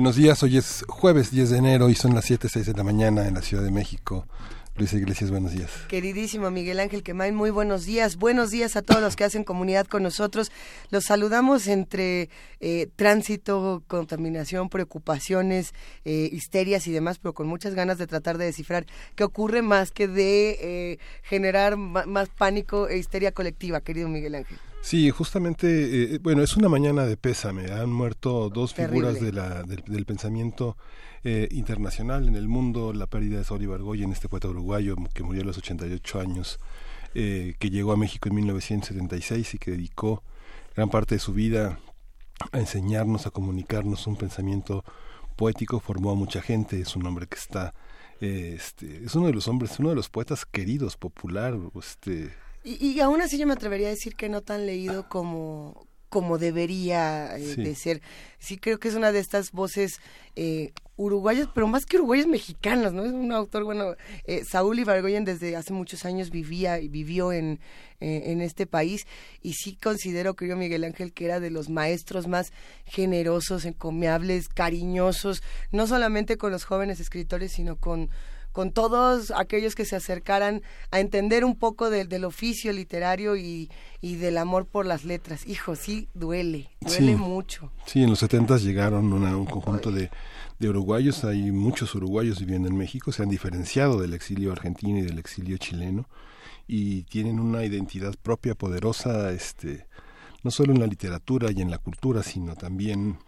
Buenos días, hoy es jueves 10 de enero y son las 7, 6 de la mañana en la Ciudad de México. Luisa Iglesias, buenos días. Queridísimo Miguel Ángel Quemain, muy buenos días. Buenos días a todos los que hacen comunidad con nosotros. Los saludamos entre eh, tránsito, contaminación, preocupaciones, eh, histerias y demás, pero con muchas ganas de tratar de descifrar qué ocurre más que de eh, generar más pánico e histeria colectiva, querido Miguel Ángel. Sí, justamente, eh, bueno, es una mañana de pésame. Han muerto dos figuras de la, del, pensamiento eh, internacional en el mundo. La pérdida de Saúl Ibargoyen, este poeta uruguayo que murió a los 88 años, eh, que llegó a México en 1976 y que dedicó gran parte de su vida a enseñarnos, a comunicarnos un pensamiento poético. Formó a mucha gente. Es un hombre que está, este, es uno de los hombres, uno de los poetas queridos, popular, este y, aún así yo me atrevería a decir que no tan leído como, como debería eh, de ser. Sí creo que es una de estas voces eh, uruguayas, pero más que uruguayas mexicanas, ¿no? Es un autor, bueno, eh, Saúl Ibargoyen desde hace muchos años vivía y vivió en, eh, en este país y sí considero, creo Miguel Ángel, que era de los maestros más generosos, encomiables, cariñosos, no solamente con los jóvenes escritores, sino con con todos aquellos que se acercaran a entender un poco del oficio literario y, y, del amor por las letras. Hijo, sí, duele, duele mucho. Sí, en los setentas llegaron un conjunto de, de uruguayos, hay muchos uruguayos viviendo en México, se han diferenciado del exilio argentino y del exilio chileno y tienen una identidad propia poderosa, este, no solo en la literatura y en la cultura, sino también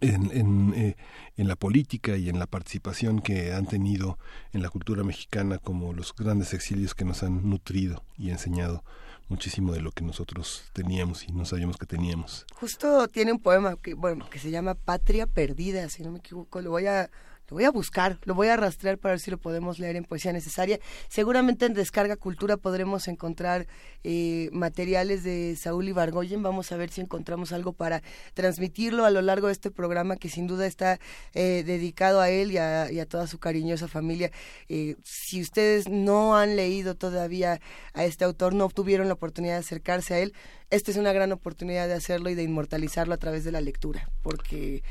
en, en, eh, en, la política y en la participación que han tenido en la cultura mexicana como los grandes exilios que nos han nutrido y enseñado muchísimo de lo que nosotros teníamos y no sabíamos que teníamos. Justo tiene un poema que, bueno, que se llama Patria Perdida, si no me equivoco, lo voy a voy a buscar, lo voy a rastrear para ver si lo podemos leer en Poesía Necesaria. Seguramente en Descarga Cultura podremos encontrar eh, materiales de Saúl Ibargoyen. Vamos a ver si encontramos algo para transmitirlo a lo largo de este programa que sin duda está eh, dedicado a él y a, toda su cariñosa familia. Eh, si ustedes no han leído todavía a este autor, no tuvieron la oportunidad de acercarse a él, esta es una gran oportunidad de hacerlo y de inmortalizarlo a través de la lectura, porque...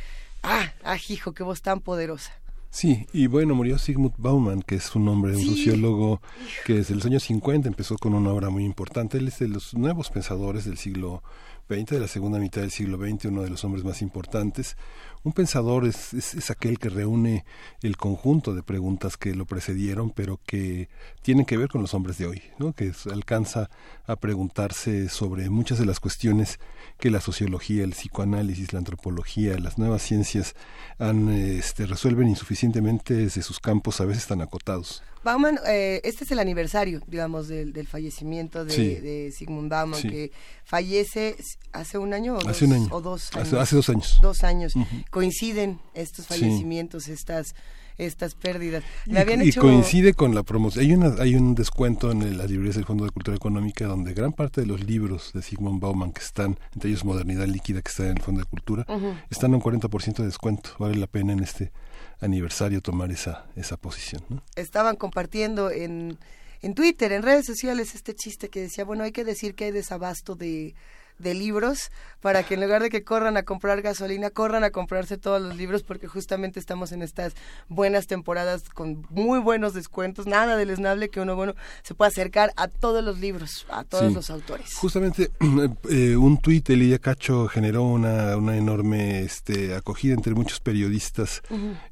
Ah, ah, hijo, qué voz tan poderosa. Sí, y bueno, murió Sigmund Bauman, que es un hombre, un sociólogo que desde los años 50 empezó con una obra muy importante. Él es de los nuevos pensadores del siglo XX, de la segunda mitad del siglo XX, uno de los hombres más importantes. Un pensador es, es, aquel que reúne el conjunto de preguntas que lo precedieron, pero que tienen que ver con los hombres de hoy, ¿no? que alcanza a preguntarse sobre muchas de las cuestiones que la sociología, el psicoanálisis, la antropología, las nuevas ciencias han, este, resuelven insuficientemente desde sus campos a veces tan acotados. Bauman, eh, este es el aniversario, digamos, del, del fallecimiento de, de Sigmund Bauman, que fallece hace un año o, hace dos, un año. o dos años. Hace, dos años. Dos años. Coinciden estos fallecimientos, estas estas pérdidas. y, coincide con la promoción. Hay, una, hay un descuento en las librerías del Fondo de Cultura Económica donde gran parte de los libros de Sigmund Bauman que están, entre ellos Modernidad Líquida que está en el Fondo de Cultura, están a un 40% de descuento. Vale la pena en este aniversario tomar esa, esa posición. Estaban compartiendo en, en Twitter, en redes sociales, este chiste que decía, bueno, hay que decir que hay desabasto de de libros para que en lugar de que corran a comprar gasolina, corran a comprarse todos los libros porque justamente estamos en estas buenas temporadas con muy buenos descuentos, nada del esnable que uno bueno se pueda acercar a todos los libros, a todos los autores. Justamente eh, un tuit de Lidia Cacho generó una, una enorme este, acogida entre muchos periodistas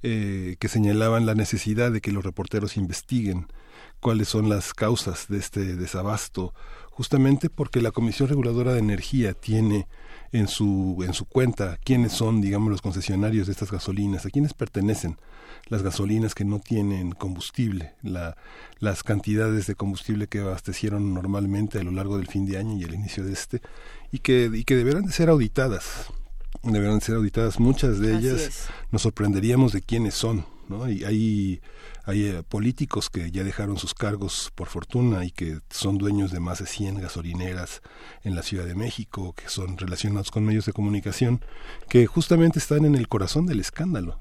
eh, que señalaban la necesidad de que los reporteros investiguen cuáles son las causas de este desabasto justamente porque la Comisión Reguladora de Energía tiene en su, en su cuenta quiénes son, digamos, los concesionarios de estas gasolinas, a quiénes pertenecen las gasolinas que no tienen combustible, la, las cantidades de combustible que abastecieron normalmente a lo largo del fin de año y el inicio de este, y que, y que deberán de ser auditadas deberán ser auditadas. Muchas de ellas nos sorprenderíamos de quiénes son, ¿no? Y hay hay eh, políticos que ya dejaron sus cargos por fortuna y que son dueños de más de 100 gasolineras en la Ciudad de México, que son relacionados con medios de comunicación, que justamente están en el corazón del escándalo.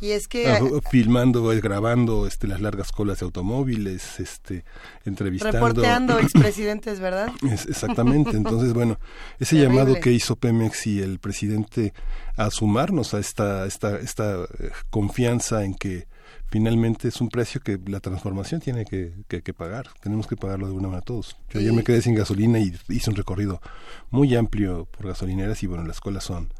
Y es que ah, filmando, eh, grabando este las largas colas de automóviles, este entrevistando reporteando expresidentes, ¿verdad? exactamente. Entonces, bueno, ese llamado que hizo Pemex y el presidente a sumarnos a esta esta esta eh, confianza en que finalmente es un precio que la transformación tiene que, que, pagar. Tenemos que pagarlo de una manera todos. Yo ayer me quedé sin gasolina y hice un recorrido muy amplio por gasolineras y bueno, las colas son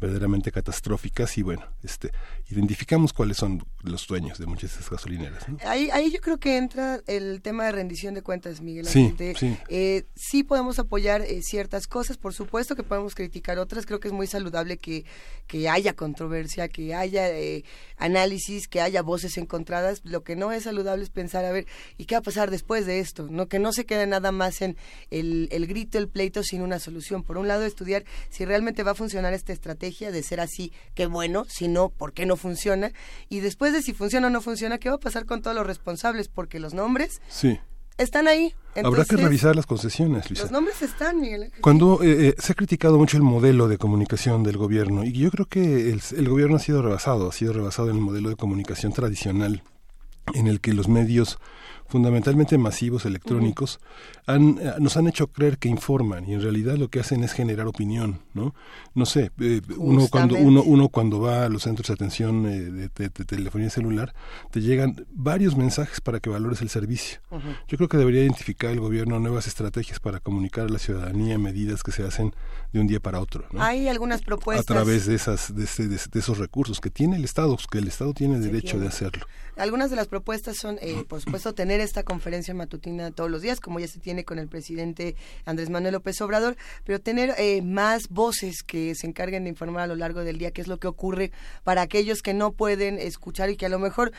verdaderamente catastróficas y bueno, este, identificamos cuáles son los dueños de muchas de esas gasolineras. Ahí, ahí yo creo que entra el tema de rendición de cuentas, Miguel. Sí, sí. Eh, sí podemos apoyar eh, ciertas cosas, por supuesto que podemos criticar otras, creo que es muy saludable que, que haya controversia, que haya eh, análisis, que haya voces encontradas, lo que no es saludable es pensar, a ver, ¿y qué va a pasar después de esto? no Que no se quede nada más en el, el grito, el pleito sin una solución. Por un lado, estudiar si realmente va a funcionar esta estrategia de ser así, qué bueno, si no, ¿por qué no funciona? Y después de si funciona o no funciona, ¿qué va a pasar con todos los responsables? Porque los nombres sí. están ahí. Habrá que revisar las concesiones, Luisa. Los nombres están, Miguel. Cuando eh, eh, se ha criticado mucho el modelo de comunicación del gobierno, y yo creo que el, el gobierno ha sido rebasado, ha sido rebasado en el modelo de comunicación tradicional, en el que los medios fundamentalmente masivos electrónicos, han, eh, nos han hecho creer que informan y en realidad lo que hacen es generar opinión, ¿no? No sé, eh, uno cuando uno, uno cuando va a los centros de atención eh, de, telefonía celular, te llegan varios mensajes para que valores el servicio. Yo creo que debería identificar el gobierno nuevas estrategias para comunicar a la ciudadanía medidas que se hacen de un día para otro. Hay algunas propuestas. A través de, esas, de, esos recursos que tiene el Estado, que el Estado tiene derecho de hacerlo. Algunas de las propuestas son, por supuesto, tener esta conferencia matutina todos los días, como ya se tiene con el presidente Andrés Manuel López Obrador, pero tener eh, más voces que se encarguen de informar a lo largo del día qué es lo que ocurre para aquellos que no pueden escuchar y que a lo mejor,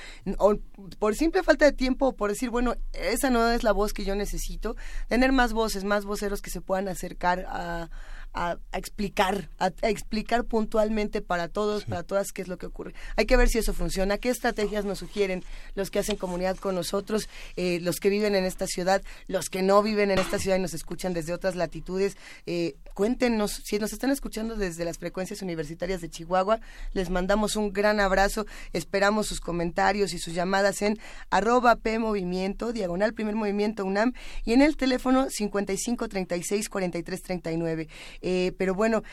por simple falta de tiempo, o por decir, bueno, esa no es la voz que yo necesito, tener más voces, más voceros que se puedan acercar a a, explicar, a, explicar puntualmente para todos, para todas qué es lo que ocurre. Hay que ver si eso funciona, qué estrategias nos sugieren los que hacen comunidad con nosotros, eh, los que viven en esta ciudad, los que no viven en esta ciudad y nos escuchan desde otras latitudes. Eh, cuéntenos, si nos están escuchando desde las frecuencias universitarias de Chihuahua, les mandamos un gran abrazo, esperamos sus comentarios y sus llamadas en arroba P Movimiento, diagonal primer movimiento UNAM y en el teléfono 55 36 43 39. Eh, pero bueno,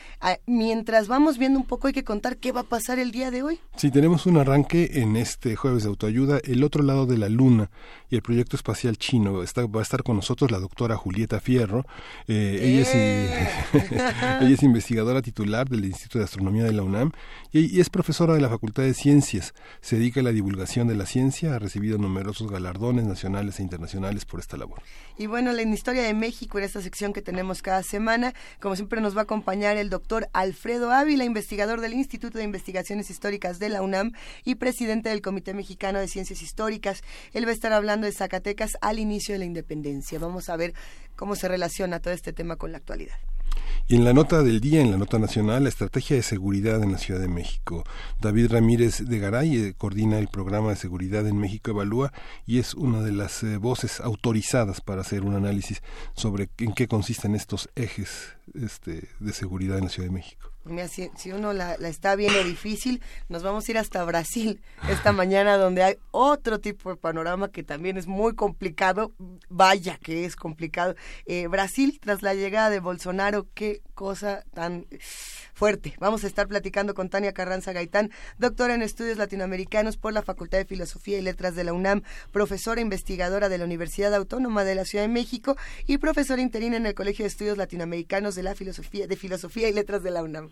mientras vamos viendo un poco hay que contar qué va a pasar el día de hoy. Sí, tenemos un arranque en este jueves de autoayuda, el otro lado de la luna y el proyecto espacial chino. Está, va a estar con nosotros la doctora Julieta Fierro. Eh, ella es... ¡Eh! Ella es investigadora titular del Instituto de Astronomía de la UNAM y, es profesora de la Facultad de Ciencias. Se dedica a la divulgación de la ciencia, ha recibido numerosos galardones nacionales e internacionales por esta labor. Y bueno, la historia de México en esta sección que tenemos cada semana, como siempre nos va a acompañar el doctor Alfredo Ávila, investigador del Instituto de Investigaciones Históricas de la UNAM y presidente del Comité Mexicano de Ciencias Históricas. Él va a estar hablando de Zacatecas al inicio de la independencia. Vamos a ver cómo se relaciona todo este tema con la actualidad. Y en la nota del día, en la nota nacional, la estrategia de seguridad en la Ciudad de México. David Ramírez de Garay eh, coordina el programa de seguridad en México Evalúa y es una de las eh, voces autorizadas para hacer un análisis sobre en qué consisten estos ejes este, de seguridad en la Ciudad de México. Si, si, uno la, está viendo difícil, nos vamos a ir hasta Brasil esta mañana donde hay otro tipo de panorama que también es muy complicado, vaya que es complicado. Eh, Brasil, tras la llegada de Bolsonaro, qué cosa tan fuerte. Vamos a estar platicando con Tania Carranza Gaitán, doctora en estudios latinoamericanos por la Facultad de Filosofía y Letras de la UNAM, profesora investigadora de la Universidad Autónoma de la Ciudad de México y profesora interina en el Colegio de Estudios Latinoamericanos de la Filosofía, de Filosofía y Letras de la UNAM.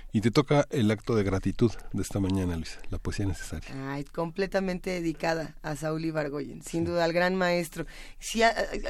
Y te toca el acto de gratitud de esta mañana, Luisa, la poesía necesaria. Ay, completamente dedicada a Saúl Ibargoyen, sin duda al gran maestro. Sí,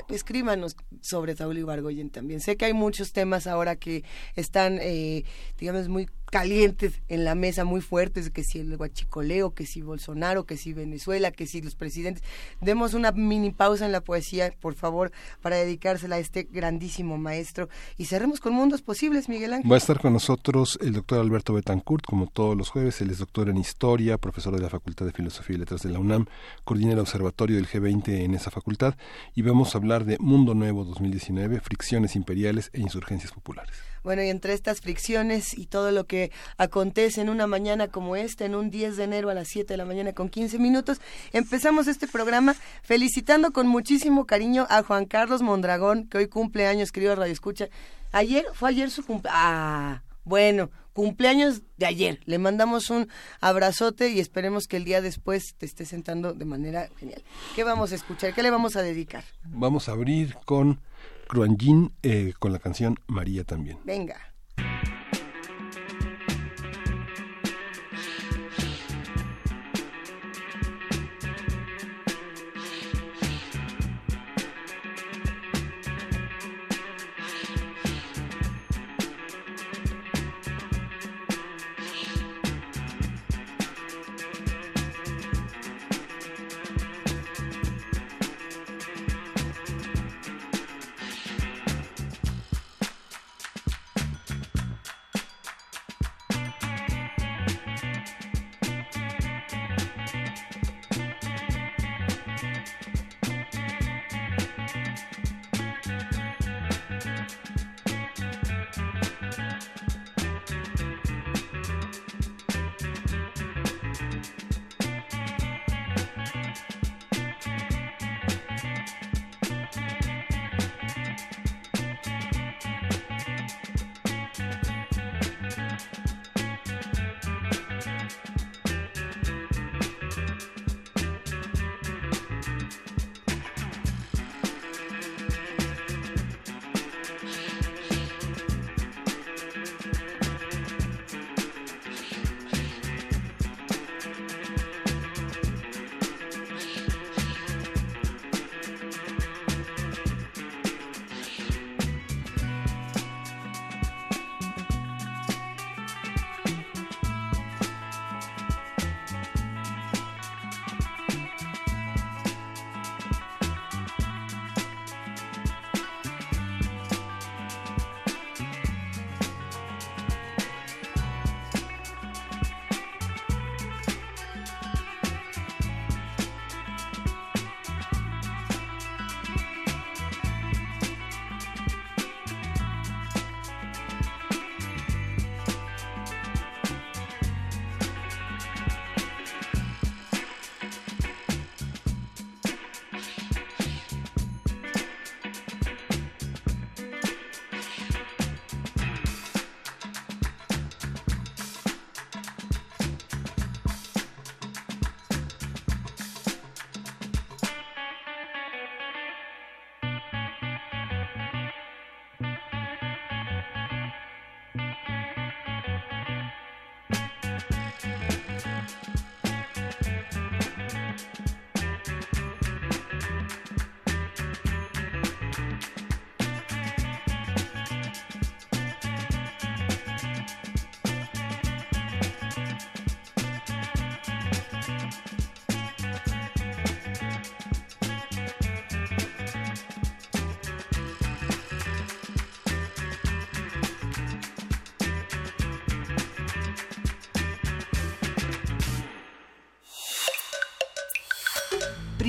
escríbanos sobre Saúl Ibargoyen también. Sé que hay muchos temas ahora que están, eh, digamos, muy calientes en la mesa muy fuertes, que si el guachicoleo, que si Bolsonaro, que si Venezuela, que si los presidentes. Demos una mini pausa en la poesía, por favor, para dedicársela a este grandísimo maestro y cerremos con mundos posibles, Miguel Ángel. Va a estar con nosotros el doctor Alberto Betancourt, como todos los jueves. Él es doctor en Historia, profesor de la Facultad de Filosofía y Letras de la UNAM, coordina el observatorio del G20 en esa facultad y vamos a hablar de Mundo Nuevo 2019, fricciones imperiales e insurgencias populares. Bueno, y entre estas fricciones y todo lo que acontece en una mañana como esta, en un 10 de enero a las 7 de la mañana con 15 minutos, empezamos este programa felicitando con muchísimo cariño a Juan Carlos Mondragón, que hoy cumple años, querido Radio Escucha. Ayer, fue ayer su cumpleaños. Ah, bueno, cumpleaños de ayer. Le mandamos un abrazote y esperemos que el día después te esté sentando de manera genial. ¿Qué vamos a escuchar? ¿Qué le vamos a dedicar? Vamos a abrir con Cruanjin eh, con la canción María también. Venga.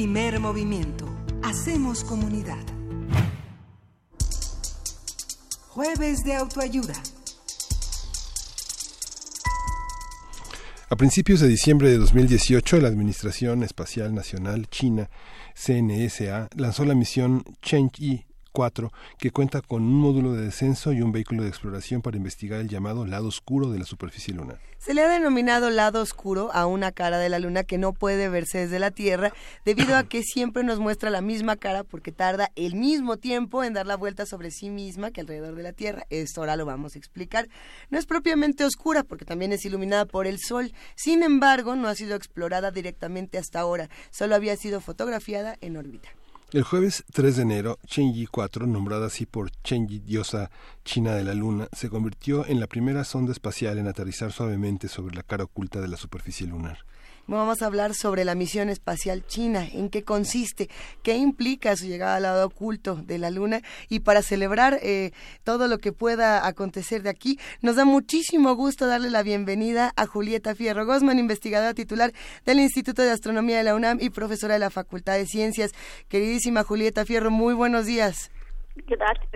Primer movimiento. Hacemos comunidad. Jueves de autoayuda. A principios de diciembre de 2018, la Administración Espacial Nacional China, CNSA, lanzó la misión Chang'e 4, que cuenta con un módulo de descenso y un vehículo de exploración para investigar el llamado lado oscuro de la superficie lunar. Se le ha denominado lado oscuro a una cara de la luna que no puede verse desde la Tierra debido a que siempre nos muestra la misma cara porque tarda el mismo tiempo en dar la vuelta sobre sí misma que alrededor de la Tierra. Esto ahora lo vamos a explicar. No es propiamente oscura porque también es iluminada por el Sol. Sin embargo, no ha sido explorada directamente hasta ahora. Solo había sido fotografiada en órbita. El jueves 3 de enero, Chenji 4, nombrada así por Chenji diosa china de la Luna se convirtió en la primera sonda espacial en aterrizar suavemente sobre la cara oculta de la superficie lunar. Vamos a hablar sobre la misión espacial china, en qué consiste, qué implica su llegada al lado oculto de la Luna y para celebrar eh, todo lo que pueda acontecer de aquí, nos da muchísimo gusto darle la bienvenida a Julieta Fierro Gosman, investigadora titular del Instituto de Astronomía de la UNAM y profesora de la Facultad de Ciencias. Queridísima Julieta Fierro, muy buenos días.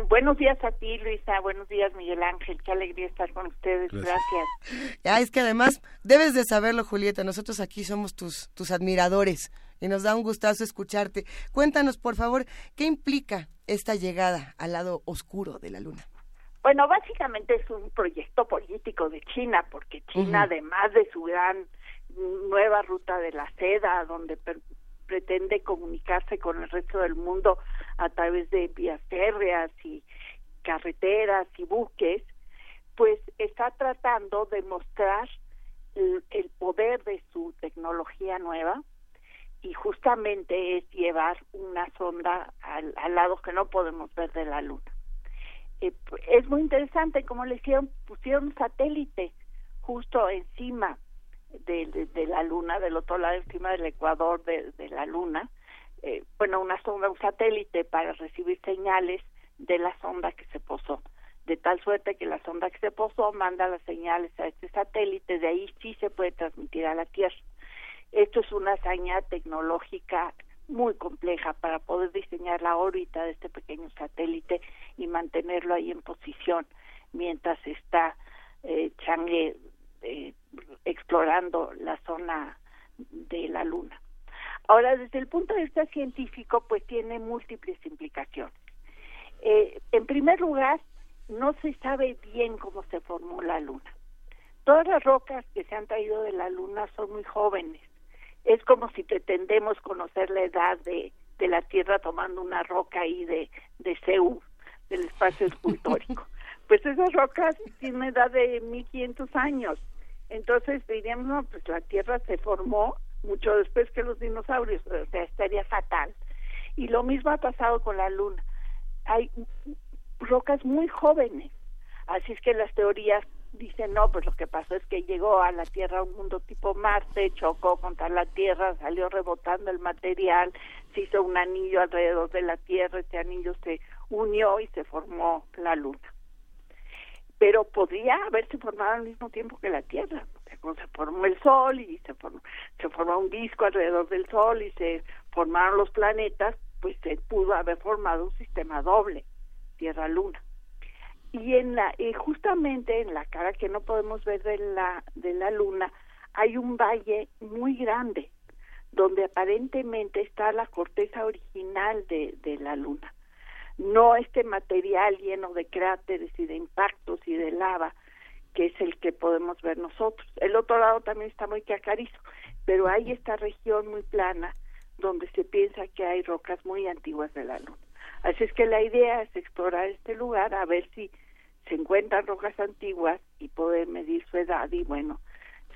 Buenos días a ti, Luisa. Buenos días, Miguel Ángel. Qué alegría estar con ustedes. Gracias. Ya, es que además, debes de saberlo, Julieta. Nosotros aquí somos tus, tus admiradores y nos da un gustazo escucharte. Cuéntanos, por favor, ¿qué implica esta llegada al lado oscuro de la Luna? Bueno, básicamente es un proyecto político de China, porque China, además de su gran nueva ruta de la seda, donde pretende comunicarse con el resto del mundo a través de vías férreas y carreteras y buques, pues está tratando de mostrar el, poder de su tecnología nueva y justamente es llevar una sonda al, lado que no podemos ver de la luna. Eh, es muy interesante como le hicieron, pusieron satélite justo encima de, de, la luna, del otro lado encima del ecuador de, de la luna, eh, bueno, una sonda, un satélite para recibir señales de la sonda que se posó. De tal suerte que la sonda que se posó manda las señales a este satélite, de ahí sí se puede transmitir a la Tierra. Esto es una hazaña tecnológica muy compleja para poder diseñar la órbita de este pequeño satélite y mantenerlo ahí en posición mientras está eh, Chang'e eh, explorando la zona de la Luna. Ahora, desde el punto de vista científico, pues tiene múltiples implicaciones. Eh, en primer lugar, no se sabe bien cómo se formó la Luna. Todas las rocas que se han traído de la Luna son muy jóvenes. Es como si pretendemos conocer la edad de, de la Tierra tomando una roca ahí de, de Seúl, del espacio escultórico. pues esas rocas tienen una edad de 1500 años. Entonces diríamos, no, pues la Tierra se formó mucho después que los dinosaurios, o sea, estaría fatal. Y lo mismo ha pasado con la Luna. Hay rocas muy jóvenes, así es que las teorías dicen, no, pues lo que pasó es que llegó a la Tierra un mundo tipo Marte, chocó contra la Tierra, salió rebotando el material, se hizo un anillo alrededor de la Tierra, este anillo se unió y se formó la Luna pero podría haberse formado al mismo tiempo que la Tierra. Se formó el Sol y se formó, se formó un disco alrededor del Sol y se formaron los planetas, pues se pudo haber formado un sistema doble, Tierra-Luna. Y en la, y justamente en la cara que no podemos ver de la, de la Luna, hay un valle muy grande, donde aparentemente está la corteza original de, de la Luna no este material lleno de cráteres y de impactos y de lava que es el que podemos ver nosotros. El otro lado también está muy cacarizo, pero hay esta región muy plana donde se piensa que hay rocas muy antiguas de la Luna. Así es que la idea es explorar este lugar a ver si se encuentran rocas antiguas y poder medir su edad y bueno,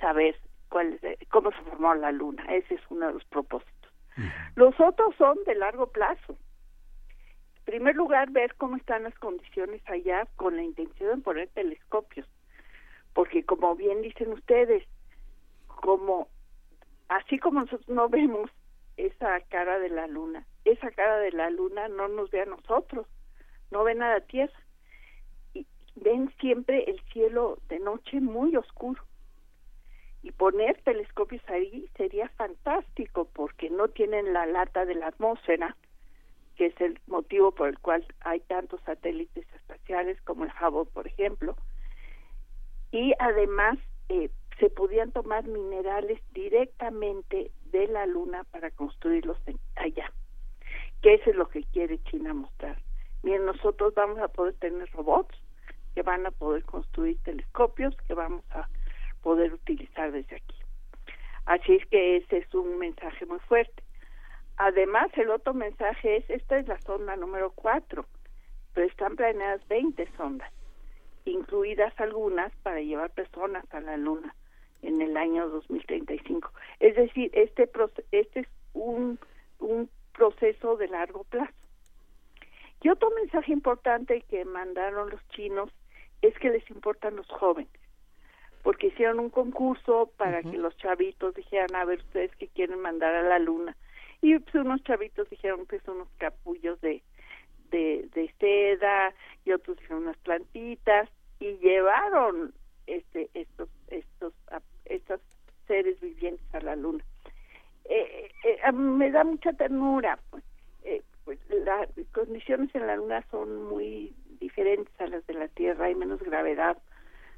saber cuál cómo se formó la Luna. Ese es uno de los propósitos. Los otros son de largo plazo primer lugar, ver cómo están las condiciones allá con la intención de poner telescopios, porque como bien dicen ustedes, como así como nosotros no vemos esa cara de la luna, esa cara de la luna no nos ve a nosotros, no ven a la Tierra y ven siempre el cielo de noche muy oscuro. Y poner telescopios ahí sería fantástico porque no tienen la lata de la atmósfera que es el motivo por el cual hay tantos satélites espaciales como el Hubble, por ejemplo. Y además eh, se podían tomar minerales directamente de la Luna para construirlos allá, que eso es lo que quiere China mostrar. Bien, nosotros vamos a poder tener robots que van a poder construir telescopios que vamos a poder utilizar desde aquí. Así es que ese es un mensaje muy fuerte. Además, el otro mensaje es, esta es la sonda número 4, pero están planeadas 20 sondas, incluidas algunas para llevar personas a la Luna en el año 2035. Es decir, este, este es un, un proceso de largo plazo. Y otro mensaje importante que mandaron los chinos es que les importan los jóvenes, porque hicieron un concurso para que los chavitos dijeran, a ver, ustedes que quieren mandar a la luna. Y pues unos chavitos dijeron, pues unos capullos de, de, de seda, y otros dijeron unas plantitas, y llevaron este estos estos estos seres vivientes a la luna. Eh, eh, me da mucha ternura pues, eh, pues las condiciones en la luna son muy diferentes a las de la tierra hay menos gravedad.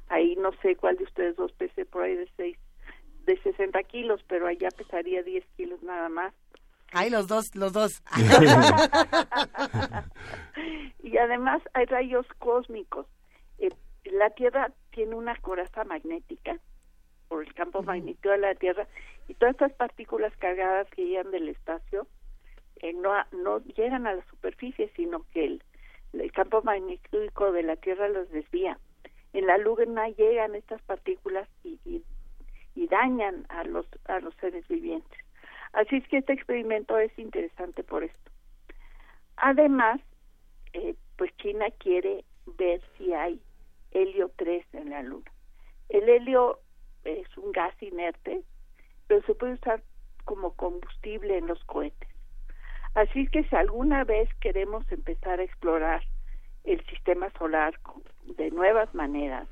Ahí no sé cuál de ustedes dos pese por ahí de seis de 60 kilos pero allá pesaría 10 kilos nada más Ay, los dos, los dos. y además hay rayos cósmicos. Eh, la Tierra tiene una coraza magnética por el campo magnético de la Tierra y todas estas partículas cargadas que llegan del espacio eh, no, no llegan a la superficie, sino que el, el campo magnético de la Tierra los desvía. En la luna llegan estas partículas y, y, y dañan a los, a los seres vivientes. Así es que este experimento es interesante por esto. Además, eh, pues China quiere ver si hay helio 3 en la Luna. El helio es un gas inerte, pero se puede usar como combustible en los cohetes. Así que si alguna vez queremos empezar a explorar el sistema solar de nuevas maneras,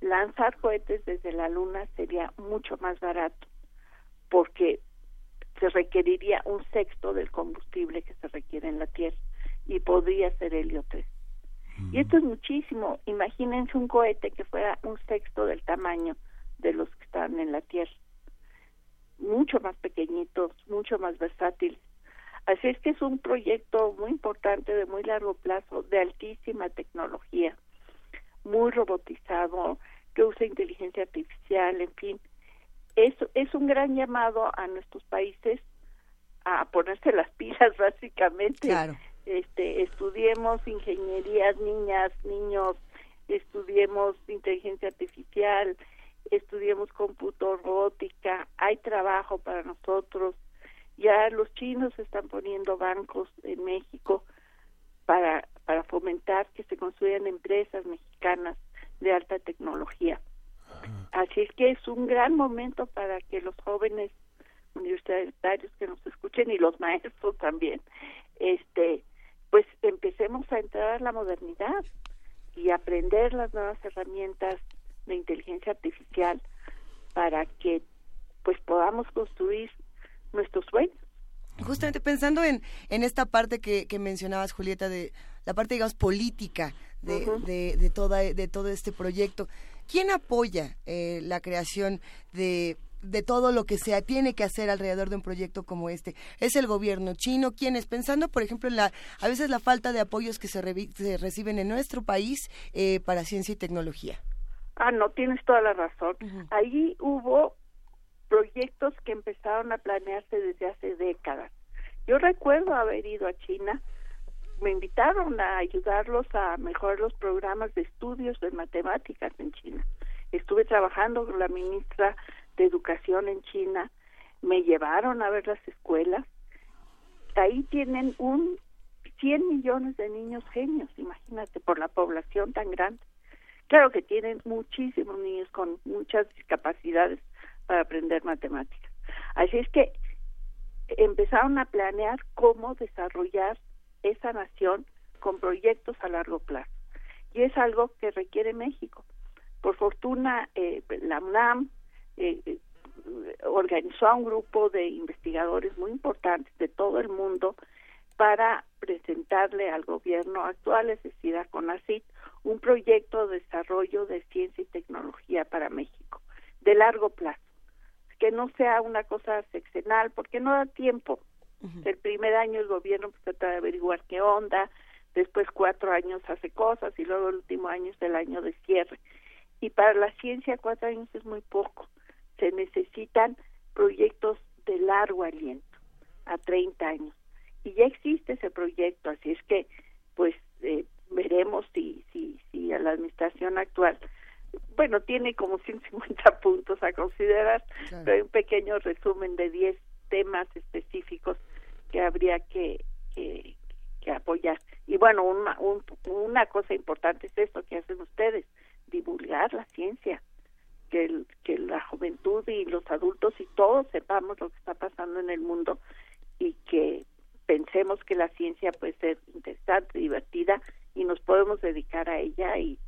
lanzar cohetes desde la Luna sería mucho más barato, porque se requeriría un sexto del combustible que se requiere en la Tierra y podría ser helio 3. Y esto es muchísimo. Imagínense un cohete que fuera un sexto del tamaño de los que están en la Tierra. Mucho más pequeñitos, mucho más versátiles. Así es que es un proyecto muy importante, de muy largo plazo, de altísima tecnología, muy robotizado, que usa inteligencia artificial, en fin. Es, es un gran llamado a nuestros países a ponerse las pilas, básicamente. Claro este, estudiemos ingenierías, niñas, niños, estudiemos inteligencia artificial, estudiemos computo robótica, hay trabajo para nosotros. Ya los chinos están poniendo bancos en México para, para fomentar que se construyan empresas mexicanas de alta tecnología. Así es que es un gran momento para que los jóvenes universitarios que nos escuchen y los maestros también este pues empecemos a entrar a la modernidad y aprender las nuevas herramientas de inteligencia artificial para que pues podamos construir nuestros sueños. Justamente pensando en, en esta parte que, que mencionabas, Julieta, de la parte, digamos, política de, de, de, toda, de todo este proyecto, ¿quién apoya eh, la creación de de todo lo que se tiene que hacer alrededor de un proyecto como este. Es el gobierno chino quienes, pensando, por ejemplo, en la, a veces la falta de apoyos que se, reciben en nuestro país eh, para ciencia y tecnología. Ah, no, tienes toda la razón. Ahí hubo proyectos que empezaron a planearse desde hace décadas. Yo recuerdo haber ido a China, me invitaron a ayudarlos a mejorar los programas de estudios de matemáticas en China. Estuve trabajando con la ministra de educación en China, me llevaron a ver las escuelas. Ahí tienen un 100 millones de niños genios, imagínate, por la población tan grande. Claro que tienen muchísimos niños con muchas discapacidades para aprender matemáticas. Así es que empezaron a planear cómo desarrollar esa nación con proyectos a largo plazo. Y es algo que requiere México. Por fortuna, eh, la UNAM, eh, eh, organizó a un grupo de investigadores muy importantes de todo el mundo para presentarle al gobierno actual, es decir, a CONACYT, un proyecto de desarrollo de ciencia y tecnología para México, de largo plazo, que no sea una cosa sexenal, porque no da tiempo. El primer año el gobierno pues, trata de averiguar qué onda, después cuatro años hace cosas y luego el último año es el año de cierre. Y para la ciencia cuatro años es muy poco se necesitan proyectos de largo aliento, a 30 años. Y ya existe ese proyecto, así es que, pues, eh, veremos si, si, si a la administración actual, bueno, tiene como 150 puntos a considerar, pero hay un pequeño resumen de 10 temas específicos que habría que, que, apoyar. Y bueno, una, una cosa importante es esto que hacen ustedes, divulgar la ciencia, que, que la juventud y los adultos y todos sepamos lo que está pasando en el mundo y que pensemos que la ciencia puede ser interesante, divertida y nos podemos dedicar a ella y,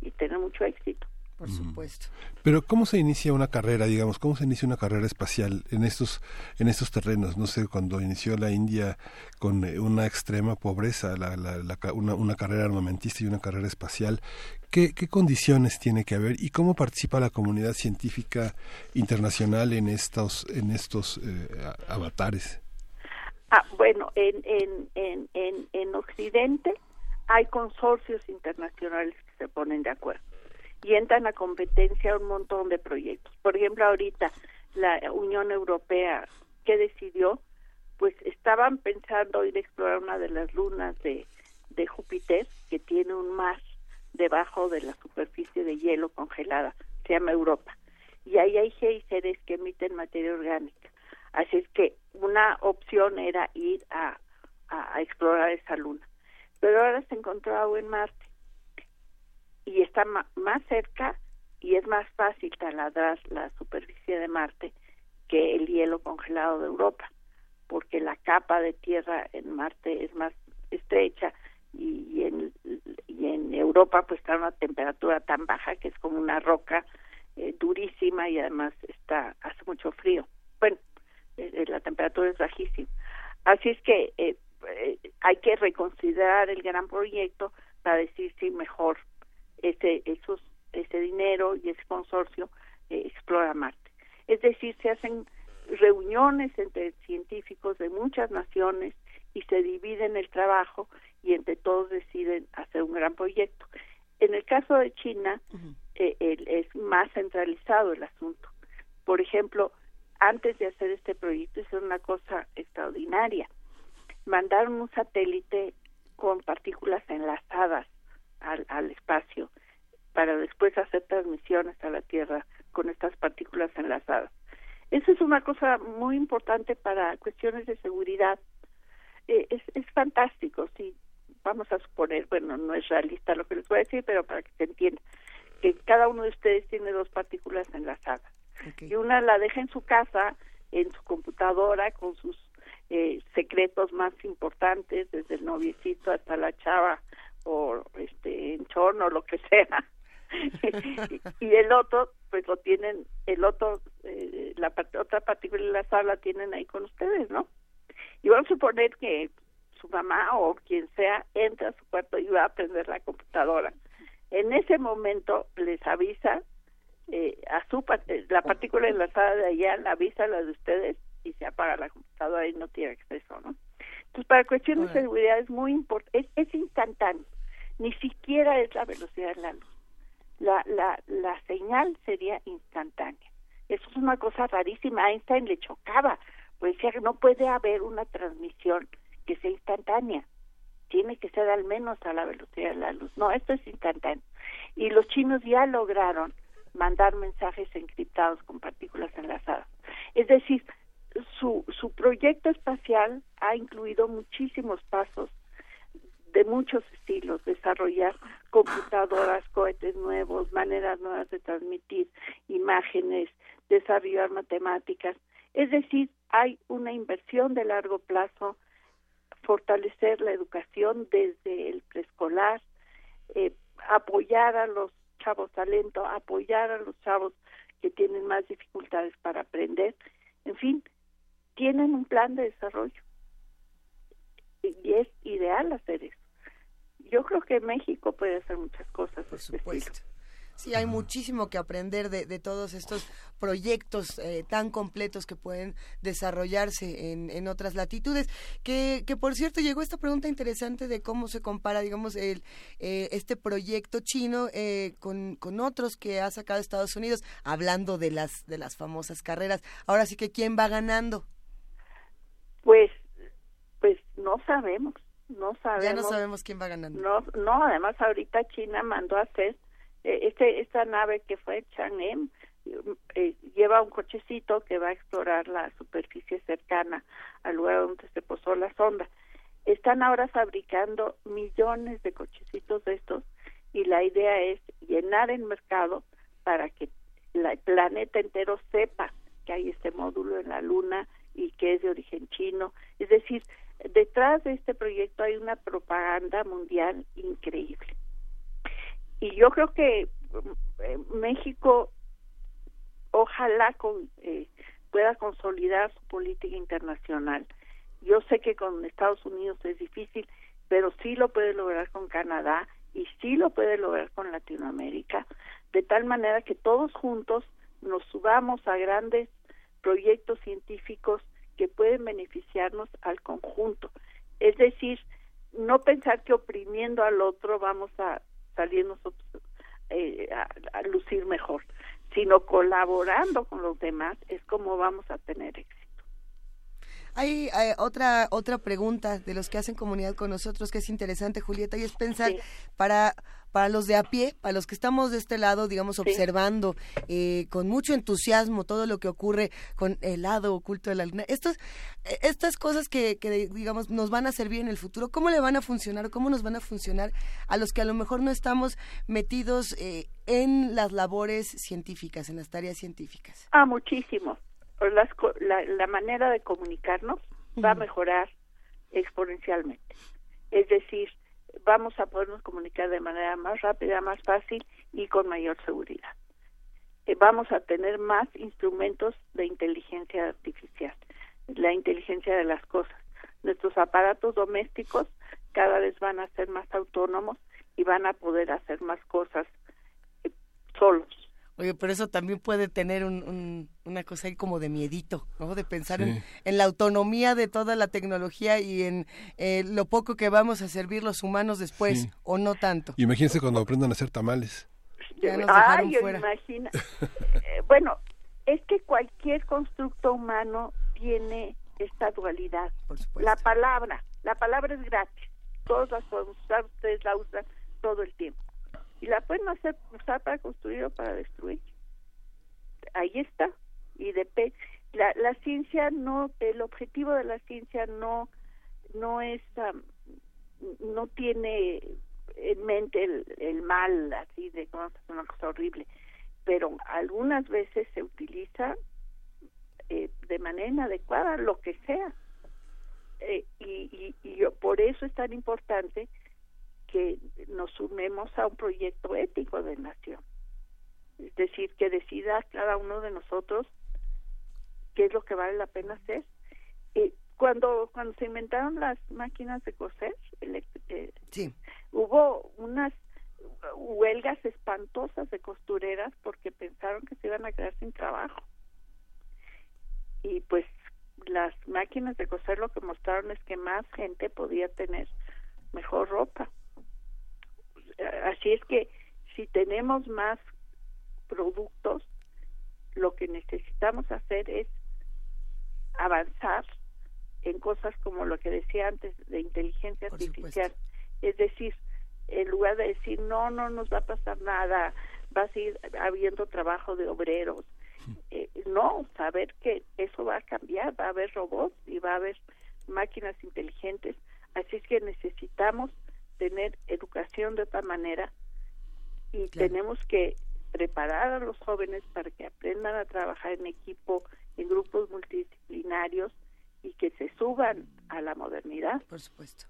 y tener mucho éxito por supuesto. Pero ¿cómo se inicia una carrera, digamos, cómo se inicia una carrera espacial en estos en estos terrenos? No sé, cuando inició la India con eh, una extrema pobreza, la, la, una, una, carrera armamentista y una carrera espacial, ¿qué, ¿qué, condiciones tiene que haber y cómo participa la comunidad científica internacional en estos en estos eh, avatares? Ah, bueno, en, en, en, en, en Occidente hay consorcios internacionales que se ponen de acuerdo y entran a competencia un montón de proyectos. Por ejemplo, ahorita la Unión Europea, que decidió? Pues estaban pensando ir a explorar una de las lunas de, de Júpiter, que tiene un mar debajo de la superficie de hielo congelada, se llama Europa. Y ahí hay géiseres que emiten materia orgánica. Así es que una opción era ir a, a explorar esa luna. Pero ahora se encontró agua en Marte y está más cerca y es más fácil taladrar la superficie de Marte que el hielo congelado de Europa, porque la capa de tierra en Marte es más estrecha y, en, y en Europa pues está a una temperatura tan baja que es como una roca eh, durísima y además está hace mucho frío. Bueno, eh, eh, la temperatura es bajísima. Así es que hay que reconsiderar el gran proyecto para decir si mejor ese, esos, ese dinero y ese consorcio eh, explora Marte. Es decir, se hacen reuniones entre científicos de muchas naciones y se dividen el trabajo y entre todos deciden hacer un gran proyecto. En el caso de China eh, es más centralizado el asunto. Por ejemplo, antes de hacer este proyecto es una cosa extraordinaria. Mandaron un satélite con partículas enlazadas al, al espacio para después hacer transmisiones a la Tierra con estas partículas enlazadas. Eso es una cosa muy importante para cuestiones de seguridad. Eh, es, es fantástico, si vamos a suponer, bueno, no es realista lo que les voy a decir, pero para que se entienda, que cada uno de ustedes tiene dos partículas enlazadas. Y una la deja en su casa, en su computadora, con sus eh, secretos más importantes, desde el noviecito hasta la chava o este enchorno o lo que sea. Y, el otro pues lo tienen el otro eh, la otra partícula de la sala tienen ahí con ustedes no y vamos a suponer que su mamá o quien sea entra a su cuarto y va a prender la computadora. En ese momento les avisa eh, a su la partícula enlazada de allá la avisa a la de ustedes y se apaga la computadora y no tiene acceso no entonces para cuestiones de seguridad es muy importante es instantáneo ni siquiera es la velocidad de la luz. La, la, la señal sería instantánea. Eso es una cosa rarísima. Einstein le chocaba, pues decía que no puede haber una transmisión que sea instantánea. Tiene que ser al menos a la velocidad de la luz. No, esto es instantáneo. Y los chinos ya lograron mandar mensajes encriptados con partículas enlazadas. Es decir, su, su proyecto espacial ha incluido muchísimos pasos de muchos estilos, desarrollar computadoras, cohetes nuevos, maneras nuevas de transmitir imágenes, desarrollar matemáticas. Es decir, hay una inversión de largo plazo, fortalecer la educación desde el preescolar, eh, apoyar a los chavos talento, apoyar a los chavos que tienen más dificultades para aprender. En fin, tienen un plan de desarrollo y es ideal hacer eso. Yo creo que México puede hacer muchas cosas. Por este supuesto. Sí, hay muchísimo que aprender de, de todos estos proyectos eh, tan completos que pueden desarrollarse en, en otras latitudes. Que, que, por cierto, llegó esta pregunta interesante de cómo se compara, digamos, el, eh, este proyecto chino eh, con, con otros que ha sacado Estados Unidos, hablando de las, de las famosas carreras. Ahora sí que, ¿quién va ganando? Pues pues no sabemos, no sabemos. Ya no sabemos quién va ganando. No, no además ahorita China mandó a hacer eh, este esta nave que fue Chang'e eh, lleva un cochecito que va a explorar la superficie cercana al lugar donde se posó la sonda. Están ahora fabricando millones de cochecitos de estos y la idea es llenar el mercado para que el planeta entero sepa que hay este módulo en la Luna y que es de origen chino. Es decir, detrás de este proyecto hay una propaganda mundial increíble. Y yo creo que eh, México ojalá con, eh, pueda consolidar su política internacional. Yo sé que con Estados Unidos es difícil, pero sí lo puede lograr con Canadá y sí lo puede lograr con Latinoamérica, de tal manera que todos juntos nos subamos a grandes proyectos científicos que pueden beneficiarnos al conjunto. Es decir, no pensar que oprimiendo al otro vamos a salir nosotros eh, a, lucir mejor, sino colaborando con los demás es como vamos a tener éxito. Hay, otra otra pregunta de los que hacen comunidad con nosotros que es interesante, Julieta, y es pensar para para los de a pie, para los que estamos de este lado, digamos, observando eh, con mucho entusiasmo todo lo que ocurre con el lado oculto de la luna. Estos, eh, estas cosas que, que, digamos, nos van a servir en el futuro, ¿cómo le van a funcionar? ¿Cómo nos van a funcionar a los que a lo mejor no estamos metidos eh, en las labores científicas, en las tareas científicas? Ah, muchísimo. Las, la, la manera de comunicarnos va a mejorar exponencialmente. Es decir, vamos a podernos comunicar de manera más rápida, más fácil y con mayor seguridad. Eh, vamos a tener más instrumentos de inteligencia artificial, la inteligencia de las cosas. Nuestros aparatos domésticos cada vez van a ser más autónomos y van a poder hacer más cosas eh, solos. Oye, pero eso también puede tener un, una cosa ahí como de miedito, ¿no? De pensar en, la autonomía de toda la tecnología y en eh, lo poco que vamos a servir los humanos después, o no tanto. Imagínense cuando aprendan a hacer tamales. Ya nos Ay, imagina. Eh, bueno, es que cualquier constructo humano tiene esta dualidad. la palabra, la palabra es gratis. Todos las podemos usar, ustedes la usan todo el tiempo y la pueden hacer usar para construir o para destruir. Ahí está. Y de la, la ciencia no, el objetivo de la ciencia no, no es, no tiene en mente el, el mal, así de como una cosa horrible, pero algunas veces se utiliza eh, de manera inadecuada lo que sea. Eh, y, y, y por eso es tan importante que nos sumemos a un proyecto ético de nación. Es decir, que decida cada uno de nosotros qué es lo que vale la pena hacer. Eh, cuando cuando se inventaron las máquinas de coser, eh, hubo unas huelgas espantosas de costureras porque pensaron que se iban a quedar sin trabajo. Y pues las máquinas de coser lo que mostraron es que más gente podía tener mejor ropa así es que si tenemos más productos, lo que necesitamos hacer es avanzar en cosas como lo que decía antes de inteligencia artificial. Es decir, en lugar de decir, no, no nos va a pasar nada, va a seguir habiendo trabajo de obreros. Eh, no, saber que eso va a cambiar, va a haber robots y va a haber máquinas inteligentes. Así es que necesitamos tener educación de otra manera y tenemos que preparar a los jóvenes para que aprendan a trabajar en equipo, en grupos multidisciplinarios y que se suban a la modernidad. Por supuesto.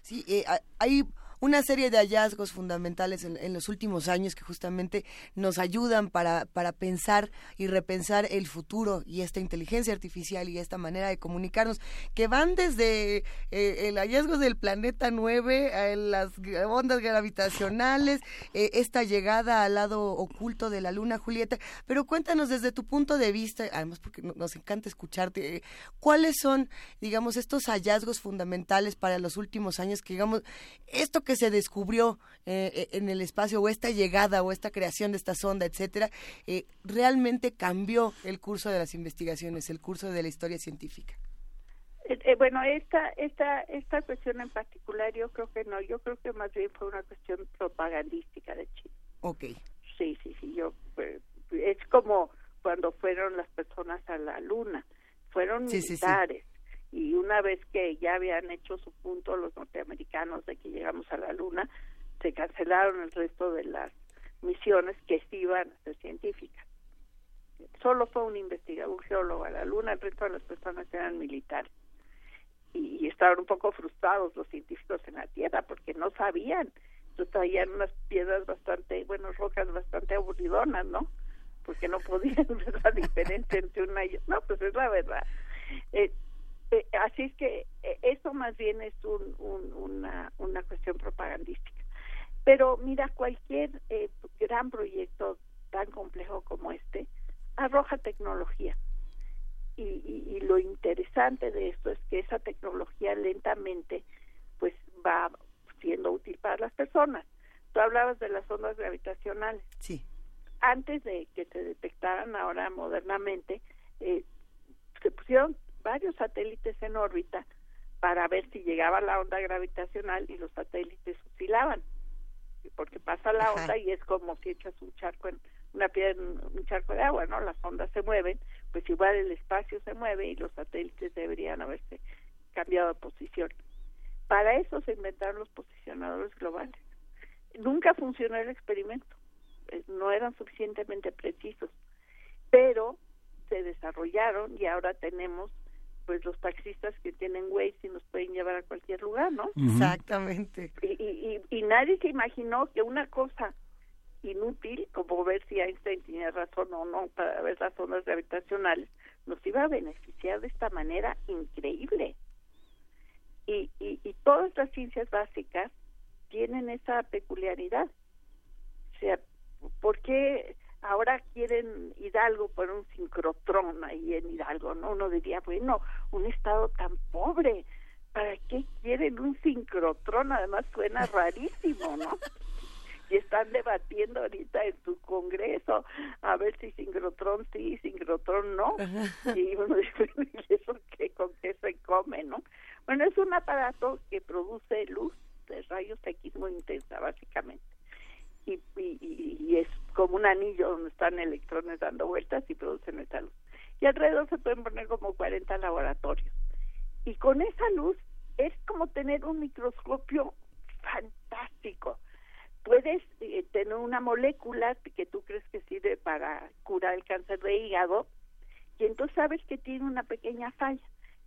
Sí, eh, hay una serie de hallazgos fundamentales en, los últimos años que justamente nos ayudan para, para pensar y repensar el futuro y esta inteligencia artificial y esta manera de comunicarnos, que van desde eh, el hallazgo del planeta 9 a las ondas gravitacionales, eh, esta llegada al lado oculto de la luna, Julieta. Pero cuéntanos desde tu punto de vista, además porque nos encanta escucharte, eh, ¿cuáles son, digamos, estos hallazgos fundamentales para los últimos años que, digamos, esto que se descubrió eh, eh, en el espacio o esta llegada o esta creación de esta sonda, etcétera, eh, realmente cambió el curso de las investigaciones, el curso de la historia científica? bueno, esta, esta, esta cuestión en particular yo creo que no, yo creo que más bien fue una cuestión propagandística de China. Ok. Sí, sí, sí, yo, es como cuando fueron las personas a la luna, fueron militares y una vez que ya habían hecho su punto los norteamericanos de que llegamos a la luna, se cancelaron el resto de las misiones que sí iban a ser científicas. Solo fue un investigador, un geólogo a la luna, el resto de las personas eran militares. Y, estaban un poco frustrados los científicos en la Tierra porque no sabían. Entonces traían unas piedras bastante, bueno, rocas bastante aburridonas, ¿no? Porque no podían ver la diferencia entre una y otra. No, pues es la verdad. Eh, eh, así es que eh, eso más bien es un, una, una cuestión propagandística. Pero mira, cualquier eh, gran proyecto tan complejo como este arroja tecnología. Y, y, lo interesante de esto es que esa tecnología lentamente pues va siendo útil para las personas. Tú hablabas de las ondas gravitacionales. Sí. Antes de que se detectaran ahora modernamente, eh, se pusieron varios satélites en órbita para ver si llegaba la onda gravitacional y los satélites oscilaban. Porque pasa la onda y es como si echas un charco en una piedra un charco de agua no las ondas se mueven pues igual el espacio se mueve y los satélites deberían haberse cambiado de posición. Para eso se inventaron los posicionadores globales. Nunca funcionó el experimento eh, no eran suficientemente precisos pero se desarrollaron y ahora tenemos pues los taxistas que tienen Waze y nos pueden llevar a cualquier lugar, ¿no? Exactamente. Y, y, y, nadie se imaginó que una cosa inútil, como ver si Einstein tenía razón o no para ver las ondas gravitacionales, nos iba a beneficiar de esta manera increíble. Y, y, y todas las ciencias básicas tienen esa peculiaridad. O sea, ¿por qué ahora quieren Hidalgo por un sincrotrón ahí en Hidalgo, ¿no? Uno diría, bueno, un estado tan pobre, ¿para qué quieren un sincrotrón? Además suena rarísimo, ¿no? Y están debatiendo ahorita en su congreso a ver si sincrotrón sí, sincrotrón no. Y uno dice, ¿y eso qué, con qué se come, no? Bueno, es un aparato que produce luz de rayos X muy intensa, básicamente y, y, es como un anillo donde están electrones dando vueltas y producen esa luz. Y alrededor se pueden poner como 40 laboratorios. Y con esa luz es como tener un microscopio fantástico. Puedes eh, tener una molécula que tú crees que sirve para curar el cáncer de hígado y entonces sabes que tiene una pequeña falla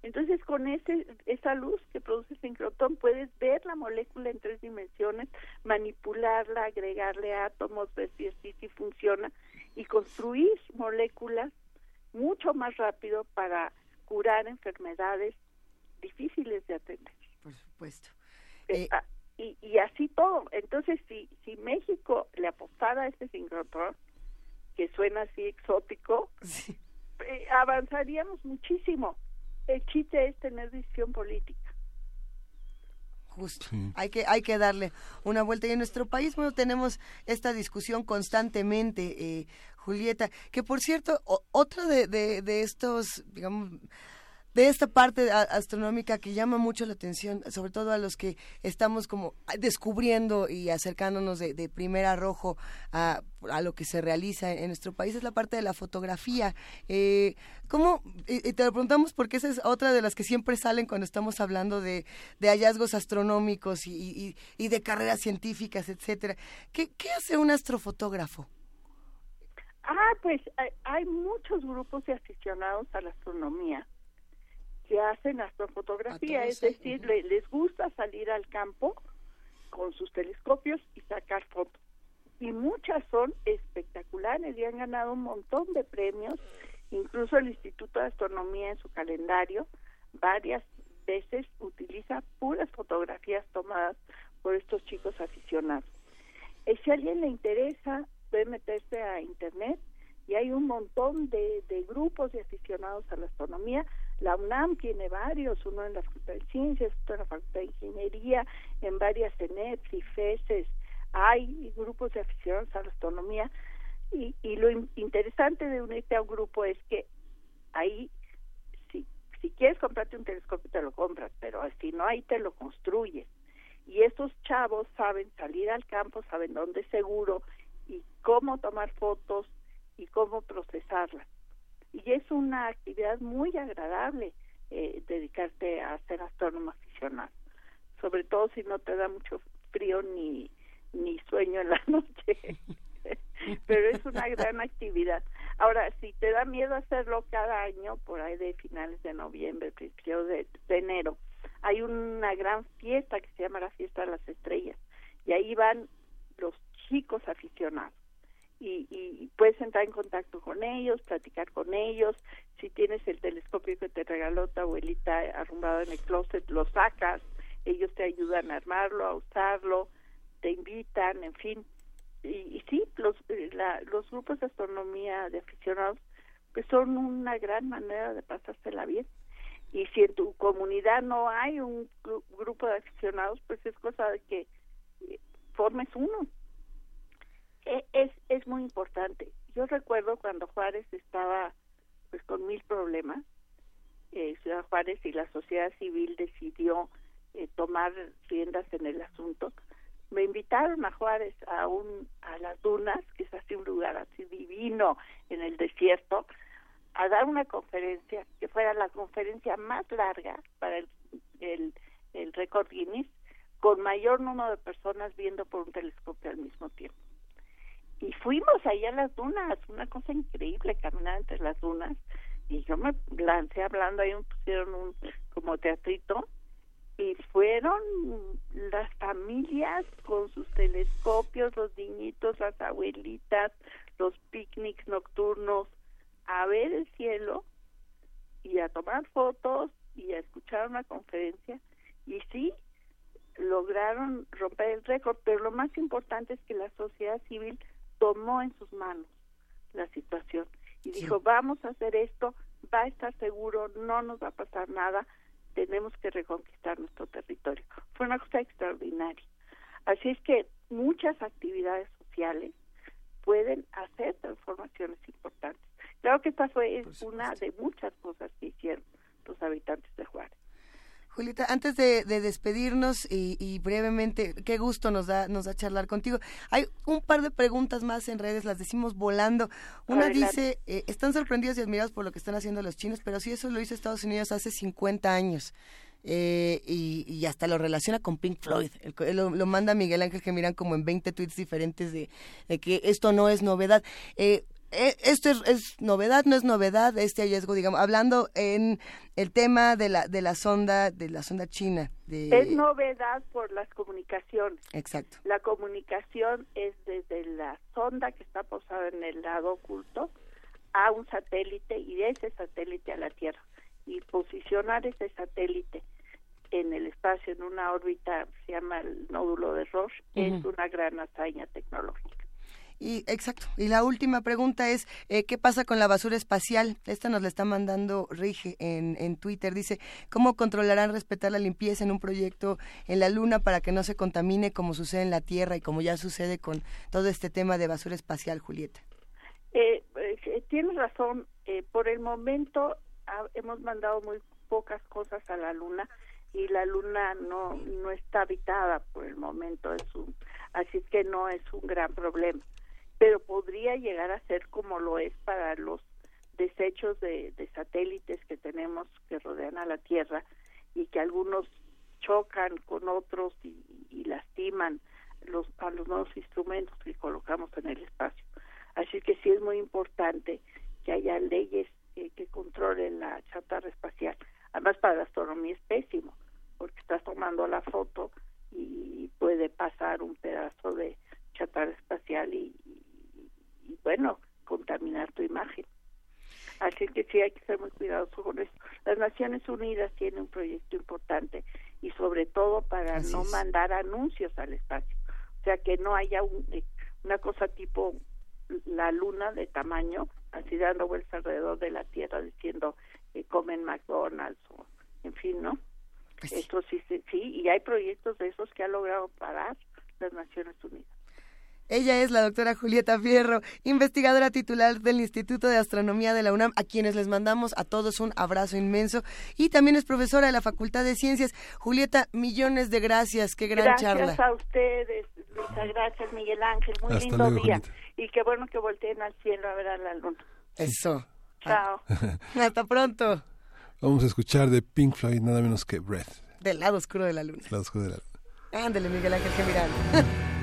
entonces, con ese, esa luz que produce sincrotrón, puedes ver la molécula en tres dimensiones, manipularla, agregarle átomos, ver si si funciona y construir moléculas mucho más rápido para curar enfermedades difíciles de atender. Por supuesto. Eh, eh, ah, y, y así todo. Entonces, si, si México le apostara a este sincrotrón, que suena así exótico, eh, avanzaríamos muchísimo el chiste es tener decisión política. Justo. Hay que hay que darle una vuelta y en nuestro país bueno tenemos esta discusión constantemente eh, Julieta que por cierto otro de, de, de estos digamos de esta parte astronómica que llama mucho la atención, sobre todo a los que estamos como descubriendo y acercándonos de, primer arrojo a, lo que se realiza en nuestro país, es la parte de la fotografía. Eh, ¿Cómo? Y, te lo preguntamos porque esa es otra de las que siempre salen cuando estamos hablando de, hallazgos astronómicos y, de carreras científicas, etcétera. ¿Qué, ¿Qué hace un astrofotógrafo? Ah, pues hay muchos grupos de aficionados a la astronomía que hacen astrofotografía, es decir, les gusta salir al campo con sus telescopios y sacar fotos. Y muchas son espectaculares y han ganado un montón de premios, incluso el Instituto de Astronomía en su calendario varias veces utiliza puras fotografías tomadas por estos chicos aficionados. Y si a alguien le interesa, puede meterse a internet y hay un montón de, de grupos de aficionados a la astronomía la UNAM tiene varios, uno en la Facultad de Ciencias, otro en la Facultad de Ingeniería, en varias CENEPs y FESES. Hay grupos de aficionados a la astronomía y, lo interesante de unirte a un grupo es que ahí, si, si quieres comprarte un telescopio, te lo compras, pero si no, ahí te lo construyes. Y estos chavos saben salir al campo, saben dónde es seguro y cómo tomar fotos y cómo procesarlas y es una actividad muy agradable. eh, dedicarte a ser astrónomo aficionado, sobre todo si no te da mucho frío ni, ni sueño en la noche. Pero es una gran actividad. Ahora, si te da miedo hacerlo cada año, por ahí de finales de noviembre, principios de, enero, hay una gran fiesta que se llama la Fiesta de las Estrellas. Y ahí van los chicos aficionados. Y, y, puedes entrar en contacto con ellos, platicar con ellos. Si tienes el telescopio que te regaló tu abuelita arrumbado en el closet, lo sacas. Ellos te ayudan a armarlo, a usarlo, te invitan, en fin. Y, sí, los, eh, los grupos de astronomía de aficionados pues son una gran manera de pasársela bien. Y si en tu comunidad no hay un grupo de aficionados, pues es cosa de que eh, formes uno es, es muy importante. Yo recuerdo cuando Juárez estaba pues con mil problemas, eh, Ciudad Juárez y la sociedad civil decidió eh, tomar riendas en el asunto. Me invitaron a Juárez a un a las dunas, que es así un lugar así divino en el desierto, a dar una conferencia que fuera la conferencia más larga para el, el, el récord Guinness, con mayor número de personas viendo por un telescopio al mismo tiempo y fuimos ahí a las dunas, una cosa increíble caminar entre las dunas y yo me lancé hablando ahí pusieron un como teatrito y fueron las familias con sus telescopios, los niñitos, las abuelitas, los picnics nocturnos a ver el cielo y a tomar fotos y a escuchar una conferencia y sí lograron romper el récord, pero lo más importante es que la sociedad civil tomó en sus manos la situación y dijo, vamos a hacer esto, va a estar seguro, no nos va a pasar nada, tenemos que reconquistar nuestro territorio. Fue una cosa extraordinaria. Así es que muchas actividades sociales pueden hacer transformaciones importantes. Claro que esta fue una de muchas cosas que hicieron los habitantes de Juárez. Julieta, antes de, despedirnos y, brevemente, qué gusto nos da, nos da charlar contigo. Hay un par de preguntas más en redes, las decimos volando. Una dice, eh, están sorprendidos y admirados por lo que están haciendo los chinos, pero sí eso lo hizo Estados Unidos hace 50 años. Eh, y, hasta lo relaciona con Pink Floyd. lo, manda Miguel Ángel que miran como en 20 tweets diferentes de, que esto no es novedad. Eh, esto es, novedad, no es novedad este hallazgo, digamos, hablando en el tema de la de la sonda de la sonda china. Es novedad por las comunicaciones. Exacto. La comunicación es desde la sonda que está posada en el lado oculto a un satélite y de ese satélite a la Tierra y posicionar ese satélite en el espacio en una órbita se llama el nódulo de Roche es una gran hazaña tecnológica. Y exacto. Y la última pregunta es eh, qué pasa con la basura espacial. Esta nos la está mandando Rige en, en Twitter. Dice cómo controlarán respetar la limpieza en un proyecto en la Luna para que no se contamine como sucede en la Tierra y como ya sucede con todo este tema de basura espacial, Julieta. Eh, eh tienes razón. Eh, por el momento hemos mandado muy pocas cosas a la Luna y la Luna no no está habitada por el momento. Es un, así que no es un gran problema pero podría llegar a ser como lo es para los desechos de, satélites que tenemos que rodean a la Tierra y que algunos chocan con otros y, lastiman los, a los nuevos instrumentos que colocamos en el espacio. Así que sí es muy importante que haya leyes que controlen la chatarra espacial. Además, para la astronomía es pésimo, porque estás tomando la foto y puede pasar un pedazo de chatarra espacial y, y bueno, contaminar tu imagen. Así que sí hay que ser muy cuidadosos con eso. Las Naciones Unidas tienen un proyecto importante y sobre todo para no mandar anuncios al espacio. O sea, que no haya eh, una cosa tipo la luna de tamaño, así dando vueltas alrededor de la Tierra diciendo que comen McDonald's o en fin, ¿no? Pues Esto sí, sí, sí, y hay proyectos de esos que ha logrado parar las Naciones Unidas. Ella es la doctora Julieta Fierro, investigadora titular del Instituto de Astronomía de la UNAM, a quienes les mandamos a todos un abrazo inmenso. Y también es profesora de la Facultad de Ciencias. Julieta, millones de gracias, qué gran charla. Gracias a ustedes, muchas gracias Miguel Ángel, muy lindo día. Y qué bueno que volteen al cielo a ver a la luna. Eso. Chao. Hasta pronto. Vamos a escuchar de Pink Floyd nada menos que Breath. Del lado oscuro de la luna. Del lado oscuro de la luna. Ándale, Miguel Ángel Gemirán.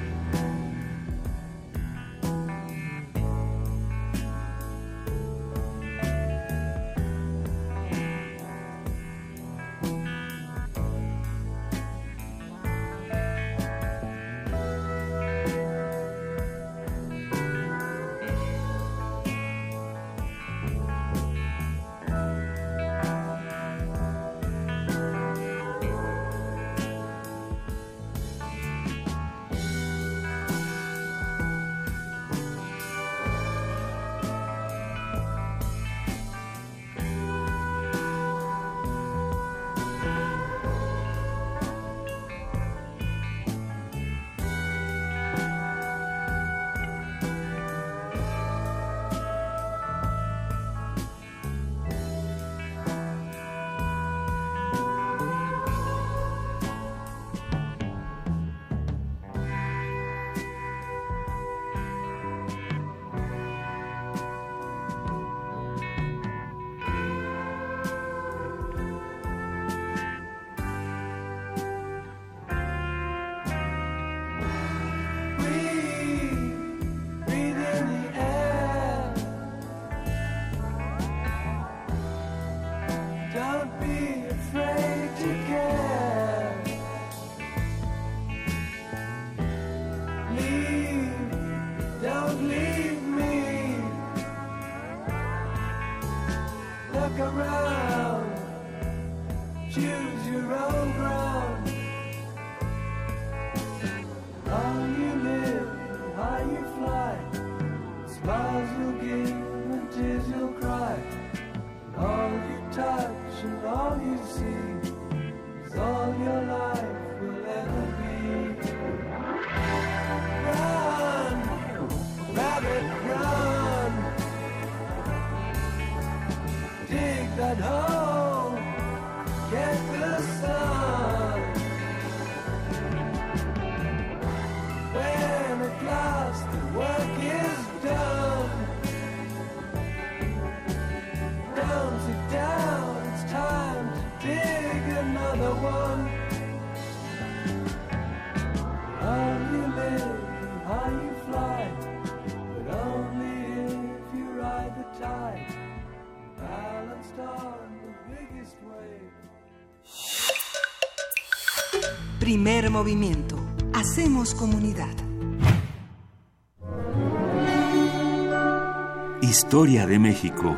Historia de México.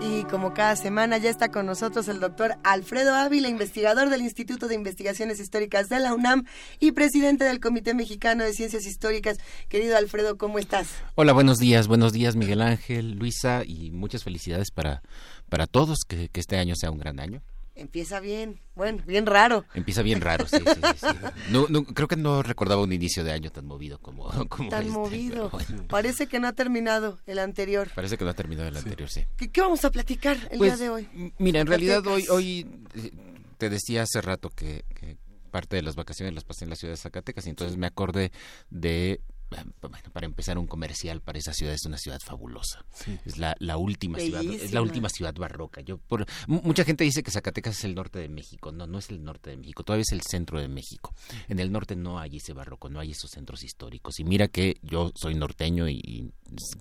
Y como cada semana ya está con nosotros el doctor Alfredo Ávila, investigador del Instituto de Investigaciones Históricas de la UNAM y presidente del Comité Mexicano de Ciencias Históricas. Querido Alfredo, ¿cómo estás? Hola, buenos días, buenos días Miguel Ángel, Luisa y muchas felicidades para para todos, que, este año sea un gran año. Empieza bien, bueno, bien raro. Empieza bien raro, sí, sí, sí. No, creo que no recordaba un inicio de año tan movido como, como Tan este, movido. Parece que no ha terminado el anterior. Parece que no ha terminado el anterior, sí. ¿Qué, vamos a platicar el pues, día de hoy? Mira, en realidad hoy, hoy eh, te decía hace rato que, que parte de las vacaciones las pasé en la ciudad de Zacatecas y entonces me acordé de bueno, para empezar un comercial para esa ciudad es una ciudad fabulosa. Es la, la última ciudad, es la última ciudad barroca. Yo por mucha gente dice que Zacatecas es el norte de México. No, no es el norte de México, todavía es el centro de México. En el norte no hay ese barroco, no hay esos centros históricos. Y mira que yo soy norteño y,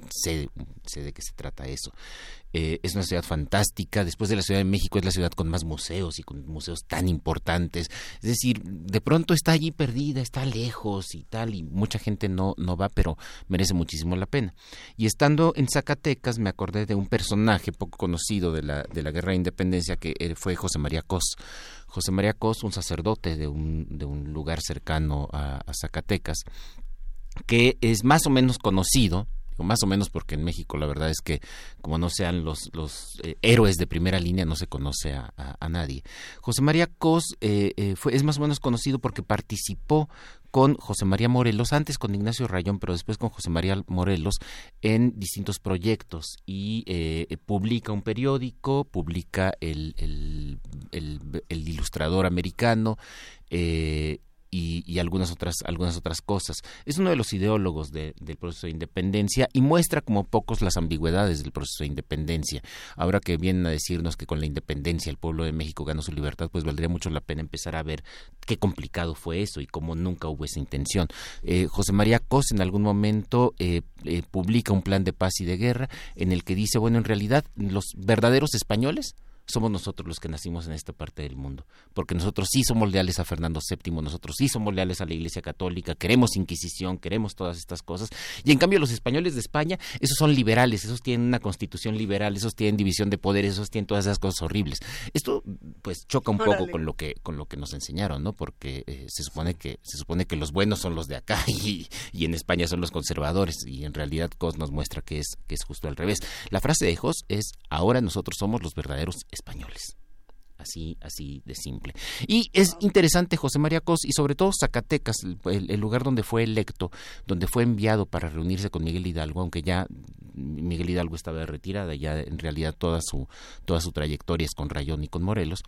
sé, sé de qué se trata eso. Eh, es una ciudad fantástica. Después de la Ciudad de México es la ciudad con más museos y con museos tan importantes. Es decir, de pronto está allí perdida, está lejos y tal, y mucha gente no, no va, pero merece muchísimo la pena. Y estando en Zacatecas me acordé de un personaje poco conocido de la, de la Guerra de Independencia que eh, fue José María Cos. José María Cos, un sacerdote de un, de un lugar cercano a Zacatecas, que es más o menos conocido, más o menos porque en México la verdad es que como no sean los, los eh, héroes de primera línea no se conoce a, nadie. José María Cos eh, eh, fue, es más o menos conocido porque participó con José María Morelos, antes con Ignacio Rayón, pero después con José María Morelos en distintos proyectos y publica un periódico, publica el, el, el, ilustrador americano, y, algunas otras algunas otras cosas. Es uno de los ideólogos del proceso de independencia y muestra como pocos las ambigüedades del proceso de independencia. Ahora que vienen a decirnos que con la independencia el pueblo de México ganó su libertad, pues valdría mucho la pena empezar a ver qué complicado fue eso y cómo nunca hubo esa intención. Eh, José María Cos en algún momento eh, eh, publica un plan de paz y de guerra en el que dice, bueno, en realidad los verdaderos españoles somos nosotros los que nacimos en esta parte del mundo, porque nosotros sí somos leales a Fernando VII, nosotros sí somos leales a la Iglesia Católica, queremos Inquisición, queremos todas estas cosas, y en cambio los españoles de España, esos son liberales, esos tienen una constitución liberal, esos tienen división de poderes, esos tienen todas esas cosas horribles. Esto pues choca un poco con lo que con lo que nos enseñaron, ¿no? Porque eh, se supone que se supone que los buenos son los de acá y, y en España son los conservadores y en realidad Cos nos muestra que es que es justo al revés. La frase de Jos es ahora nosotros somos los verdaderos españoles. Así, así de simple. Y es interesante José María Cos y sobre todo Zacatecas, el, lugar donde fue electo, donde fue enviado para reunirse con Miguel Hidalgo, aunque ya Miguel Hidalgo estaba de retirada, ya en realidad toda su, toda su trayectoria es con Rayón y con Morelos,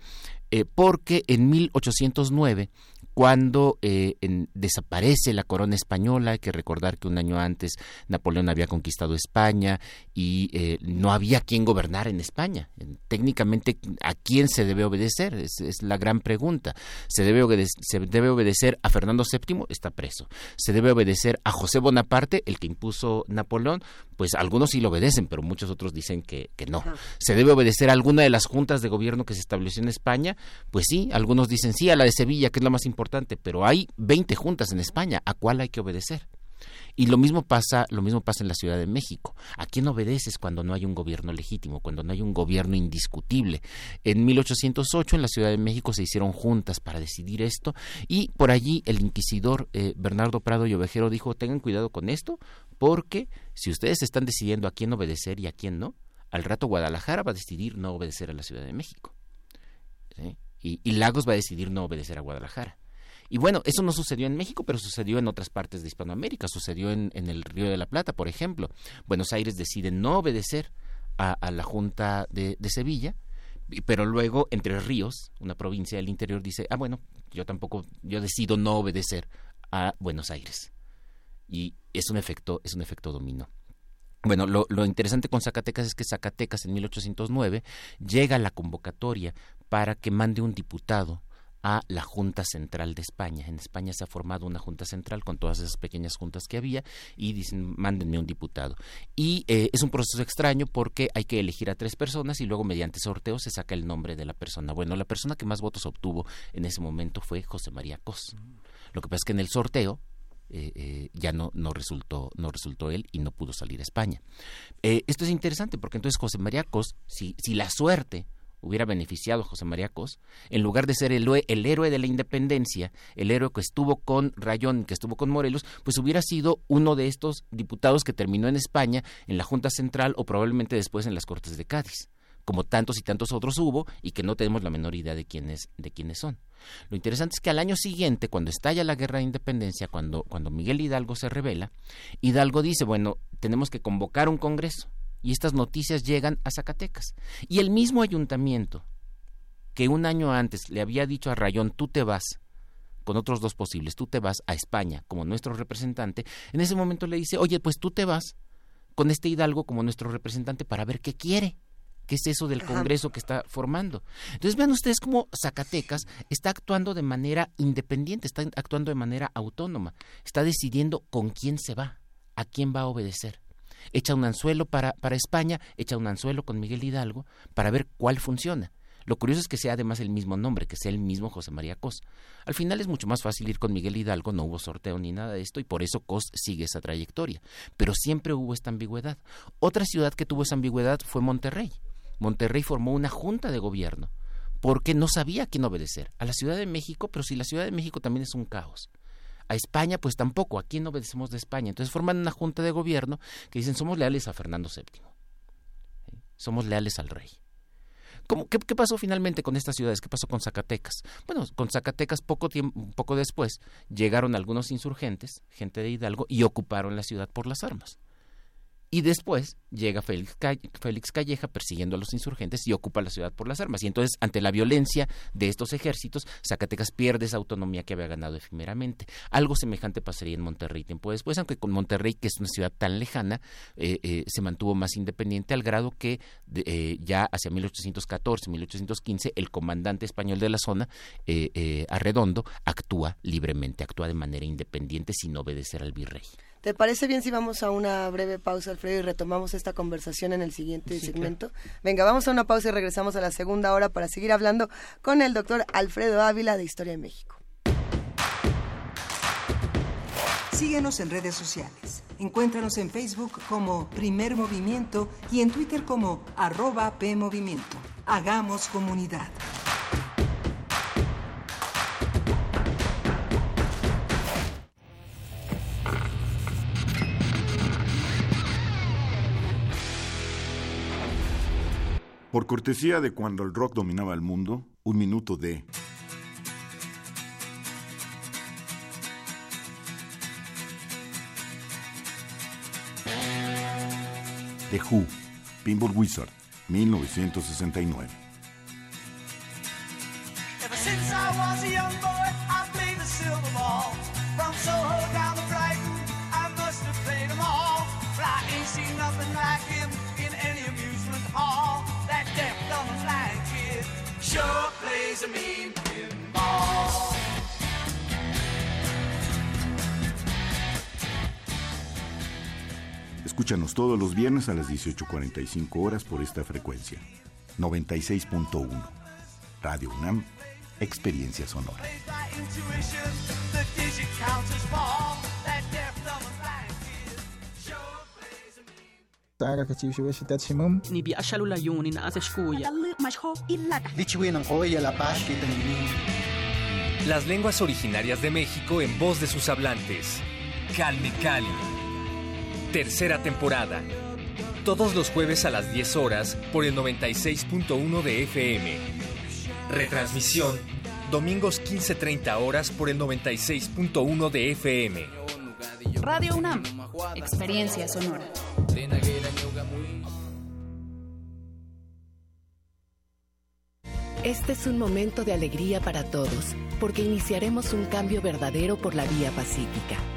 eh, porque en 1809 cuando eh, desaparece la corona española, hay que recordar que un año antes Napoleón había conquistado España y eh, no había quien gobernar en España. Técnicamente, ¿a quién se debe obedecer? Es, la gran pregunta. ¿Se debe, ¿Se debe obedecer a Fernando VII? Está preso. ¿Se debe obedecer a José Bonaparte, el que impuso Napoleón? Pues algunos sí lo obedecen, pero muchos otros dicen que, que no. ¿Se debe obedecer a alguna de las juntas de gobierno que se estableció en España? Pues sí, algunos dicen sí, a la de Sevilla, que es la más importante pero hay 20 juntas en España, ¿a cuál hay que obedecer? Y lo mismo pasa, lo mismo pasa en la Ciudad de México. ¿A quién obedeces cuando no hay un gobierno legítimo, cuando no hay un gobierno indiscutible? En 1808 en la Ciudad de México se hicieron juntas para decidir esto y por allí el inquisidor eh, Bernardo Prado y Ovejero dijo, "Tengan cuidado con esto, porque si ustedes están decidiendo a quién obedecer y a quién no, al rato Guadalajara va a decidir no obedecer a la Ciudad de México." y Lagos va a decidir no obedecer a Guadalajara. Y bueno, eso no sucedió en México, pero sucedió en otras partes de Hispanoamérica, sucedió en, el Río de la Plata, por ejemplo. Buenos Aires decide no obedecer a, la Junta de, Sevilla, pero luego Entre Ríos, una provincia del interior, dice, ah, bueno, yo tampoco, yo decido no obedecer a Buenos Aires. Y es un efecto, es un efecto dominó. Bueno, lo, lo, interesante con Zacatecas es que Zacatecas en 1809 llega a la convocatoria para que mande un diputado a la Junta Central de España. En España se ha formado una Junta Central con todas esas pequeñas juntas que había y dicen, mándenme un diputado. Y eh, es un proceso extraño porque hay que elegir a tres personas y luego mediante sorteo se saca el nombre de la persona. Bueno, la persona que más votos obtuvo en ese momento fue José María Cos. Lo que pasa es que en el sorteo eh, eh, ya no, no, resultó, no resultó él y no pudo salir a España. esto es interesante porque entonces José María Cos, si, si la suerte hubiera beneficiado a José María Cos, en lugar de ser el, héroe de la independencia, el héroe que estuvo con Rayón, que estuvo con Morelos, pues hubiera sido uno de estos diputados que terminó en España, en la Junta Central o probablemente después en las Cortes de Cádiz, como tantos y tantos otros hubo y que no tenemos la menor idea de quiénes, de quiénes son. Lo interesante es que al año siguiente, cuando estalla la guerra de independencia, cuando, cuando Miguel Hidalgo se revela, Hidalgo dice, bueno, tenemos que convocar un congreso y estas noticias llegan a Zacatecas. Y el mismo ayuntamiento que un año antes le había dicho a Rayón, tú te vas, con otros dos posibles, tú te vas a España como nuestro representante, en ese momento le dice, oye, pues tú te vas con este Hidalgo como nuestro representante para ver qué quiere. ¿Qué es eso del Congreso que está formando? Entonces vean ustedes cómo Zacatecas está actuando de manera independiente, está actuando de manera autónoma, está decidiendo con quién se va, a quién va a obedecer echa un anzuelo para, para España, echa un anzuelo con Miguel Hidalgo para ver cuál funciona. Lo curioso es que sea además el mismo nombre, que sea el mismo José María Cos. Al final es mucho más fácil ir con Miguel Hidalgo, no hubo sorteo ni nada de esto, y por eso Cos sigue esa trayectoria. Pero siempre hubo esta ambigüedad. Otra ciudad que tuvo esa ambigüedad fue Monterrey. Monterrey formó una junta de gobierno porque no sabía a quién obedecer. A la Ciudad de México, pero si la Ciudad de México también es un caos. A España, pues tampoco. ¿A quién obedecemos de España? Entonces forman una junta de gobierno que dicen somos leales a Fernando VII. Somos leales al rey. ¿Cómo, qué, pasó finalmente con estas ciudades? ¿Qué pasó con Zacatecas? Bueno, con Zacatecas poco tiempo, poco después llegaron algunos insurgentes, gente de Hidalgo, y ocuparon la ciudad por las armas. Y después llega Félix, Calleja persiguiendo a los insurgentes y ocupa la ciudad por las armas. Y entonces, ante la violencia de estos ejércitos, Zacatecas pierde esa autonomía que había ganado efímeramente. Algo semejante pasaría en Monterrey tiempo después, aunque con Monterrey, que es una ciudad tan lejana, eh, eh, se mantuvo más independiente al grado que eh, ya hacia 1814, 1815, el comandante español de la zona, Arredondo, actúa libremente, actúa de manera independiente sin obedecer al virrey. ¿Te parece bien si vamos a una breve pausa, Alfredo, y retomamos esta conversación en el siguiente segmento? Venga, vamos a una pausa y regresamos a la segunda hora para seguir hablando con el doctor Alfredo Ávila de Historia de México. Síguenos en redes sociales. Encuéntranos en Facebook como Primer Movimiento y en Twitter como arroba PMovimiento. Hagamos comunidad. Por cortesía de cuando el rock dominaba el mundo, un minuto de... The Who, Pinball Wizard, 1969. Escúchanos todos los viernes a las 18.45 horas por esta frecuencia. 96.1. Radio UNAM, Experiencia Sonora. taga ka chiu sitat simum ni bi ashalu la yuni na ase shkuya oya la paz Las lenguas originarias de México en voz de sus hablantes. Calme Cali. Tercera temporada. Todos los jueves a las 10 horas por el 96.1 de FM. Retransmisión. Domingos 15.30 horas por el 96.1 de FM. Radio UNAM. Experiencia sonora. Este es un momento de alegría para todos, porque iniciaremos un cambio verdadero por la vía pacífica.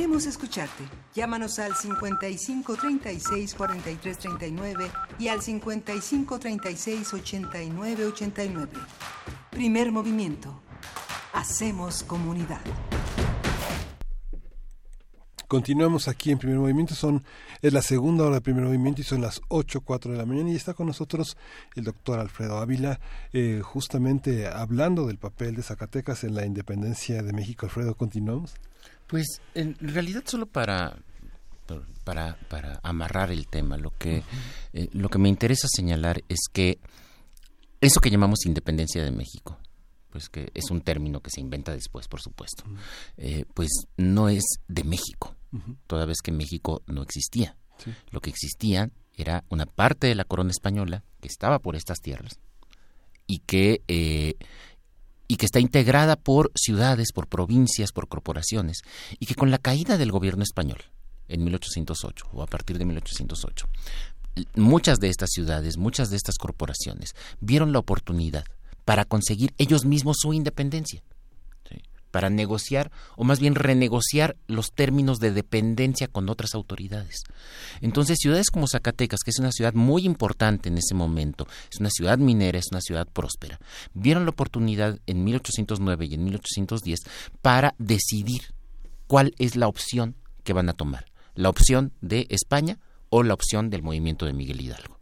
Queremos escucharte. Llámanos al 55 36 43 39 y al 55 36 89 89. Primer movimiento. Hacemos comunidad. Continuamos aquí en Primer Movimiento, son es la segunda hora de Primer Movimiento y son las 8, 4 de la mañana y está con nosotros el doctor Alfredo Ávila, eh, justamente hablando del papel de Zacatecas en la independencia de México. Alfredo, ¿continuamos? Pues en realidad solo para, para, para amarrar el tema, lo que, eh, lo que me interesa señalar es que eso que llamamos independencia de México, pues que es un término que se inventa después, por supuesto, eh, pues no es de México, toda vez que México no existía. Lo que existía era una parte de la corona española que estaba por estas tierras y que, eh, y que está integrada por ciudades, por provincias, por corporaciones, y que con la caída del gobierno español en 1808 o a partir de 1808, muchas de estas ciudades, muchas de estas corporaciones vieron la oportunidad para conseguir ellos mismos su independencia, para negociar o más bien renegociar los términos de dependencia con otras autoridades. Entonces, ciudades como Zacatecas, que es una ciudad muy importante en ese momento, es una ciudad minera, es una ciudad próspera, vieron la oportunidad en 1809 y en 1810 para decidir cuál es la opción que van a tomar, la opción de España o la opción del movimiento de Miguel Hidalgo.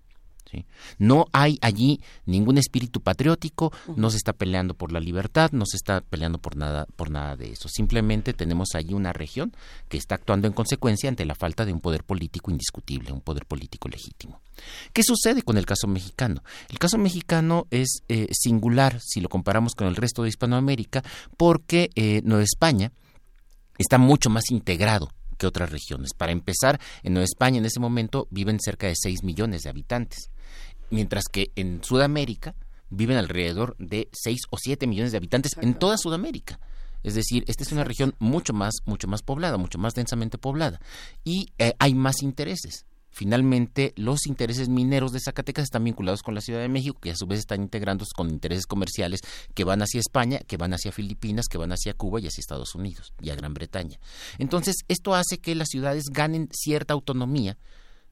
No hay allí ningún espíritu patriótico, no se está peleando por la libertad, no se está peleando por nada, por nada de eso. Simplemente tenemos allí una región que está actuando en consecuencia ante la falta de un poder político indiscutible, un poder político legítimo. ¿Qué sucede con el caso mexicano? El caso mexicano es eh, singular si lo comparamos con el resto de Hispanoamérica, porque eh, Nueva España está mucho más integrado que otras regiones. Para empezar, en Nueva España en ese momento viven cerca de 6 millones de habitantes mientras que en Sudamérica viven alrededor de 6 o 7 millones de habitantes en toda Sudamérica. Es decir, esta es una región mucho más, mucho más poblada, mucho más densamente poblada. Y eh, hay más intereses. Finalmente, los intereses mineros de Zacatecas están vinculados con la Ciudad de México, que a su vez están integrándose con intereses comerciales que van hacia España, que van hacia Filipinas, que van hacia Cuba y hacia Estados Unidos y a Gran Bretaña. Entonces, esto hace que las ciudades ganen cierta autonomía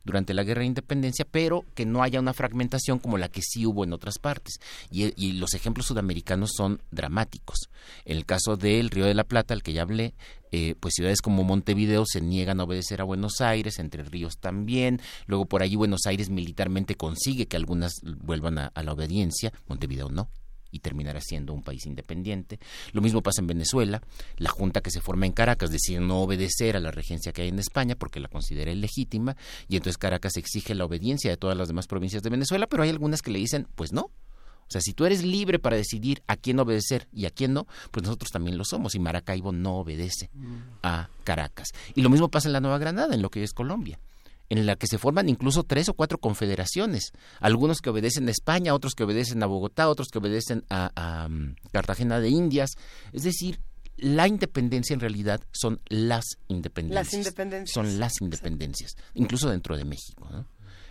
durante la guerra de independencia, pero que no haya una fragmentación como la que sí hubo en otras partes. Y, los ejemplos sudamericanos son dramáticos. En el caso del Río de la Plata, al que ya hablé, eh, pues ciudades como Montevideo se niegan a obedecer a Buenos Aires, Entre Ríos también, luego por allí Buenos Aires militarmente consigue que algunas vuelvan a la obediencia, Montevideo no y terminará siendo un país independiente. Lo mismo pasa en Venezuela. La junta que se forma en Caracas decide no obedecer a la regencia que hay en España porque la considera ilegítima y entonces Caracas exige la obediencia de todas las demás provincias de Venezuela, pero hay algunas que le dicen, pues no. O sea, si tú eres libre para decidir a quién obedecer y a quién no, pues nosotros también lo somos y Maracaibo no obedece mm. a Caracas. Y lo mismo pasa en la Nueva Granada, en lo que es Colombia en la que se forman incluso tres o cuatro confederaciones, algunos que obedecen a España, otros que obedecen a Bogotá, otros que obedecen a, mm, Cartagena de Indias, es decir, la independencia en realidad son las independencias. Las independencias. Son las independencias, incluso dentro de México. ¿no?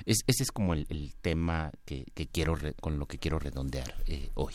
Es, ese es como el, tema que, quiero con lo que quiero redondear eh, hoy.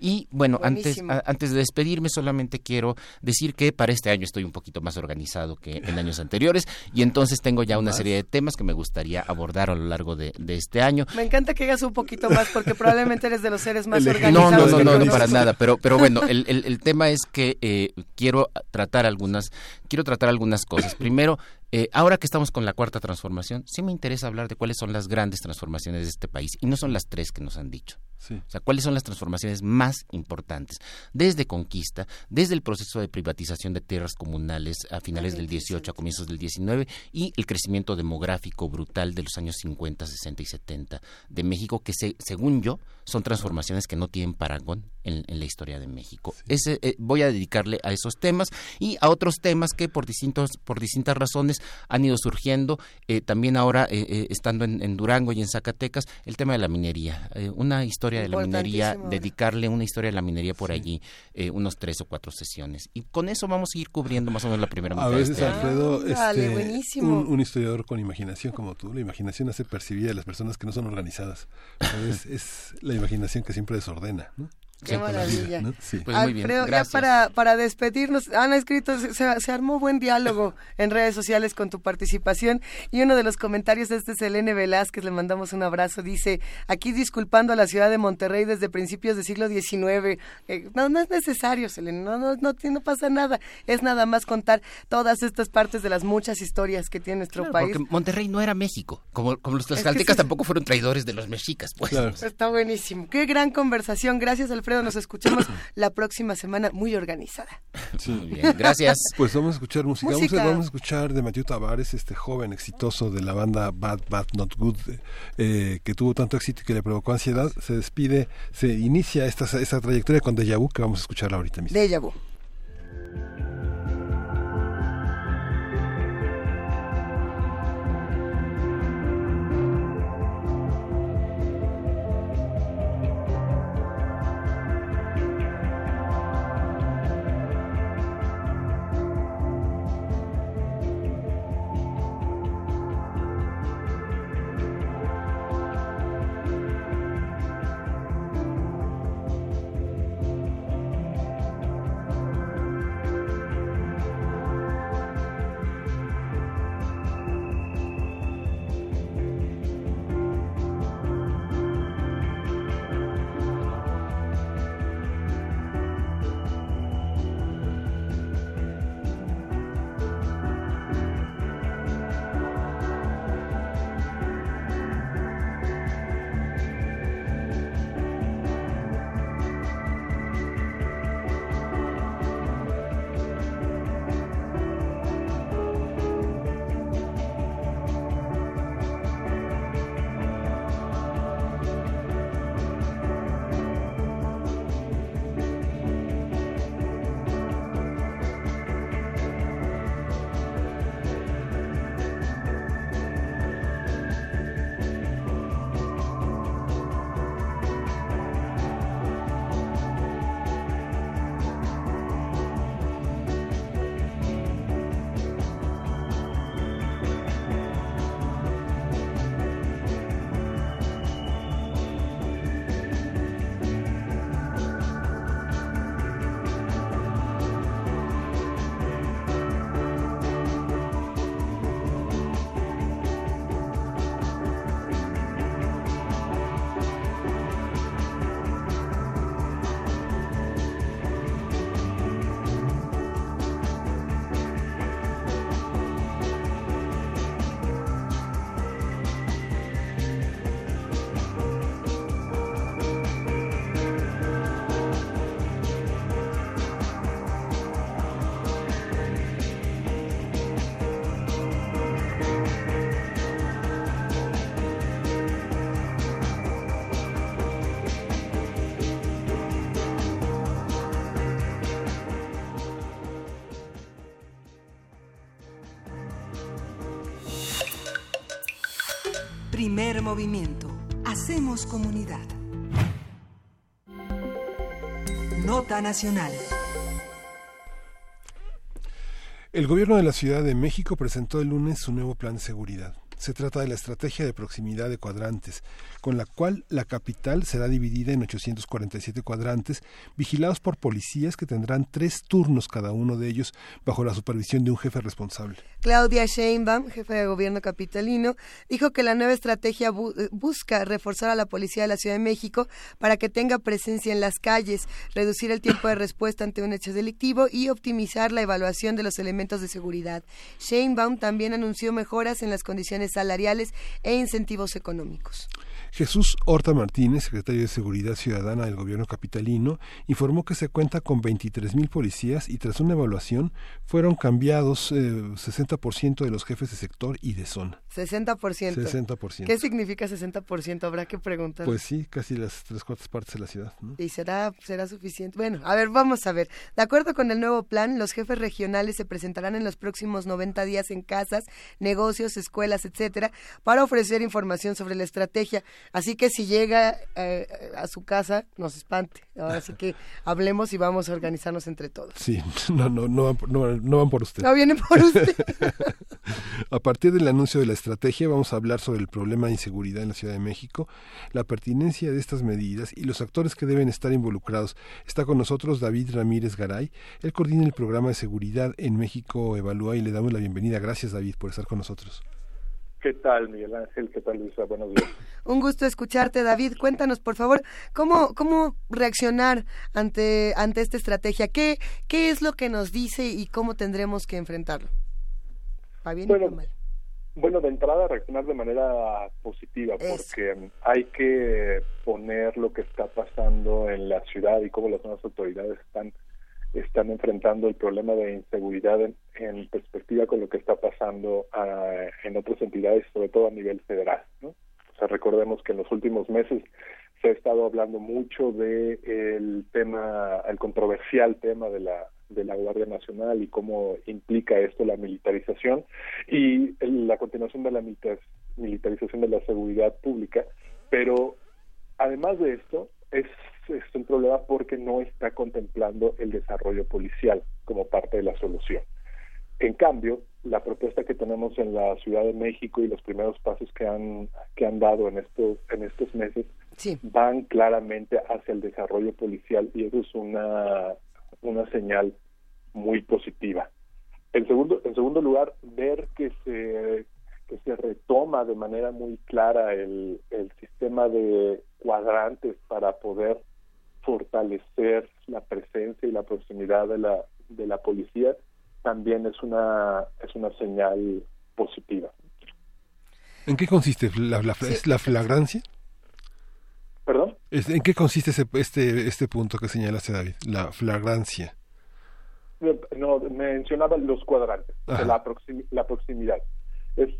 Y bueno, antes, antes de despedirme, solamente quiero decir que para este año estoy un poquito más organizado que en años anteriores y entonces tengo ya una serie de temas que me gustaría abordar a lo largo de, este año. Me encanta que hagas un poquito más porque probablemente eres de los seres más organizados. No, no, no, no, para nada, pero, pero bueno, el, el, tema es que eh, quiero tratar algunas, quiero tratar algunas cosas. Primero, eh, ahora que estamos con la cuarta transformación, sí me interesa hablar de cuáles son las grandes transformaciones de este país y no son las tres que nos han dicho. O sea, cuáles son las transformaciones más importantes. Desde conquista, desde el proceso de privatización de tierras comunales a finales del 18, a comienzos del 19, y el crecimiento demográfico brutal de los años 50, 60 y 70 de México, que según yo son transformaciones que no tienen parangón en, la historia de México. Ese, eh, voy a dedicarle a esos temas y a otros temas que por, distintos, por distintas razones han ido surgiendo. Eh, también ahora, eh, estando en, en, Durango y en Zacatecas, el tema de la minería. una historia de la minería, dedicarle una historia de la minería por allí, eh, unos tres o cuatro sesiones. Y con eso vamos a ir cubriendo más o menos la primera mitad. A veces, este Alfredo, ah, este, un, historiador con imaginación como tú, la imaginación hace percibir a las personas que no son organizadas. es, es la imaginación que siempre desordena, ¿no? Qué maravilla. Pues muy bien. ya para, para despedirnos, han escrito, se, se, armó buen diálogo en redes sociales con tu participación y uno de los comentarios de este es Elene Velázquez, le mandamos un abrazo, dice, aquí disculpando a la ciudad de Monterrey desde principios del siglo XIX. Eh, no, no es necesario, Selene, no, no, no, pasa nada, es nada más contar todas estas partes de las muchas historias que tiene nuestro país. Porque Monterrey no era México, como, como los tlaxcaltecas tampoco fueron traidores de los mexicas, pues. Está buenísimo, qué gran conversación, gracias nos escuchamos la próxima semana muy organizada. bien, gracias. Pues vamos a escuchar música. Vamos, a, escuchar de Matthew Tavares, este joven exitoso de la banda Bad Bad Not Good, eh, que tuvo tanto éxito y que le provocó ansiedad. Se despide, se inicia esta, esta trayectoria con Deja Vu, que vamos a escuchar ahorita mismo. Deja Vu. Primer movimiento. Hacemos comunidad. Nota Nacional. El gobierno de la Ciudad de México presentó el lunes su nuevo plan de seguridad. Se trata de la estrategia de proximidad de cuadrantes, con la cual la capital será dividida en 847 cuadrantes, vigilados por policías que tendrán tres turnos cada uno de ellos bajo la supervisión de un jefe responsable. Claudia Sheinbaum, jefe de gobierno capitalino, dijo que la nueva estrategia eh, busca reforzar a la policía de la Ciudad de México para que tenga presencia en las calles, reducir el tiempo de respuesta ante un hecho delictivo y optimizar la evaluación de los elementos de seguridad. Sheinbaum también anunció mejoras en las condiciones salariales e incentivos económicos. Jesús Horta Martínez, secretario de Seguridad Ciudadana del gobierno capitalino, informó que se cuenta con 23 mil policías y tras una evaluación fueron cambiados 60% eh, de los jefes de sector y de zona. 60%. 60%. ¿Qué significa 60%? Habrá que preguntar. Pues sí, casi las tres cuartas partes de la ciudad. ¿Y será, será suficiente? Bueno, a ver, vamos a ver. De acuerdo con el nuevo plan, los jefes regionales se presentarán en los próximos 90 días en casas, negocios, escuelas, etcétera, para ofrecer información sobre la estrategia Así que si llega eh, a su casa, nos espante. Así que hablemos y vamos a organizarnos entre todos. Sí, no, no, no, no, van por usted. No vienen por usted. a partir del anuncio de la estrategia vamos a hablar sobre el problema de inseguridad en la Ciudad de México, la pertinencia de estas medidas y los actores que deben estar involucrados. Está con nosotros David Ramírez Garay. Él coordina el programa de seguridad en México Evalúa y le damos la bienvenida. Gracias David por estar con nosotros. ¿Qué tal, Miguel Ángel? ¿Qué tal, Luisa? Buenos días. Un gusto escucharte, David. Cuéntanos, por favor, cómo, cómo reaccionar ante, ante esta estrategia. ¿Qué, ¿Qué es lo que nos dice y cómo tendremos que enfrentarlo? bien bueno, Bueno, de entrada, reaccionar de manera positiva, porque hay que poner lo que está pasando en la ciudad y cómo las nuevas autoridades están están enfrentando el problema de inseguridad en, perspectiva con lo que está pasando ah, en otras entidades, sobre todo a nivel federal. ¿no? O sea, recordemos que en los últimos meses se ha estado hablando mucho de el tema, el controversial tema de la de la Guardia Nacional y cómo implica esto la militarización y la continuación de la militarización de la seguridad pública, pero además de esto es es un problema porque no está contemplando el desarrollo policial como parte de la solución. En cambio, la propuesta que tenemos en la Ciudad de México y los primeros pasos que han que han dado en estos en estos meses van claramente hacia el desarrollo policial y eso es una una señal muy positiva. En segundo en segundo lugar, ver que se que se retoma de manera muy clara el, el sistema de cuadrantes para poder fortalecer la presencia y la proximidad de la de la policía también es una es una señal positiva. ¿En qué consiste la, la, la flagrancia? ¿Perdón? ¿En qué consiste ese, este este punto que señalaste David? La flagrancia. No, mencionaba los cuadrantes, la, la proximidad. Es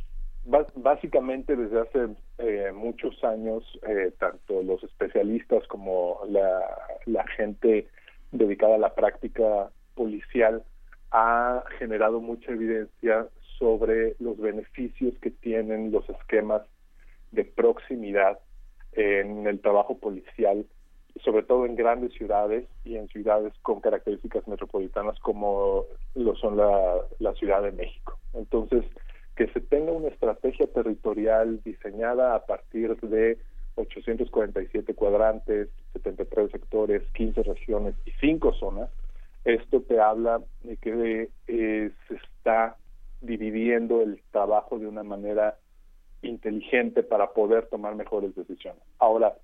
básicamente desde hace eh, muchos años, eh, tanto los especialistas como la, gente dedicada a la práctica policial ha generado mucha evidencia sobre los beneficios que tienen los esquemas de proximidad en el trabajo policial, sobre todo en grandes ciudades y en ciudades con características metropolitanas como lo son la, la Ciudad de México. Entonces, que se tenga una estrategia territorial diseñada a partir de 847 cuadrantes, 73 sectores, 15 regiones y 5 zonas, esto te habla de que eh, se está dividiendo el trabajo de una manera inteligente para poder tomar mejores decisiones. Ahora,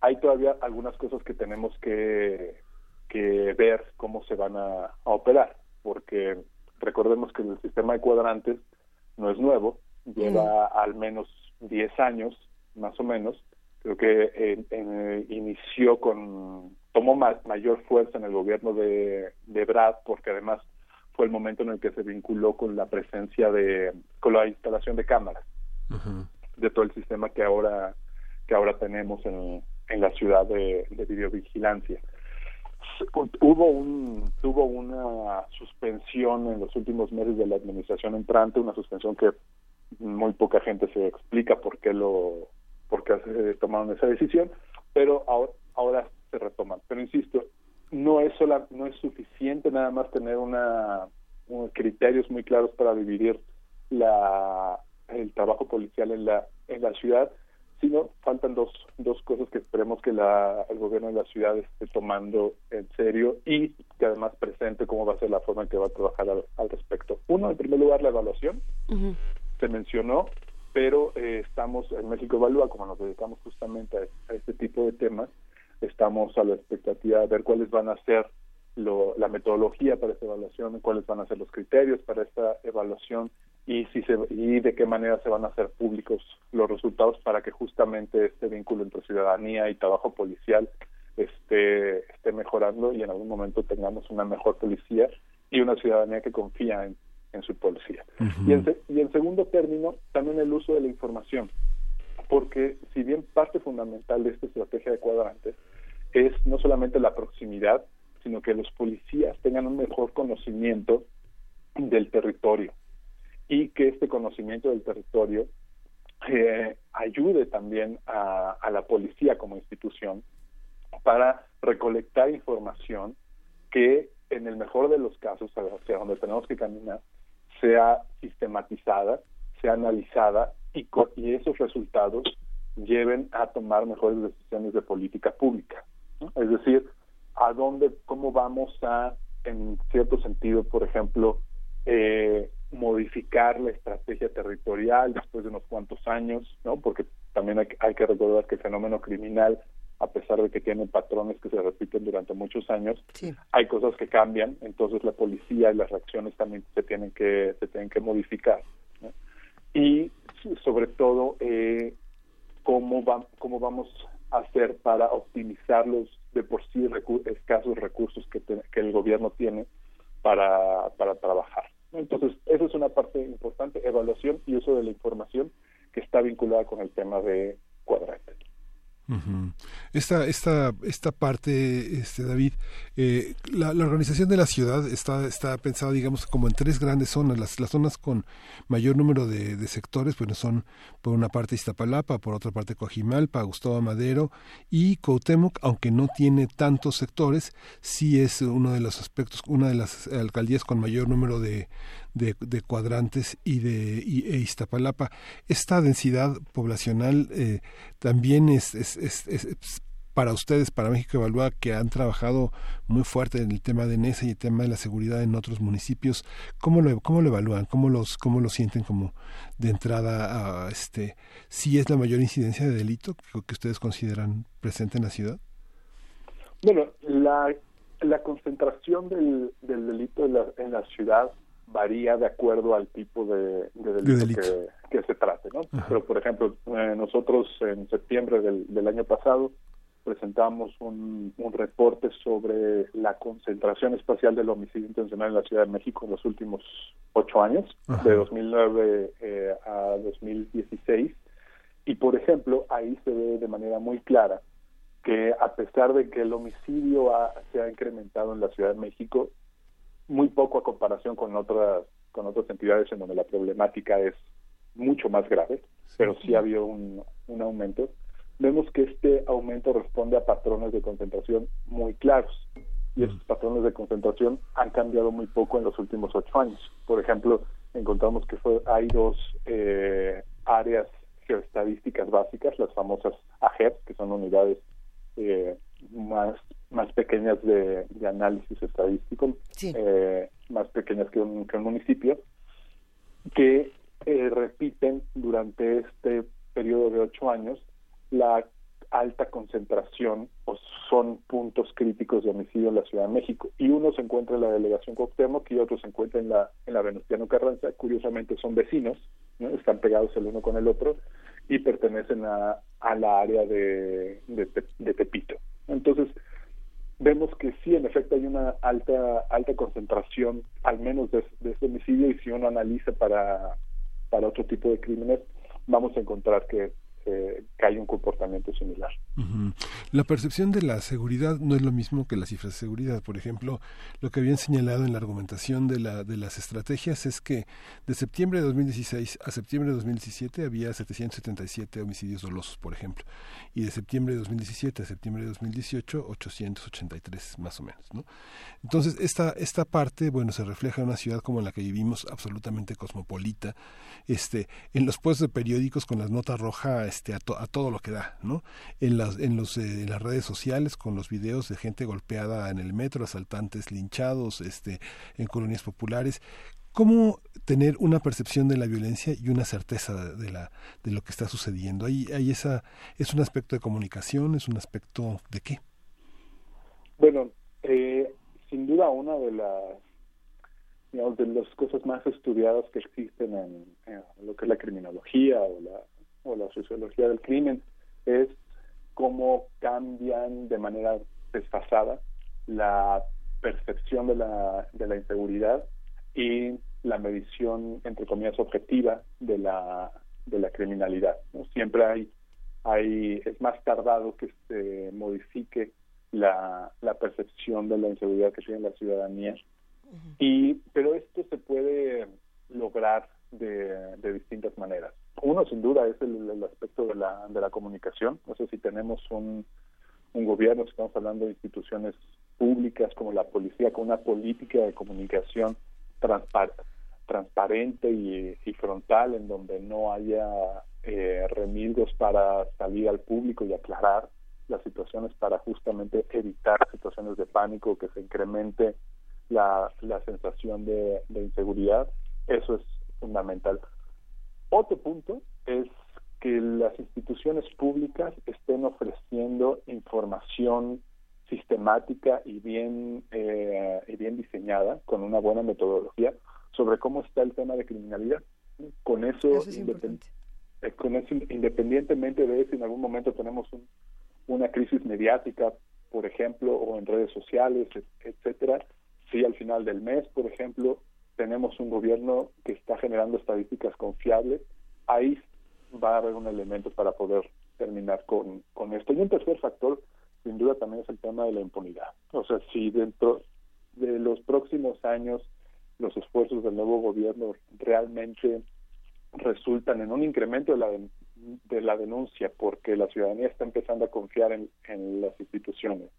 hay todavía algunas cosas que tenemos que, ver cómo se van a operar, porque recordemos que el sistema de cuadrantes no es nuevo, lleva al menos 10 años, más o menos. Creo que inició con, tomó mayor fuerza en el gobierno de, de Brad, porque además fue el momento en el que se vinculó con la presencia de, con la instalación de cámaras de todo el sistema que ahora, que ahora tenemos en, en la ciudad de, de videovigilancia hubo un tuvo una suspensión en los últimos meses de la administración entrante una suspensión que muy poca gente se explica por qué lo por qué tomaron esa decisión pero ahora, ahora se retoman pero insisto no es sola, no es suficiente nada más tener una criterios muy claros para dividir la el trabajo policial en la en la ciudad sino faltan dos, dos cosas que esperemos que la, el gobierno de la ciudad esté tomando en serio y que además presente cómo va a ser la forma en que va a trabajar al, respecto. Uno, en primer lugar, la evaluación. Se mencionó, pero eh, estamos en México Evalúa, como nos dedicamos justamente a, este tipo de temas, estamos a la expectativa de ver cuáles van a ser lo, la metodología para esta evaluación, cuáles van a ser los criterios para esta evaluación y si se, y de qué manera se van a hacer públicos los resultados para que justamente este vínculo entre ciudadanía y trabajo policial esté, esté mejorando y en algún momento tengamos una mejor policía y una ciudadanía que confía en, en su policía. y, en, y en segundo término, también el uso de la información, porque si bien parte fundamental de esta estrategia de cuadrantes es no solamente la proximidad, sino que los policías tengan un mejor conocimiento del territorio y que este conocimiento del territorio eh, ayude también a, la policía como institución para recolectar información que en el mejor de los casos, hacia donde tenemos que caminar, sea sistematizada, sea analizada y, y esos resultados lleven a tomar mejores decisiones de política pública. Es decir, a dónde, cómo vamos a, en cierto sentido, por ejemplo, eh, modificar la estrategia territorial después de unos cuantos años, ¿no? Porque también hay, hay, que recordar que el fenómeno criminal, a pesar de que tiene patrones que se repiten durante muchos años, hay cosas que cambian, entonces la policía y las reacciones también se tienen que se tienen que modificar. Y sobre todo, eh, cómo, va, cómo vamos a hacer para optimizar los de por sí escasos recursos que, que el gobierno tiene para, para trabajar. Entonces, esa es una parte importante, evaluación y uso de la información que está vinculada con el tema de cuadrantes. Esta, esta, esta parte, este, David, eh, la, organización de la ciudad está, está pensada, digamos, como en tres grandes zonas. Las, las zonas con mayor número de, sectores, pues son por una parte Iztapalapa, por otra parte Coajimalpa, Gustavo Madero y Cuauhtémoc, aunque no tiene tantos sectores, sí es uno de los aspectos, una de las alcaldías con mayor número de, de, cuadrantes y de e Iztapalapa. Esta densidad poblacional eh, también es, es, para ustedes, para México Evalúa, que han trabajado muy fuerte en el tema de NESA y el tema de la seguridad en otros municipios, ¿cómo lo, cómo lo evalúan? ¿Cómo, los, ¿Cómo lo sienten como de entrada a este, si es la mayor incidencia de delito que, que ustedes consideran presente en la ciudad? Bueno, la, la concentración del, del delito en la, en la ciudad varía de acuerdo al tipo de, delito, Que, se trate, ¿no? Pero, por ejemplo, eh, nosotros en septiembre del, año pasado presentamos un, reporte sobre la concentración espacial del homicidio intencional en la Ciudad de México en los últimos ocho años, de 2009 eh, a 2016. Y, por ejemplo, ahí se ve de manera muy clara que a pesar de que el homicidio se ha incrementado en la Ciudad de México, muy poco a comparación con otras con otras entidades en donde la problemática es mucho más grave, pero sí ha habido un, un aumento. Vemos que este aumento responde a patrones de concentración muy claros y esos patrones de concentración han cambiado muy poco en los últimos ocho años. Por ejemplo, encontramos que fue, hay dos eh, áreas geoestadísticas básicas, las famosas AGEP, que son unidades eh, más más pequeñas de, análisis estadístico, eh, más pequeñas que un, que un municipio, que eh, repiten durante este periodo de ocho años la alta concentración o son puntos críticos de homicidio en la Ciudad de México. Y uno se encuentra en la delegación Cuauhtémoc y otro se encuentra en la en la Venustiano Carranza. Curiosamente son vecinos están pegados el uno con el otro y pertenecen a, a la área de, de Tepito. Entonces vemos que sí, en efecto, hay una alta alta concentración, al menos de, de este homicidio, y si uno analiza para, para otro tipo de crímenes, vamos a encontrar que que hay un comportamiento similar. La percepción de la seguridad no es lo mismo que las cifras de seguridad. Por ejemplo, lo que habían señalado en la argumentación de, la, las estrategias es que de septiembre de 2016 a septiembre de 2017 había 777 homicidios dolosos, por ejemplo, y de septiembre de 2017 a septiembre de 2018 883 más o menos. ¿no? Entonces, esta, esta parte, bueno, se refleja en una ciudad como la que vivimos, absolutamente cosmopolita, este, en los puestos de periódicos con las notas rojas este, a, todo lo que da, ¿no? En las, en, los, eh, las redes sociales con los videos de gente golpeada en el metro, asaltantes linchados, este, en colonias populares. ¿Cómo tener una percepción de la violencia y una certeza de, la, de lo que está sucediendo? Ahí, ahí esa, ¿Es un aspecto de comunicación? ¿Es un aspecto de qué? Bueno, eh, sin duda una de las de las cosas más estudiadas que existen en, en, lo que es la criminología o la o la sociología del crimen es cómo cambian de manera desfasada la percepción de la, de la inseguridad y la medición, entre comillas, objetiva de la, de la criminalidad. ¿no? Siempre hay, hay, es más tardado que se modifique la, la percepción de la inseguridad que tiene la ciudadanía. y Pero esto se puede lograr de, de distintas maneras. Uno, sin duda, es el, el, aspecto de la, de la comunicación. No sé si tenemos un, un gobierno, estamos hablando de instituciones públicas como la policía, con una política de comunicación transparente y, frontal, en donde no haya eh, remilgos para salir al público y aclarar las situaciones para justamente evitar situaciones de pánico, que se incremente la, la sensación de inseguridad. Eso es fundamental. Otro punto es que las instituciones públicas estén ofreciendo información sistemática y bien eh, y bien diseñada con una buena metodología sobre cómo está el tema de criminalidad. Con eso, eh, con eso independientemente de si en algún momento tenemos una crisis mediática por ejemplo o en redes sociales etcétera si al final del mes por ejemplo tenemos un gobierno que está generando estadísticas confiables, ahí va a haber un elemento para poder terminar con, con esto. Y un tercer factor, sin duda, también es el tema de la impunidad. O sea, si dentro de los próximos años los esfuerzos del nuevo gobierno realmente resultan en un incremento de la, de la denuncia, porque la ciudadanía está empezando a confiar en, en las instituciones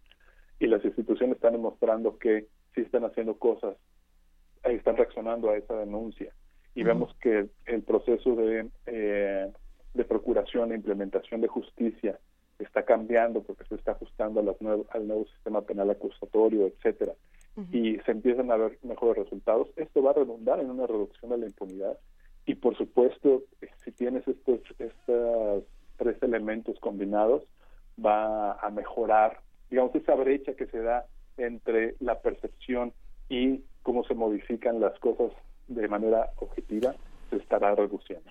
y las instituciones están demostrando que sí están haciendo cosas están reaccionando a esa denuncia. Y vemos que el proceso de, eh, de procuración e implementación de justicia está cambiando porque se está ajustando a las al nuevo sistema penal acusatorio, etcétera, y se empiezan a ver mejores resultados. Esto va a redundar en una reducción de la impunidad. Y, por supuesto, si tienes estos, estos tres elementos combinados, va a mejorar, digamos, esa brecha que se da entre la percepción y cómo se modifican las cosas de manera objetiva, se estará reduciendo.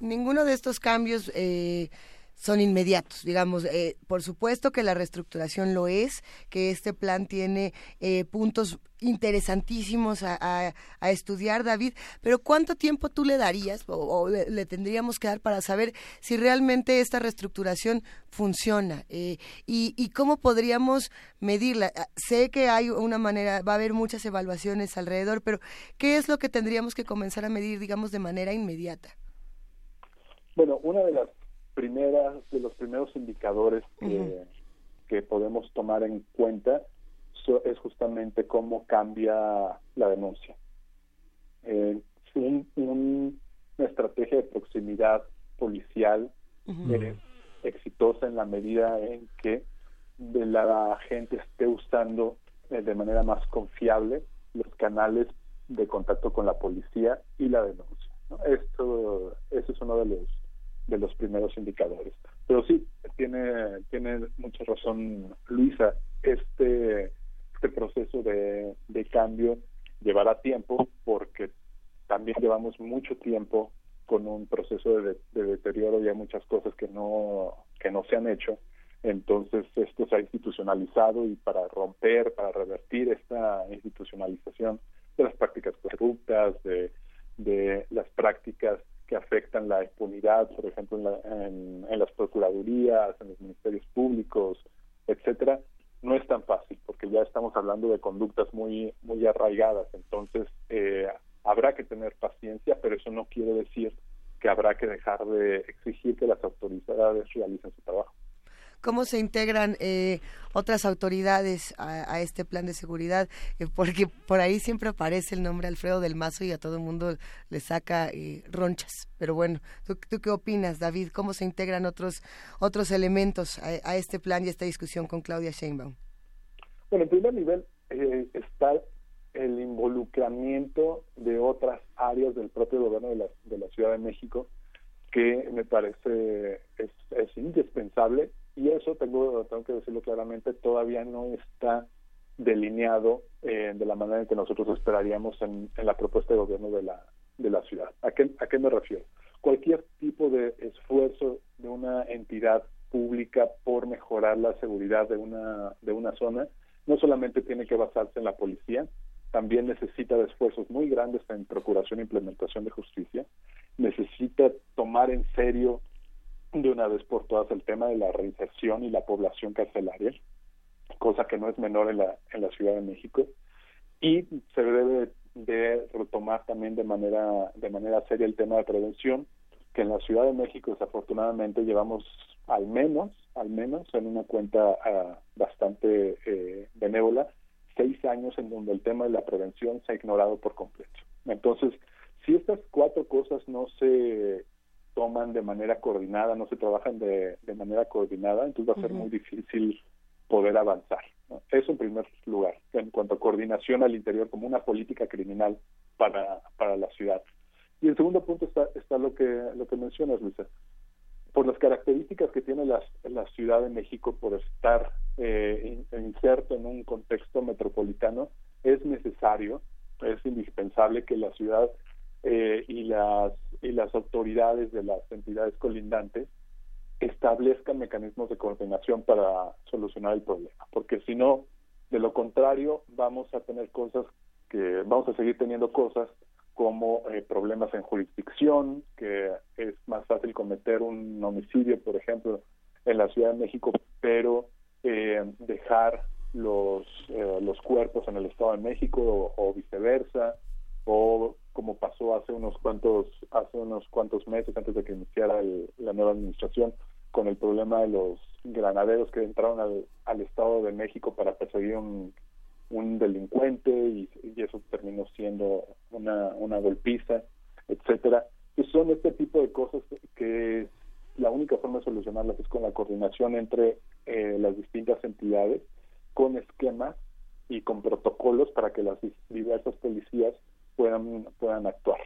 Ninguno de estos cambios eh, son inmediatos, digamos. Eh, por supuesto que la reestructuración lo es, que este plan tiene eh, puntos interesantísimos a, estudiar, David, pero ¿cuánto tiempo tú le darías o, le, tendríamos que dar para saber si realmente esta reestructuración funciona? Eh, y, y, cómo podríamos medirla? Ah, sé que hay una manera, va a haber muchas evaluaciones alrededor, pero ¿qué es lo que tendríamos que comenzar a medir, digamos, de manera inmediata? Bueno, una de las primeras, de los primeros indicadores que, que podemos tomar en cuenta es justamente cómo cambia la denuncia. Eh, una estrategia de proximidad policial es exitosa en la medida en que la gente esté usando eh, de manera más confiable los canales de contacto con la policía y la denuncia. Esto, eso es uno de los de los primeros indicadores. Pero sí, tiene, tiene mucha razón Luisa, este, este proceso de, de cambio llevará tiempo porque también llevamos mucho tiempo con un proceso de, de, deterioro y hay muchas cosas que no, que no se han hecho. Entonces esto se ha institucionalizado y para romper, para revertir esta institucionalización de las prácticas corruptas, de, de las prácticas que afectan la impunidad, por ejemplo, en, las procuradurías, en los ministerios públicos, etcétera, no es tan fácil porque ya estamos hablando de conductas muy muy arraigadas. Entonces eh, habrá que tener paciencia, pero eso no quiere decir que habrá que dejar de exigir que las autoridades realicen su trabajo cómo se integran eh, otras autoridades a, este plan de seguridad, eh, porque por ahí siempre aparece el nombre Alfredo del Mazo y a todo el mundo le saca eh, ronchas. Pero bueno, ¿tú, qué opinas, David? ¿Cómo se integran otros, otros elementos a, este plan y a esta discusión con Claudia Sheinbaum? Bueno, en primer nivel está el involucramiento de otras áreas del propio gobierno de la, de la Ciudad de México que me parece es, es indispensable y eso tengo, tengo que decirlo claramente, todavía no está delineado eh, de la manera en que nosotros esperaríamos en, la propuesta de gobierno de la, de la ciudad. ¿A qué, ¿A qué me refiero? Cualquier tipo de esfuerzo de una entidad pública por mejorar la seguridad de una, de una zona no solamente tiene que basarse en la policía, también necesita de esfuerzos muy grandes en procuración e implementación de justicia, necesita tomar en serio de una vez por todas el tema de la reinserción y la población carcelaria, cosa que no es menor en la, en la Ciudad de México, y se debe de tomar también de manera de manera seria el tema de prevención que en la Ciudad de México desafortunadamente llevamos al menos al menos en una cuenta ah, bastante eh, benévola seis años en donde el tema de la prevención se ha ignorado por completo. Entonces si estas cuatro cosas no se toman de manera coordinada no se trabajan de, de manera coordinada entonces va a ser muy difícil poder avanzar eso en primer lugar, en cuanto a coordinación al interior como una política criminal para, para la ciudad. Y el segundo punto está, está lo que lo que mencionas, Luisa. Por las características que tiene la, la Ciudad de México por estar eh, inserto en un contexto metropolitano, es necesario, es indispensable que la ciudad eh, y las y las autoridades de las entidades colindantes establezcan mecanismos de coordinación para solucionar el problema, porque si no, de lo contrario, vamos a tener cosas que vamos a seguir teniendo cosas como eh, problemas en jurisdicción, que es más fácil cometer un homicidio, por ejemplo, en la Ciudad de México, pero eh, dejar los eh, los cuerpos en el Estado de México o, viceversa, o como pasó hace unos cuantos hace unos cuantos meses antes de que iniciara la nueva administración, con el problema de los granaderos que entraron al, al Estado de México para perseguir un, un delincuente y, eso terminó siendo una, una golpiza, etcétera. Pues son este tipo de cosas que la única forma de solucionarlas es con la coordinación entre eh, las distintas entidades, con esquemas y con protocolos para que las diversas policías puedan, puedan actuar.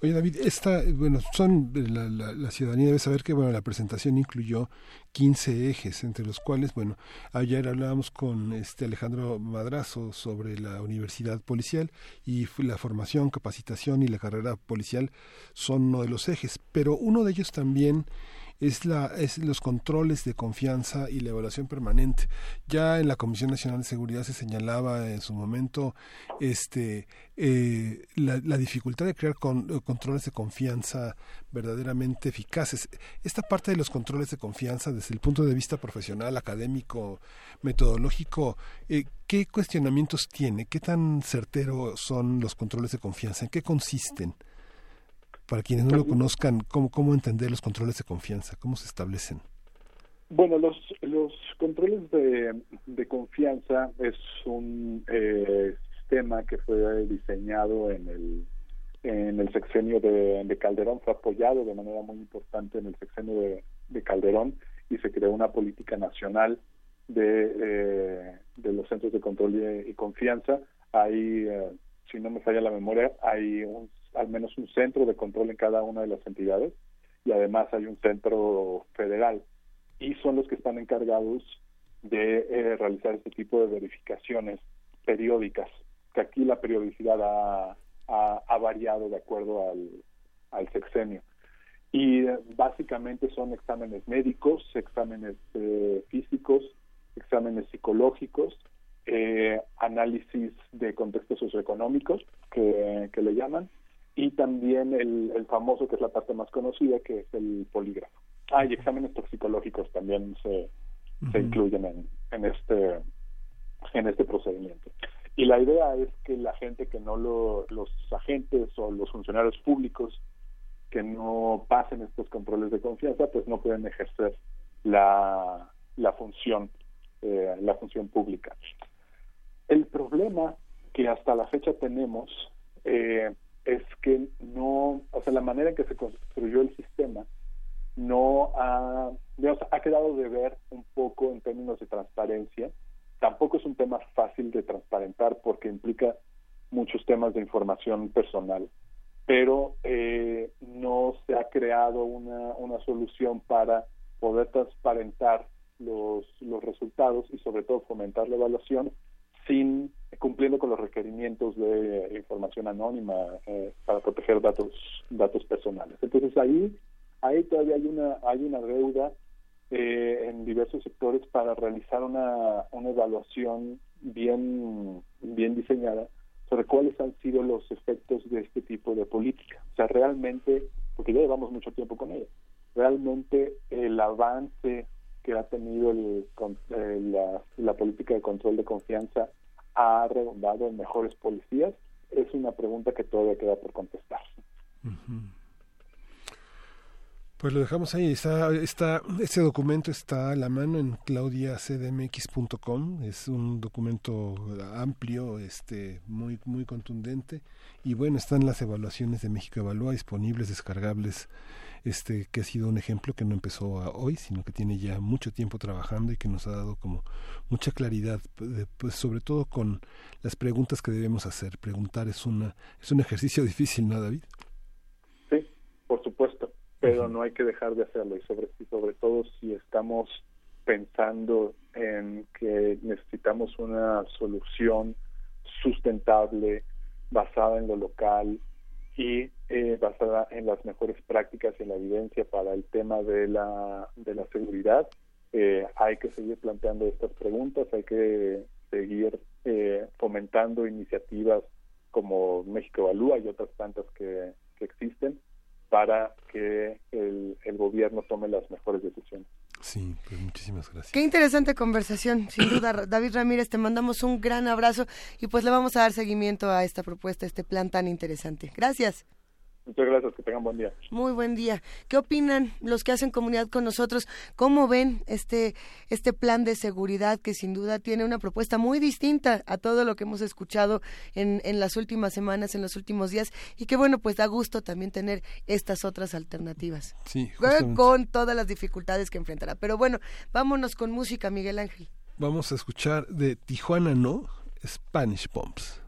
Oye David, esta, bueno, son la, la, ciudadanía debe saber que bueno la presentación incluyó 15 ejes, entre los cuales, bueno, ayer hablábamos con este Alejandro Madrazo sobre la universidad policial y la formación, capacitación y la carrera policial son uno de los ejes, pero uno de ellos también es, la, es los controles de confianza y la evaluación permanente. Ya en la Comisión Nacional de Seguridad se señalaba en su momento este, eh, la, dificultad de crear con, eh, controles de confianza verdaderamente eficaces. Esta parte de los controles de confianza desde el punto de vista profesional, académico, metodológico, eh, ¿qué cuestionamientos tiene? ¿Qué tan certeros son los controles de confianza? ¿En qué consisten? Para quienes no lo conozcan, ¿cómo, cómo entender los controles de confianza? ¿Cómo se establecen? Bueno, los, los controles de, de confianza es un eh, sistema que fue diseñado en el, en el sexenio de, de, Calderón, fue apoyado de manera muy importante en el sexenio de, de Calderón y se creó una política nacional de, eh, de los centros de control y, confianza. Hay, eh, si no me falla la memoria, hay un al menos un centro de control en cada una de las entidades y además hay un centro federal y son los que están encargados de eh, realizar este tipo de verificaciones periódicas, que aquí la periodicidad ha, ha, variado de acuerdo al, al sexenio. Y eh, básicamente son exámenes médicos, exámenes eh, físicos, exámenes psicológicos, análisis de contextos socioeconómicos, que, que le llaman, y también el, el, famoso, que es la parte más conocida, que es el polígrafo. Ah, y exámenes toxicológicos también se, se incluyen en, en, este, en este procedimiento. Y la idea es que la gente que no lo, los agentes o los funcionarios públicos que no pasen estos controles de confianza, pues no pueden ejercer la, la función, eh, la función pública. El problema que hasta la fecha tenemos eh, es que no, o sea, la manera en que se construyó el sistema no ha, digamos, ha quedado de ver un poco en términos de transparencia. Tampoco es un tema fácil de transparentar porque implica muchos temas de información personal, pero eh, no se ha creado una, una solución para poder transparentar los, los resultados y sobre todo fomentar la evaluación sin cumpliendo con los requerimientos de información anónima eh, para proteger datos datos personales. Entonces ahí ahí todavía hay una hay una deuda eh, en diversos sectores para realizar una, una evaluación bien bien diseñada sobre cuáles han sido los efectos de este tipo de política. O sea, realmente, porque ya llevamos mucho tiempo con ella, realmente el avance que ha tenido el, eh, la, la política de control de confianza ha redundado en mejores policías es una pregunta que todavía queda por contestar. Pues lo dejamos ahí. Está, está, este documento está a la mano en claudiacdmx.com. Es un documento amplio, este, muy, muy contundente. Y bueno, están las evaluaciones de México Evalúa disponibles, descargables. Este, que ha sido un ejemplo que no empezó hoy, sino que tiene ya mucho tiempo trabajando y que nos ha dado como mucha claridad, pues sobre todo con las preguntas que debemos hacer. Preguntar es una, es un ejercicio difícil, ¿no, David? Sí, por supuesto pero no hay que dejar de hacerlo y sobre, sobre todo si estamos pensando en que necesitamos una solución sustentable basada en lo local y eh, basada en las mejores prácticas y en la evidencia para el tema de la, de la seguridad. Eh, hay que seguir planteando estas preguntas, hay que seguir eh, fomentando iniciativas como México Evalúa y otras tantas que, que existen para que el, gobierno tome las mejores decisiones. Sí, pues muchísimas gracias. Qué interesante conversación, sin duda. David Ramírez, te mandamos un gran abrazo y pues le vamos a dar seguimiento a esta propuesta, a este plan tan interesante. Gracias. Muchas gracias, que tengan buen día. Muy buen día. ¿Qué opinan los que hacen comunidad con nosotros? ¿Cómo ven este, este plan de seguridad que sin duda tiene una propuesta muy distinta a todo lo que hemos escuchado en, en las últimas semanas, en los últimos días? Y que bueno, pues da gusto también tener estas otras alternativas. Sí, Con todas las dificultades que enfrentará. Pero bueno, vámonos con música, Miguel Ángel. Vamos a escuchar de Tijuana No, Spanish Bombs.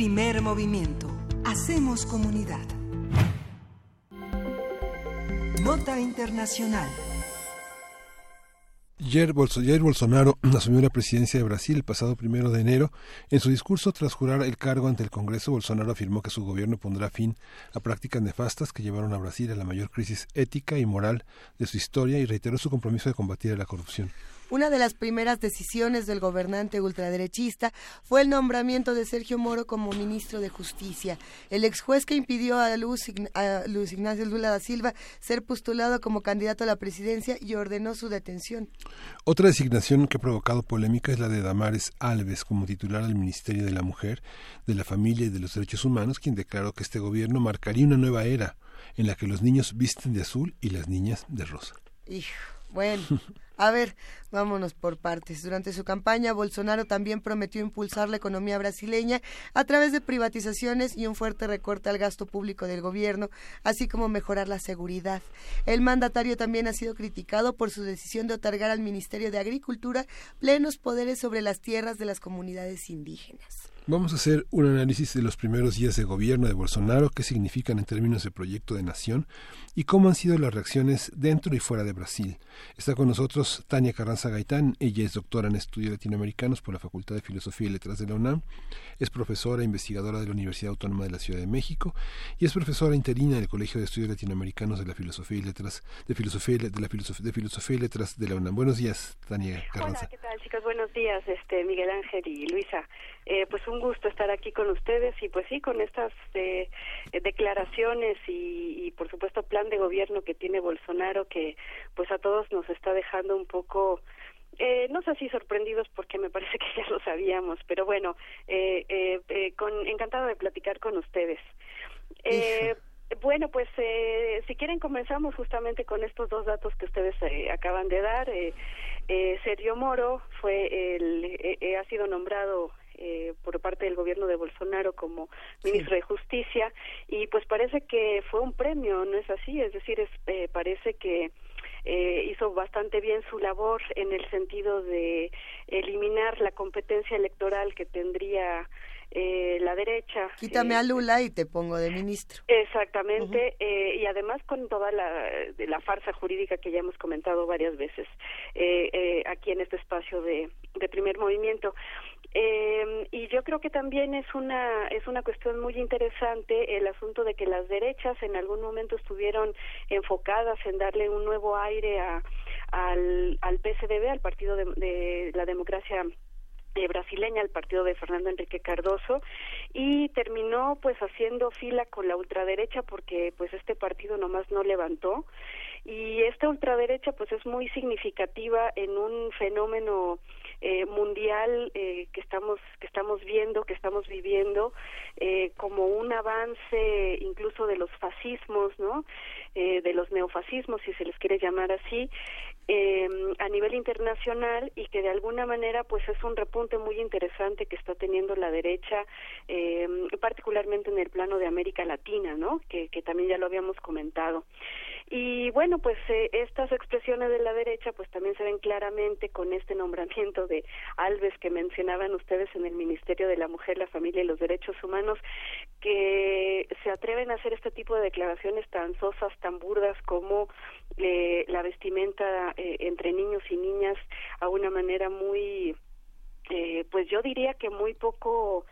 Primer movimiento. Hacemos comunidad. Nota Internacional. Jair, Bolsonaro asumió la presidencia de Brasil el pasado primero de enero. En su discurso tras jurar el cargo ante el Congreso, Bolsonaro afirmó que su gobierno pondrá fin a prácticas nefastas que llevaron a Brasil a la mayor crisis ética y moral de su historia y reiteró su compromiso de combatir la corrupción. Una de las primeras decisiones del gobernante ultraderechista fue el nombramiento de Sergio Moro como ministro de Justicia. El ex juez que impidió a Luis, Ignacio Lula da Silva ser postulado como candidato a la presidencia y ordenó su detención. Otra designación que ha provocado polémica es la de Damares Alves como titular del Ministerio de la Mujer, de la Familia y de los Derechos Humanos, quien declaró que este gobierno marcaría una nueva era en la que los niños visten de azul y las niñas de rosa. Hijo, bueno. A ver, vámonos por partes. Durante su campaña, Bolsonaro también prometió impulsar la economía brasileña a través de privatizaciones y un fuerte recorte al gasto público del gobierno, así como mejorar la seguridad. El mandatario también ha sido criticado por su decisión de otorgar al Ministerio de Agricultura plenos poderes sobre las tierras de las comunidades indígenas. Vamos a hacer un análisis de los primeros días de gobierno de Bolsonaro, qué significan en términos de proyecto de nación y cómo han sido las reacciones dentro y fuera de Brasil. Está con nosotros Tania Carranza Gaitán, ella es doctora en estudios latinoamericanos por la Facultad de Filosofía y Letras de la UNAM, es profesora e investigadora de la Universidad Autónoma de la Ciudad de México y es profesora interina del Colegio de Estudios Latinoamericanos de la Filosofía y Letras de Filosofía de la Filosofía, de Filosofía y Letras de la UNAM. Buenos días, Tania Carranza. Hola, ¿qué tal, chicos? Buenos días, este Miguel Ángel y Luisa. Eh, pues un gusto estar aquí con ustedes y pues sí, con estas eh, declaraciones y, y, por supuesto plan de gobierno que tiene Bolsonaro que pues a todos nos está dejando un poco eh, no sé si sorprendidos porque me parece que ya lo sabíamos, pero bueno, eh, eh, eh con, encantado de platicar con ustedes. Eh, bueno, pues eh, si quieren comenzamos justamente con estos dos datos que ustedes eh, acaban de dar. Eh, eh, Sergio Moro fue el, eh, ha sido nombrado eh, por parte del gobierno de Bolsonaro como ministro de Justicia y pues parece que fue un premio, ¿no es así? Es decir, es, eh, parece que eh, hizo bastante bien su labor en el sentido de eliminar la competencia electoral que tendría eh, la derecha. Quítame a Lula y te pongo de ministro. Exactamente, eh, y además con toda la, de la farsa jurídica que ya hemos comentado varias veces eh, eh, aquí en este espacio de, de primer movimiento. Eh, y yo creo que también es una es una cuestión muy interesante el asunto de que las derechas en algún momento estuvieron enfocadas en darle un nuevo aire a, al, al PSDB, al Partido de, de la Democracia eh, brasileña, el partido de Fernando Enrique Cardoso, y terminó pues haciendo fila con la ultraderecha porque pues este partido nomás no levantó. Y esta ultraderecha pues es muy significativa en un fenómeno eh, mundial eh, que estamos que estamos viendo que estamos viviendo eh, como un avance incluso de los fascismos no eh, de los neofascismos si se les quiere llamar así eh, a nivel internacional y que de alguna manera pues es un repunte muy interesante que está teniendo la derecha eh, particularmente en el plano de América Latina no que, que también ya lo habíamos comentado y bueno, pues eh, estas expresiones de la derecha pues también se ven claramente con este nombramiento de Alves que mencionaban ustedes en el Ministerio de la Mujer, la Familia y los Derechos Humanos, que se atreven a hacer este tipo de declaraciones tan sosas, tan burdas como eh, la vestimenta eh, entre niños y niñas a una manera muy, eh, pues yo diría que muy poco...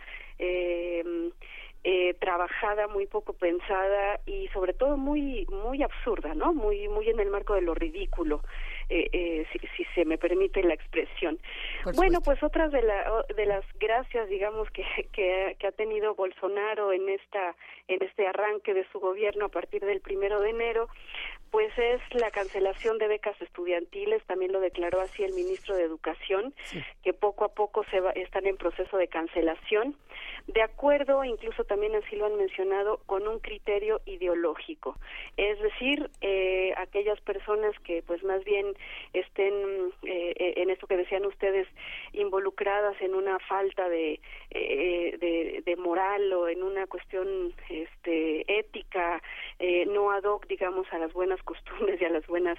Eh, trabajada, muy poco pensada y sobre todo muy muy absurda, ¿no? Muy muy en el marco de lo ridículo, eh, eh, si, si, se me permite la expresión. bueno, pues otras de, la, de las gracias, digamos, que, que, que, ha tenido Bolsonaro en esta en este arranque de su gobierno a partir del primero de enero, pues es la cancelación de becas estudiantiles, también lo declaró así el ministro de Educación, sí. que poco a poco se va, están en proceso de cancelación, de acuerdo, incluso también así lo han mencionado, con un criterio ideológico. Es decir, eh, aquellas personas que pues más bien estén eh, eh, en esto que decían ustedes, involucradas en una falta de, eh, de, moral o en una cuestión este, ética, eh, no ad hoc, digamos, a las buenas costumbres y a las buenas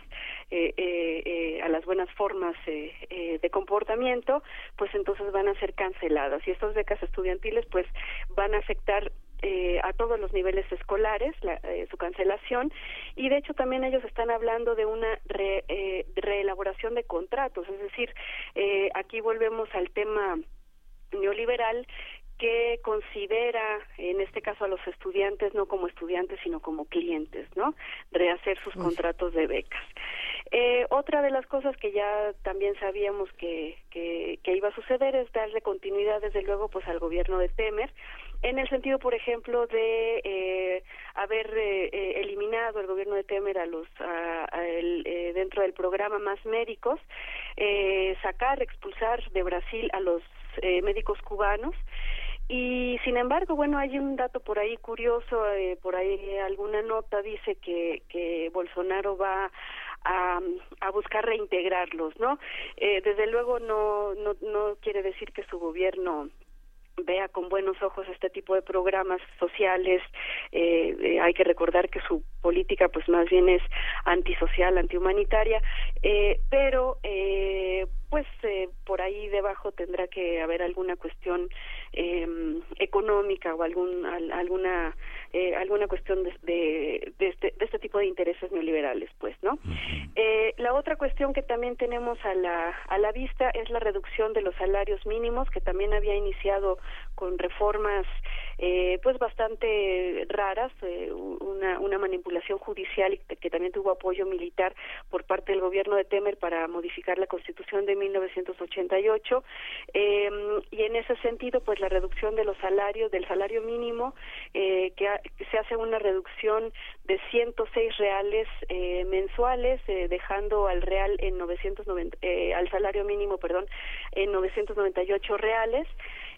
a las buenas formas de comportamiento pues entonces van a ser canceladas y estas becas estudiantiles pues van a afectar eh, a todos los niveles escolares eh, su cancelación. Y de hecho también ellos están hablando de una eh, reelaboración de contratos. Es decir aquí volvemos al tema neoliberal que considera, en este caso, a los estudiantes no como estudiantes, sino como clientes, ¿no? Rehacer sus contratos de becas. Eh, otra de las cosas que ya también sabíamos que, que, iba a suceder es darle continuidad, desde luego, pues al gobierno de Temer, en el sentido, por ejemplo, de eh, haber eh, eliminado el gobierno de Temer a los dentro del programa Más Médicos, sacar, expulsar de Brasil a los médicos cubanos y sin embargo, bueno, hay un dato por ahí curioso, eh, por ahí alguna nota dice que, que Bolsonaro va a, a buscar reintegrarlos, ¿no? Eh, desde luego no, no, no quiere decir que su gobierno vea con buenos ojos este tipo de programas sociales. Eh, eh, hay que recordar que su política, pues más bien es antisocial, antihumanitaria, eh, pero eh, pues eh, por ahí debajo tendrá que haber alguna cuestión eh, económica o algún alguna eh, alguna cuestión de, de, de, este, de este tipo de intereses neoliberales, pues, ¿no? Eh, la otra cuestión que también tenemos a la, a la vista es la reducción de los salarios mínimos, que también había iniciado con reformas eh, pues bastante raras, eh, una, una manipulación judicial y que también tuvo apoyo militar por parte del gobierno de Temer para modificar la Constitución de 1988 eh, y en ese sentido pues la reducción de los salarios del salario mínimo eh, que, se hace una reducción de 106 reales eh, mensuales dejando al real en 990 eh, al salario mínimo perdón en 998 reales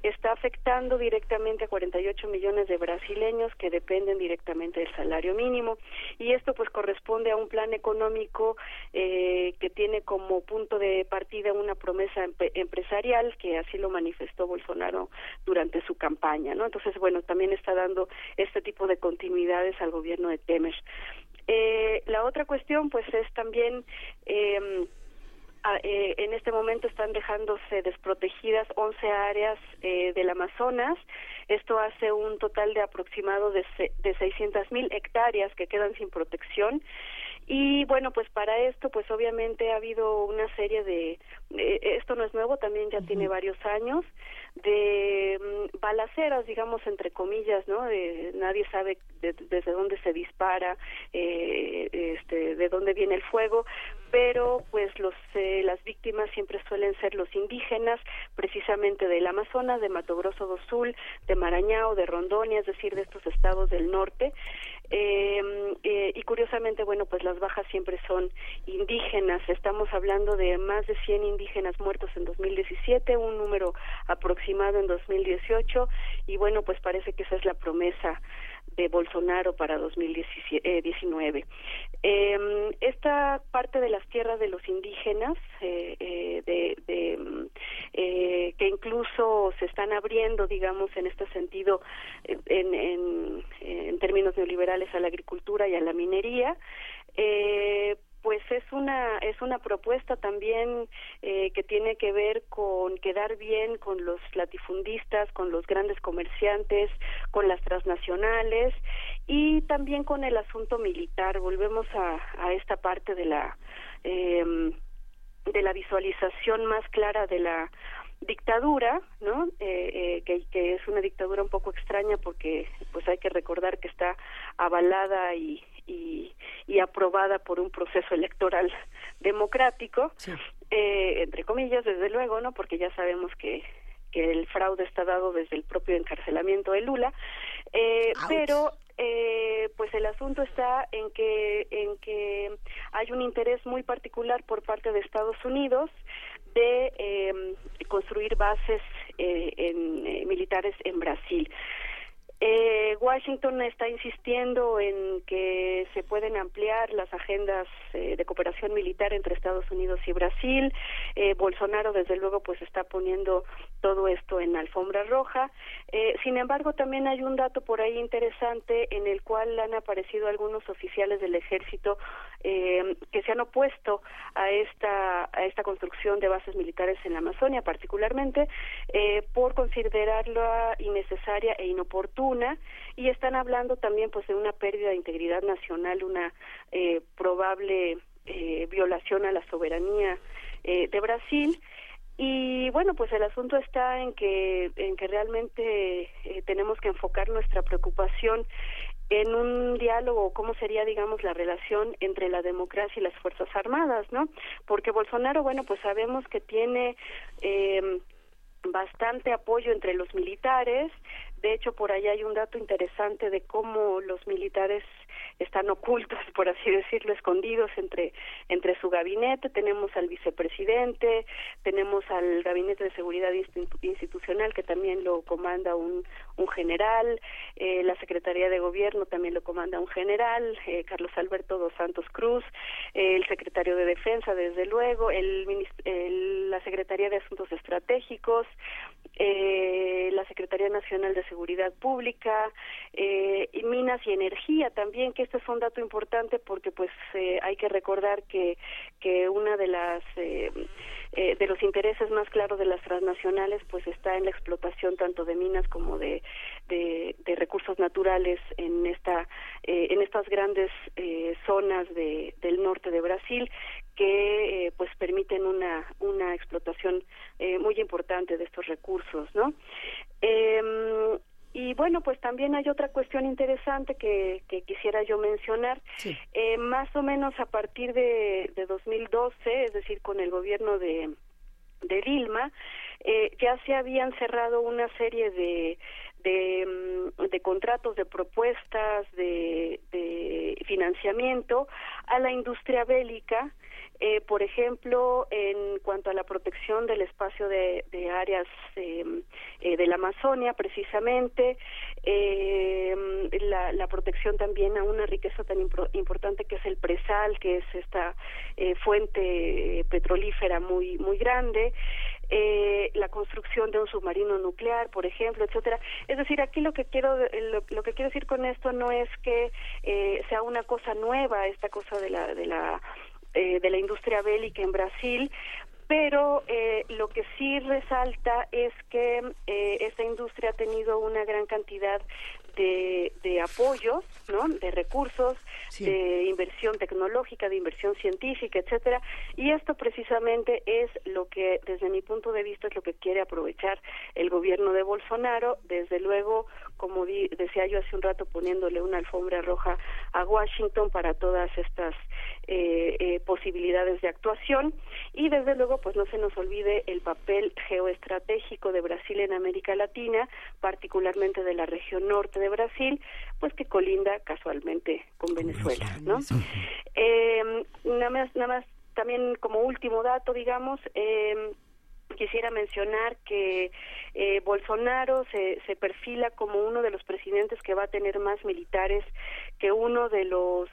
está afectando directamente a 48 millones de brasileños que dependen directamente del salario mínimo y esto pues corresponde a un plan económico eh, que tiene como punto de partida una promesa empresarial que así lo manifestó Bolsonaro durante su campaña, ¿no? Entonces, bueno, también está dando este tipo de continuidades al gobierno de Temer. Eh, la otra cuestión pues es también eh, eh, en este momento están dejándose desprotegidas 11 áreas eh, del Amazonas. Esto hace un total de aproximado de, de 600 mil hectáreas que quedan sin protección. Y bueno, pues para esto, pues obviamente ha habido una serie de, esto no es nuevo, también ya tiene varios años, de mm, balaceras, digamos, entre comillas, ¿no? nadie sabe desde dónde se dispara, eh, este, de dónde viene el fuego, pero pues los eh, las víctimas siempre suelen ser los indígenas, precisamente del Amazonas, de Mato Grosso do Sul, de Marañao, de Rondonia, es decir, de estos estados del norte. Eh, eh, y curiosamente, bueno, pues las bajas siempre son indígenas. Estamos hablando de más de 100 indígenas muertos en 2017, un número aproximado en 2018, y bueno, pues parece que esa es la promesa de Bolsonaro para 2019. Eh, esta parte de las tierras de los indígenas, eh, eh, de, de eh, que incluso se están abriendo, digamos, en este sentido, en, en, en términos neoliberales a la agricultura y a la minería, eh, pues es una es una propuesta también eh, que tiene que ver con quedar bien con los latifundistas, con los grandes comerciantes, con las transnacionales y también con el asunto militar. Volvemos a, a esta parte de la eh, de la visualización más clara de la dictadura, ¿no? Eh, eh, que, que, es una dictadura un poco extraña porque, pues, hay que recordar que está avalada y, y, y aprobada por un proceso electoral democrático, eh, entre comillas, desde luego, ¿no? Porque ya sabemos que que el fraude está dado desde el propio encarcelamiento de Lula, eh, pero eh, pues el asunto está en que en que hay un interés muy particular por parte de Estados Unidos de eh, construir bases eh, en, eh, militares en Brasil. Eh, Washington está insistiendo en que se pueden ampliar las agendas eh, de cooperación militar entre Estados Unidos y Brasil. Eh, Bolsonaro, desde luego, pues está poniendo todo esto en alfombra roja. Eh, sin embargo, también hay un dato por ahí interesante en el cual han aparecido algunos oficiales del ejército que se han opuesto a esta a esta construcción de bases militares en la Amazonia, particularmente por considerarla innecesaria e inoportuna Y están hablando también pues de una pérdida de integridad nacional, una eh, probable eh, violación a la soberanía eh, de Brasil y bueno, pues el asunto está en que, en que realmente eh, tenemos que enfocar nuestra preocupación en un diálogo, cómo sería, digamos, la relación entre la democracia y las Fuerzas Armadas, ¿no? Porque Bolsonaro, bueno, pues sabemos que tiene eh, bastante apoyo entre los militares. De hecho, por ahí hay un dato interesante de cómo los militares están ocultos, por así decirlo, escondidos entre, entre su gabinete. Tenemos al vicepresidente, tenemos al gabinete de seguridad institucional que también lo comanda un, un general, eh, la Secretaría de Gobierno también lo comanda un general, eh, Carlos Alberto dos Santos Cruz, eh, el secretario de Defensa, desde luego, el, el la Secretaría de Asuntos Estratégicos, la Secretaría Nacional de Seguridad Pública, y Minas y Energía también, que este es un dato importante porque pues eh, hay que recordar que, que una de las eh, eh, de los intereses más claros de las transnacionales pues está en la explotación tanto de minas como de, de, de recursos naturales en esta eh, en estas grandes eh, zonas de, del norte de Brasil que pues permiten una una explotación muy importante de estos recursos no eh, y bueno, pues también hay otra cuestión interesante que, que quisiera yo mencionar. Eh, más o menos a partir de, de 2012, es decir, con el gobierno de, de Dilma, eh, ya se habían cerrado una serie de, de, mm, de contratos, de propuestas, de, de financiamiento a la industria bélica eh, por ejemplo, en cuanto a la protección del espacio de, de áreas eh, eh, de la Amazonia, precisamente, eh, la, la, protección también a una riqueza tan importante que es el presal, que es esta eh, fuente petrolífera muy muy grande, eh, la construcción de un submarino nuclear, por ejemplo, etcétera. Es decir, aquí lo que quiero lo que quiero decir con esto no es que eh, sea una cosa nueva esta cosa de la de la eh, de la industria bélica en Brasil, pero eh, lo que sí resalta es que eh, esta industria ha tenido una gran cantidad de, de apoyos, ¿no? De recursos, sí. de inversión tecnológica, de inversión científica, etcétera, y esto precisamente es lo que, desde mi punto de vista, es lo que quiere aprovechar el gobierno de Bolsonaro, desde luego, como di, decía yo hace un rato, poniéndole una alfombra roja a Washington para todas estas eh, eh, posibilidades de actuación, y desde luego, pues no se nos olvide el papel geoestratégico de Brasil en América Latina, particularmente de la región norte de Brasil, pues que colinda casualmente con Venezuela, ¿no? Eh, nada más, nada más, también como último dato, digamos, eh, quisiera mencionar que eh, Bolsonaro se, se perfila como uno de los presidentes que va a tener más militares que uno de los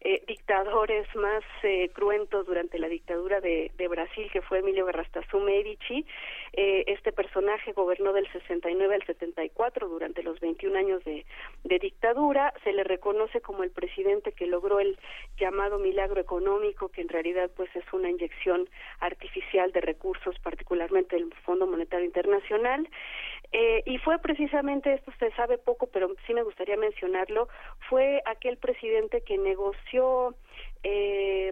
eh, dictadores más eh, cruentos durante la dictadura de, Brasil, que fue Emilio Garrastazu Medici. Eh, este personaje gobernó del 69 al 74 durante los 21 años de, de dictadura. Se le reconoce como el presidente que logró el llamado milagro económico, que en realidad pues es una inyección artificial de recursos, particularmente del Fondo Monetario Internacional. Eh, y fue precisamente, esto se sabe poco, pero sí me gustaría mencionarlo, fue aquel presidente que negoció, eh,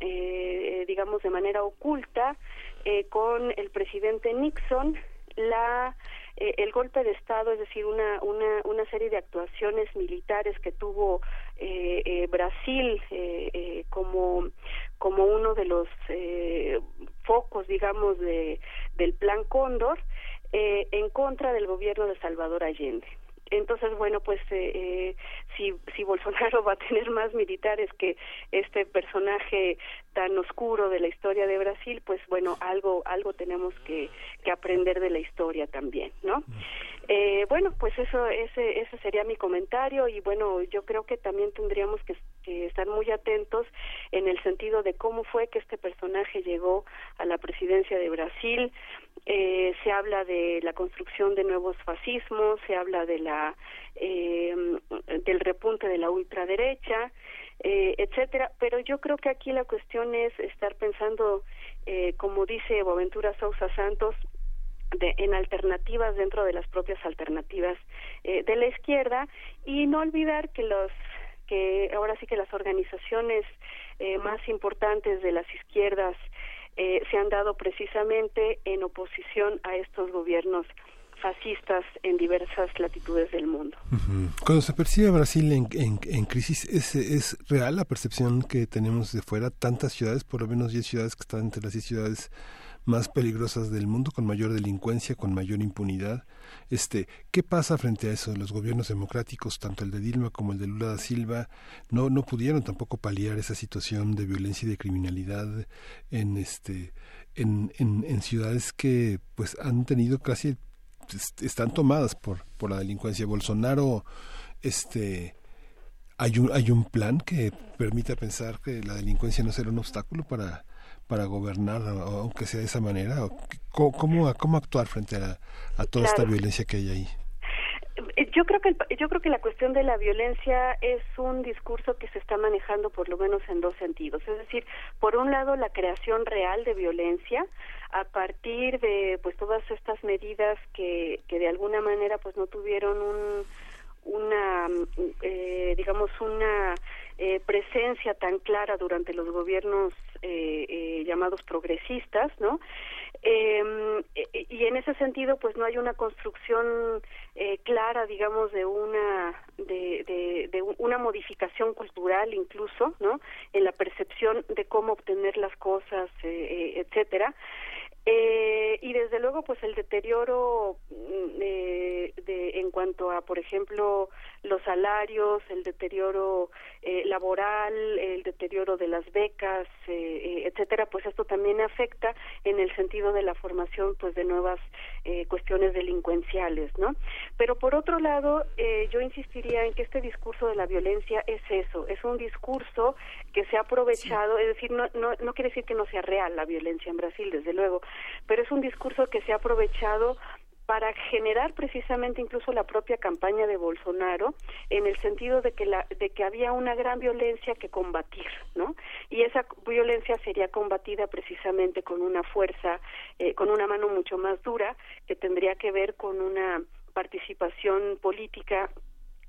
eh, digamos, de manera oculta eh, con el presidente Nixon la eh, el golpe de estado, es decir, una una una serie de actuaciones militares que tuvo eh, eh, Brasil eh, como como uno de los focos, digamos, de del Plan Cóndor eh, en contra del gobierno de Salvador Allende. Entonces, bueno, pues eh, eh, si, si Bolsonaro va a tener más militares que este personaje tan oscuro de la historia de Brasil, pues bueno, algo algo tenemos que, que aprender de la historia también, ¿no? Eh, bueno, pues eso ese ese sería mi comentario y bueno, yo creo que también tendríamos que, que estar muy atentos en el sentido de cómo fue que este personaje llegó a la presidencia de Brasil. Eh, se habla de la construcción de nuevos fascismos, se habla de la eh, del repunte de la ultraderecha, eh, etcétera. Pero yo creo que aquí la cuestión es estar pensando, eh, como dice Boaventura Sousa Santos, de, en alternativas dentro de las propias alternativas eh, de la izquierda y no olvidar que los que ahora sí que las organizaciones eh, más importantes de las izquierdas eh, se han dado precisamente en oposición a estos gobiernos fascistas en diversas latitudes del mundo. Cuando se percibe Brasil en, en, crisis, ¿es, ¿es, real la percepción que tenemos de fuera? Tantas ciudades, por lo menos 10 ciudades que están entre las 10 ciudades más peligrosas del mundo, con mayor delincuencia, con mayor impunidad. Este, ¿qué pasa frente a eso? Los gobiernos democráticos, tanto el de Dilma como el de Lula da Silva, no no pudieron tampoco paliar esa situación de violencia y de criminalidad en este en, en, ciudades que pues han tenido casi están tomadas por por la delincuencia. Bolsonaro este hay un hay un plan que permite pensar que la delincuencia no será un obstáculo para para gobernar, aunque sea de esa manera? ¿Cómo, cómo, actuar frente a, toda esta violencia que hay ahí? Eh, yo creo que yo creo que la cuestión de la violencia es un discurso que se está manejando por lo menos en dos sentidos, es decir, por un lado la creación real de violencia a partir de pues todas estas medidas que que de alguna manera pues no tuvieron un una eh, digamos una eh, presencia tan clara durante los gobiernos eh, eh, llamados progresistas, ¿no? Em, y en ese sentido, pues no hay una construcción clara, digamos, de una de, de, una modificación cultural, incluso, ¿no? En la percepción de cómo obtener las cosas, etcétera. Eh, y desde luego, pues el deterioro mm, eh, de, en cuanto a, por ejemplo, los salarios, el deterioro eh, laboral, el deterioro de las becas, eh, etcétera, pues esto también afecta en el sentido de la formación, pues de nuevas cuestiones delincuenciales, ¿no? Pero por otro lado, yo insistiría en que este discurso de la violencia es eso, es un discurso que se ha aprovechado, es decir, no, no, no quiere decir que no sea real la violencia en Brasil, desde luego, pero es un discurso que se ha aprovechado para generar precisamente incluso la propia campaña de Bolsonaro en el sentido de que la de que había una gran violencia que combatir, ¿no? Y esa violencia sería combatida precisamente con una fuerza, eh, con una mano mucho más dura que tendría que ver con una participación política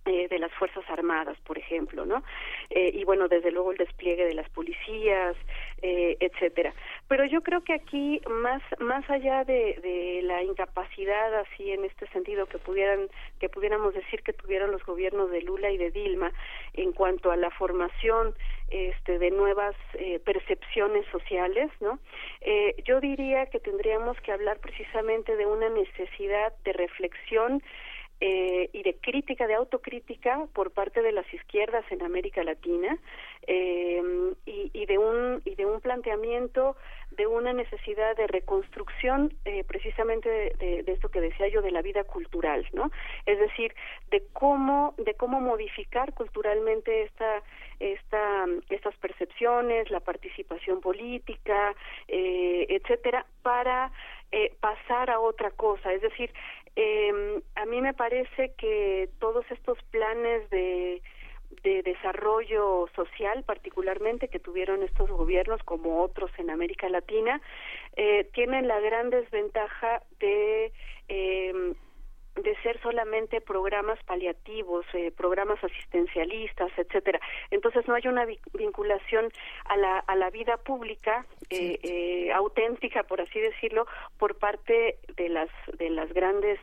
eh, de las Fuerzas Armadas, por ejemplo, ¿no? Eh, y bueno, desde luego el despliegue de las policías, eh, etcétera. Pero yo creo que aquí, más, más allá de, de la incapacidad, así en este sentido, que pudieran, que pudiéramos decir que tuvieron los gobiernos de Lula y de Dilma en cuanto a la formación este, de nuevas eh, percepciones sociales, ¿no? Eh, yo diría que tendríamos que hablar precisamente de una necesidad de reflexión eh, y de crítica, de autocrítica por parte de las izquierdas en América Latina eh, y, y, de un y de un planteamiento de una necesidad de reconstrucción eh, precisamente de, esto que decía yo de la vida cultural, ¿no? Es decir, de cómo de cómo modificar culturalmente esta esta estas percepciones, la participación política, eh, etcétera, para eh, pasar a otra cosa, es decir, eh, a mí me parece que todos estos planes de, de desarrollo social, particularmente que tuvieron estos gobiernos, como otros en América Latina, eh, tienen la gran desventaja de eh, de ser solamente programas paliativos, eh, programas asistencialistas, etcétera. Entonces no hay una vinculación a la, a la vida pública eh, eh, auténtica, por así decirlo, por parte de las de las grandes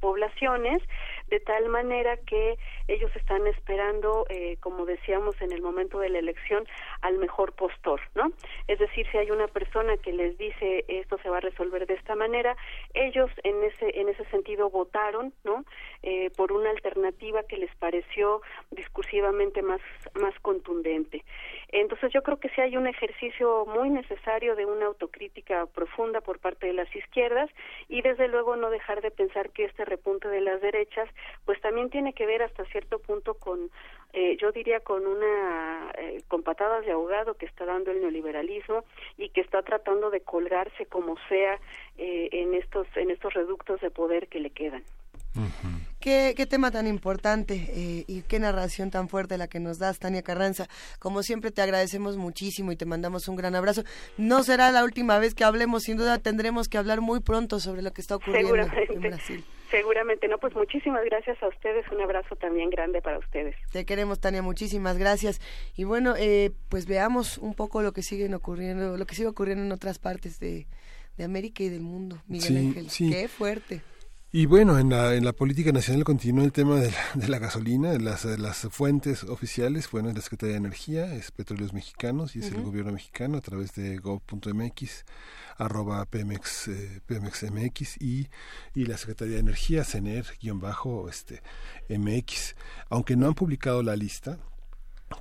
poblaciones, de tal manera que ellos están esperando, como decíamos en el momento de la elección, al mejor postor, ¿no? Es decir, si hay una persona que les dice esto se va a resolver de esta manera, ellos en ese en ese sentido votan ¿no? Eh, por una alternativa que les pareció discursivamente más, más contundente. Entonces yo creo que sí hay un ejercicio muy necesario de una autocrítica profunda por parte de las izquierdas y desde luego no dejar de pensar que este repunte de las derechas pues también tiene que ver hasta cierto punto con eh, yo diría con una eh, con patadas de ahogado que está dando el neoliberalismo y que está tratando de colgarse como sea eh, en estos en estos reductos de poder que le quedan. Qué, qué tema tan importante eh, y qué narración tan fuerte la que nos das, Tania Carranza. Como siempre te agradecemos muchísimo y te mandamos un gran abrazo. No será la última vez que hablemos, sin duda tendremos que hablar muy pronto sobre lo que está ocurriendo en Brasil. Seguramente, no, pues muchísimas gracias a ustedes, un abrazo también grande para ustedes. Te queremos, Tania, muchísimas gracias. Y bueno, eh, pues veamos un poco lo que sigue ocurriendo, lo que sigue ocurriendo en otras partes de, América y del mundo, Miguel Ángel. Qué fuerte. Y bueno, en la, en la política nacional continúa el tema de la, de la gasolina, las, las fuentes oficiales, bueno, es la Secretaría de Energía, es Petróleos Mexicanos y es el gobierno mexicano a través de gov.mx, arroba Pemex, eh, y, y la Secretaría de Energía, CENER, guion bajo, este, MX. Aunque no han publicado la lista,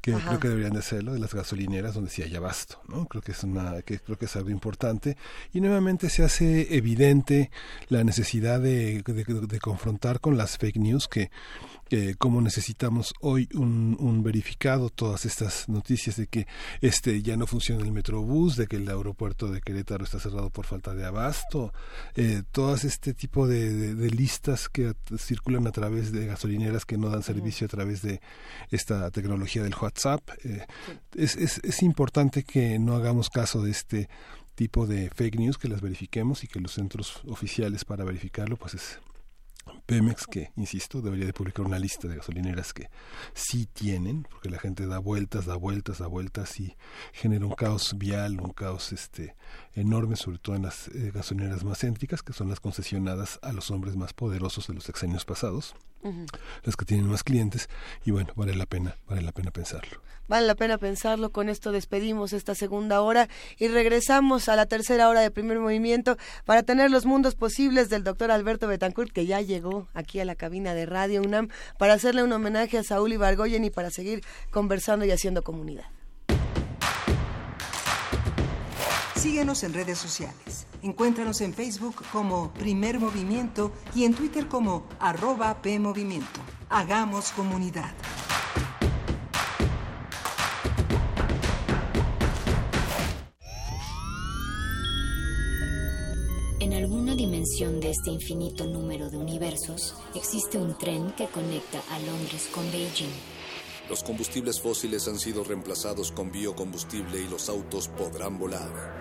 que creo que deberían de hacerlo de las gasolineras donde sí hay abasto no creo que es una que creo que es algo importante. Y nuevamente se hace evidente la necesidad de, de confrontar con las fake news que eh, cómo necesitamos hoy un, un, verificado todas estas noticias de que este ya no funciona el metrobús, de que el aeropuerto de Querétaro está cerrado por falta de abasto, eh, todas este tipo de, de, listas que circulan a través de gasolineras que no dan servicio a través de esta tecnología del WhatsApp. Eh, es, es, es importante que no hagamos caso de este tipo de fake news, que las verifiquemos y que los centros oficiales para verificarlo, pues es Pemex, que, insisto, debería de publicar una lista de gasolineras que sí tienen, porque la gente da vueltas, da vueltas, da vueltas y genera un caos vial, un caos este enorme, sobre todo en las eh, gasolineras más céntricas, que son las concesionadas a los hombres más poderosos de los sexenios pasados, las que tienen más clientes, y bueno, vale la pena, vale la pena pensarlo. Vale la pena pensarlo, con esto despedimos esta segunda hora y regresamos a la tercera hora de primer movimiento para tener los mundos posibles del doctor Alberto Betancourt, que ya llegó aquí a la cabina de Radio UNAM, para hacerle un homenaje a Saúl Ibargoyen y para seguir conversando y haciendo comunidad. Síguenos en redes sociales. Encuéntranos en Facebook como Primer Movimiento y en Twitter como arroba PMovimiento. Hagamos comunidad. En alguna dimensión de este infinito número de universos existe un tren que conecta a Londres con Beijing. Los combustibles fósiles han sido reemplazados con biocombustible y los autos podrán volar.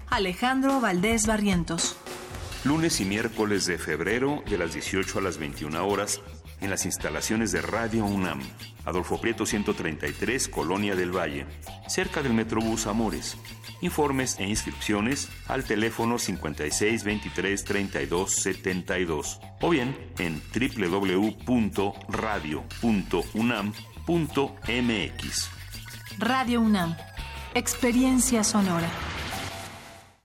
Alejandro Valdés Barrientos. Lunes y miércoles de febrero de las 18 a las 21 horas en las instalaciones de Radio UNAM, Adolfo Prieto 133, Colonia del Valle, cerca del Metrobús Amores. Informes e inscripciones al teléfono 56 23 32 72 o bien en www.radio.unam.mx. Radio UNAM, experiencia sonora.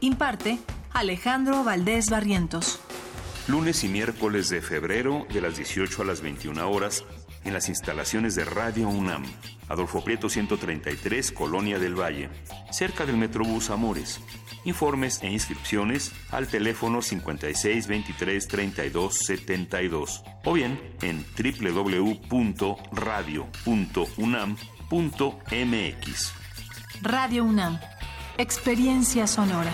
Imparte Alejandro Valdés Barrientos. Lunes y miércoles de febrero de las 18 a las 21 horas en las instalaciones de Radio UNAM, Adolfo Prieto 133, Colonia del Valle, cerca del Metrobús Amores. Informes e inscripciones al teléfono 56 23 32 72 o bien en www.radio.unam.mx. Radio UNAM, experiencia sonora.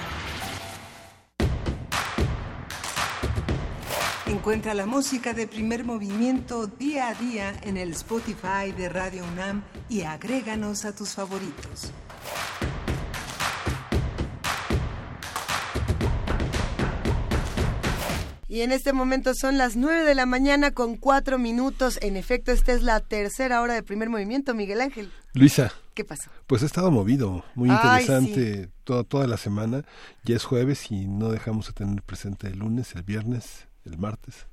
Encuentra la música de primer movimiento día a día en el Spotify de Radio UNAM y agréganos a tus favoritos. Y en este momento son las 9 de la mañana con 4 minutos. En efecto, esta es la tercera hora de primer movimiento, Miguel Ángel. Luisa. ¿Qué pasó? Pues ha estado movido, muy interesante toda, toda la semana. Ya es jueves y no dejamos de tener presente el lunes, el viernes, el martes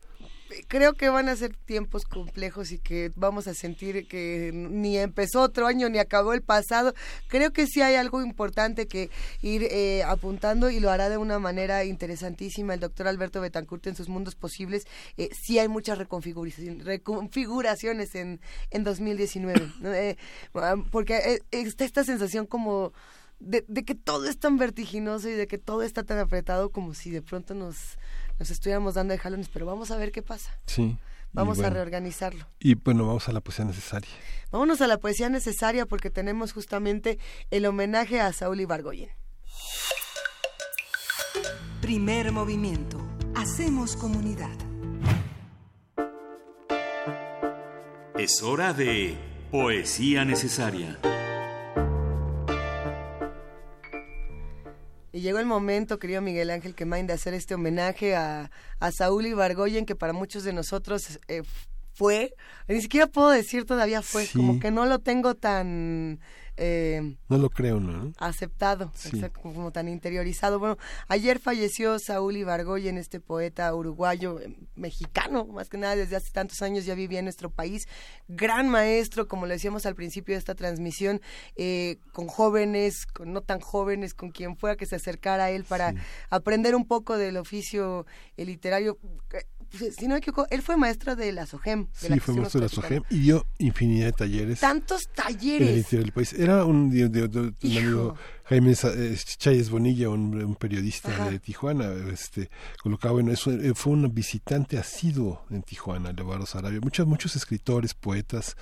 creo que van a ser tiempos complejos y que vamos a sentir que ni empezó otro año ni acabó el pasado. Creo que sí hay algo importante que ir eh, apuntando y lo hará de una manera interesantísima el doctor Alberto Betancourt en sus mundos posibles. Eh, sí hay muchas reconfiguraciones en, en 2019, eh, porque está esta sensación como de, de que todo es tan vertiginoso y de que todo está tan apretado como si de pronto nos nos estuviéramos dando de jalones, pero vamos a ver qué pasa. Sí. Vamos a reorganizarlo. Y bueno, vamos a la poesía necesaria. Vámonos a la poesía necesaria porque tenemos justamente el homenaje a Saúl Ibargoyen. Primer movimiento. Hacemos comunidad. Es hora de poesía necesaria. Y llegó el momento, querido Miguel Ángel Quemain, de hacer este homenaje a, a Saúl Ibargoyen, que para muchos de nosotros eh, fue, ni siquiera puedo decir todavía fue, como que no lo tengo tan eh, no lo creo, ¿no? Aceptado, como tan interiorizado. Bueno, ayer falleció Saúl Ibargoyen, este poeta uruguayo, eh, mexicano, más que nada desde hace tantos años ya vivía en nuestro país. Gran maestro, como le decíamos al principio de esta transmisión, eh, con jóvenes, con no tan jóvenes, con quien fuera que se acercara a él para aprender un poco del oficio literario si no me equivoco, él fue maestro de la SOGEM. sí, fue maestro de la SOGEM y dio infinidad de talleres. Tantos talleres. En el país. Era un, amigo Jaime eh, Chayes Bonilla, un, periodista de Tijuana, este, colocaba, bueno, eso, eh, fue un visitante asiduo en Tijuana, Levardo Sarabia. Muchos, muchos escritores, poetas,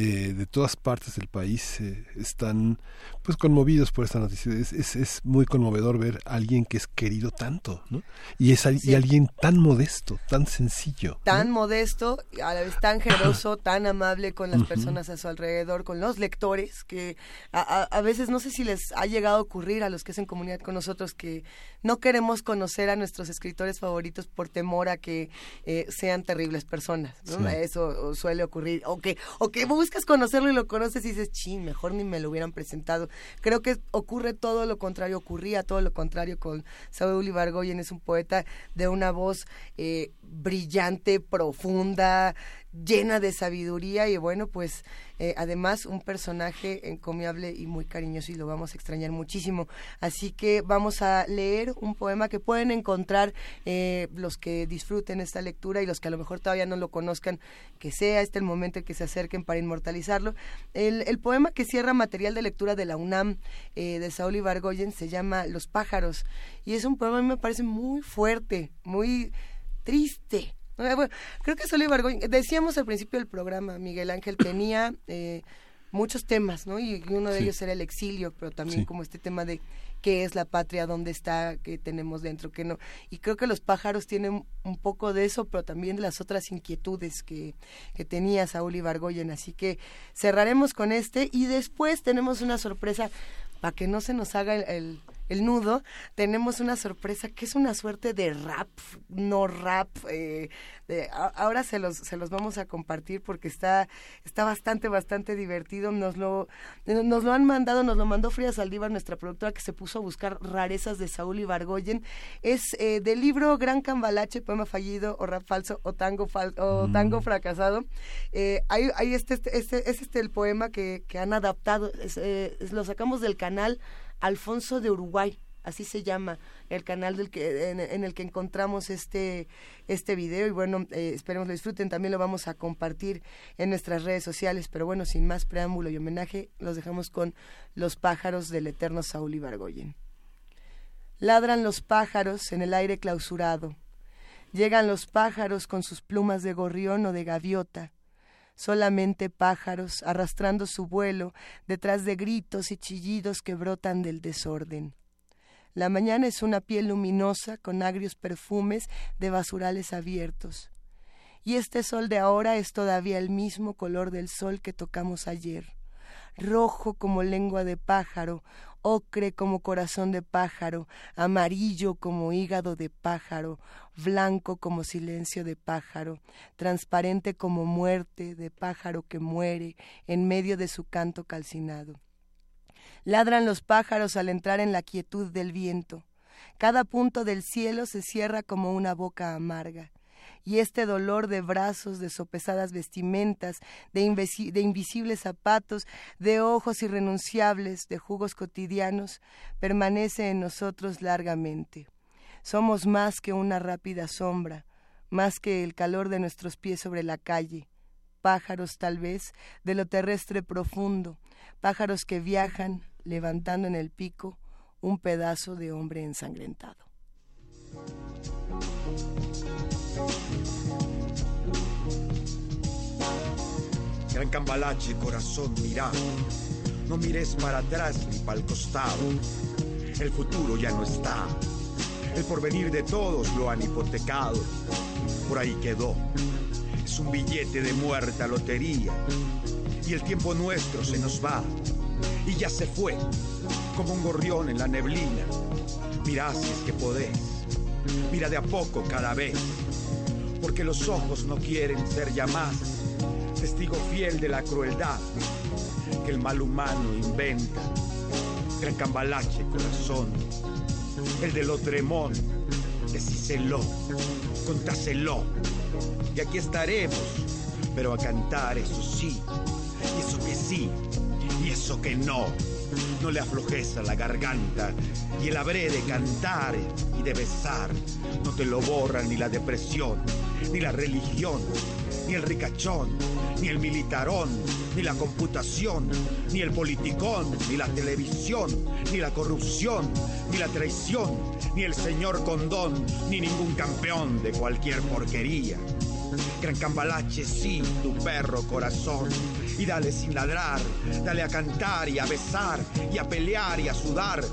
eh, de todas partes del país eh, están pues conmovidos por esta noticia. Es, es, muy conmovedor ver a alguien que es querido tanto, ¿no? Y es y alguien tan modesto, tan sencillo. Tan modesto, a la vez tan generoso, tan amable con las personas a su alrededor, con los lectores, que a, a, veces no sé si les ha llegado a ocurrir a los que hacen comunidad con nosotros que no queremos conocer a nuestros escritores favoritos por temor a que eh, sean terribles personas. Eso suele ocurrir. O que, o que buscas conocerlo y lo conoces y dices, ching, mejor ni me lo hubieran presentado. Creo que ocurre todo lo contrario, ocurría todo lo contrario con Saúl Ibargoyen. Es un poeta de una voz eh, brillante, profunda, llena de sabiduría y bueno, pues eh, además un personaje encomiable y muy cariñoso y lo vamos a extrañar muchísimo. Así que vamos a leer un poema que pueden encontrar eh, los que disfruten esta lectura y los que a lo mejor todavía no lo conozcan, que sea este el momento en que se acerquen para inmortalizarlo. El, poema que cierra material de lectura de la UNAM eh, de Saúl Ibargoyen se llama Los pájaros y es un poema a mí me parece muy fuerte, muy triste. creo que Saúl Ibargoyen, decíamos al principio del programa, Miguel Ángel tenía eh, muchos temas, ¿no? Y, uno de ellos era el exilio, pero también como este tema de qué es la patria, dónde está, qué tenemos dentro, qué no. Y creo que los pájaros tienen un poco de eso, pero también de las otras inquietudes que, que tenía Saúl Ibargoyen. Así que cerraremos con este y después tenemos una sorpresa para que no se nos haga el el nudo, tenemos una sorpresa que es una suerte de rap, no rap. Eh, ahora se los, se los vamos a compartir porque está, está bastante, bastante divertido. Nos lo, nos lo han mandado, nos lo mandó Frida Saldívar, nuestra productora, que se puso a buscar rarezas de Saúl Ibargoyen. Es eh, del libro Gran Cambalache, poema fallido, o rap falso, o tango, fal o tango mm. fracasado. Eh, ahí, este, este, este, es este el poema que, que han adaptado, eh, lo sacamos del canal Alfonso de Uruguay, así se llama el canal del que, en, el que encontramos este, este video. Y bueno, eh, esperemos lo disfruten, también lo vamos a compartir en nuestras redes sociales, pero bueno, sin más preámbulo y homenaje, los dejamos con Los pájaros del eterno Saúl Ibargoyen. Ladran los pájaros en el aire clausurado, llegan los pájaros con sus plumas de gorrión o de gaviota, solamente pájaros arrastrando su vuelo detrás de gritos y chillidos que brotan del desorden. La mañana es una piel luminosa con agrios perfumes de basurales abiertos. Y este sol de ahora es todavía el mismo color del sol que tocamos ayer, rojo como lengua de pájaro, ocre como corazón de pájaro, amarillo como hígado de pájaro, blanco como silencio de pájaro, transparente como muerte de pájaro que muere en medio de su canto calcinado. Ladran los pájaros al entrar en la quietud del viento. Cada punto del cielo se cierra como una boca amarga y este dolor de brazos, de sopesadas vestimentas, de, invisibles zapatos, de ojos irrenunciables, de jugos cotidianos, permanece en nosotros largamente. Somos más que una rápida sombra, más que el calor de nuestros pies sobre la calle, pájaros tal vez de lo terrestre profundo, pájaros que viajan levantando en el pico un pedazo de hombre ensangrentado. Gran cambalache, corazón, mira. No mires para atrás ni para el costado. El futuro ya no está. El porvenir de todos lo han hipotecado. Por ahí quedó. Es un billete de muerta lotería. Y el tiempo nuestro se nos va. Y ya se fue, como un gorrión en la neblina. Mira si es que podés. Mira de a poco cada vez porque los ojos no quieren ser más testigo fiel de la crueldad que el mal humano inventa. Gran cambalache, corazón, el de Lotremón, decíselo, contáselo, y aquí estaremos, pero a cantar eso sí, y eso que sí, y eso que no. No le aflojes a la garganta y el habré de cantar y de besar. No te lo borra ni la depresión, ni la religión, ni el ricachón, ni el militarón, ni la computación, ni el politicón, ni la televisión, ni la corrupción, ni la traición, ni el señor condón, ni ningún campeón de cualquier porquería. Gran cambalache, sí, tu perro corazón. Y dale sin ladrar, dale a cantar y a besar y a pelear y a sudar.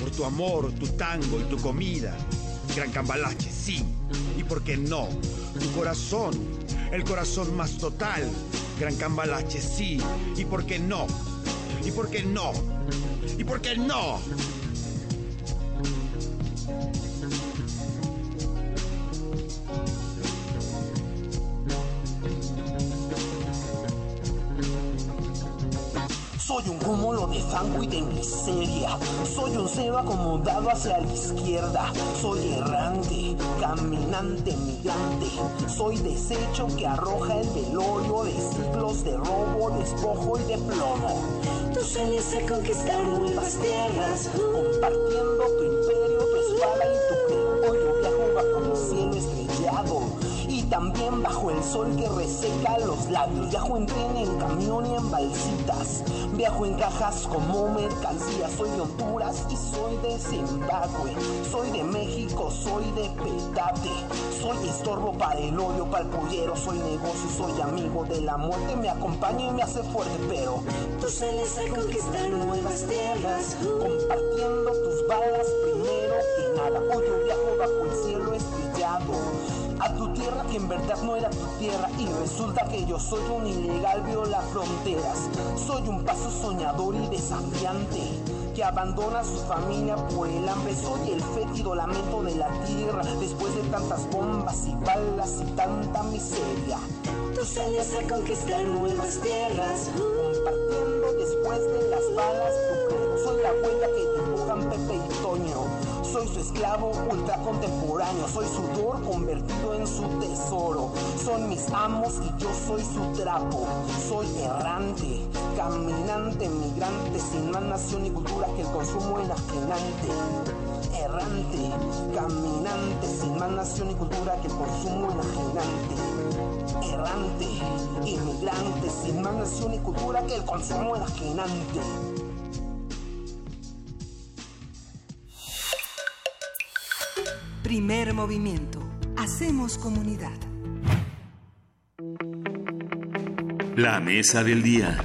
Por tu amor, tu tango y tu comida. Gran cambalache, sí. ¿Y por qué no? Tu corazón, el corazón más total. Gran cambalache, sí. ¿Y por qué no? ¿Y por qué no? ¿Y por qué no? De fango y de miseria. Soy un cero acomodado hacia la izquierda. Soy errante, caminante, migrante. Soy desecho que arroja el velorio de siglos de robo, despojo y de plomo. Tú sales a conquistar nuevas tierras, compartiendo tu imperio, tu espada y tu cuerpo. Yo viajo bajo mi cielo estrellado estrellado. Y también bajo el sol que reseca los labios. Viajo en tren, en camión y en balsitas. Viajo en cajas como mercancía. Soy de Honduras y soy de Zimbabue. Soy de México, soy de Petate. Soy estorbo para el hoyo, para el pollero. Soy negocio, soy amigo de la muerte. Me acompaña y me hace fuerte, pero tú sales a conquistar nuevas tierras. Compartiendo tus balas primero que nada. Hoy viajo bajo el cielo tu tierra que en verdad no era tu tierra y resulta que yo soy un ilegal viola fronteras. Soy un paso soñador y desafiante que abandona a su familia por el hambre. Soy el fétido lamento de la tierra después de tantas bombas y balas y tanta miseria. Tú sales a conquistar nuevas tierras, compartiendo después de las balas tu credo. Soy la huella que dibujan Pepe y Toño soy su esclavo ultra contemporáneo, soy sudor convertido en su tesoro. Son mis amos y yo soy su trapo. Soy errante, caminante, migrante, sin más nación y cultura que el consumo enajenante. Errante, caminante, sin más nación y cultura que el consumo enajenante. Errante, inmigrante, sin más nación y cultura que el consumo enajenante. Primer movimiento. Hacemos comunidad. La mesa del día.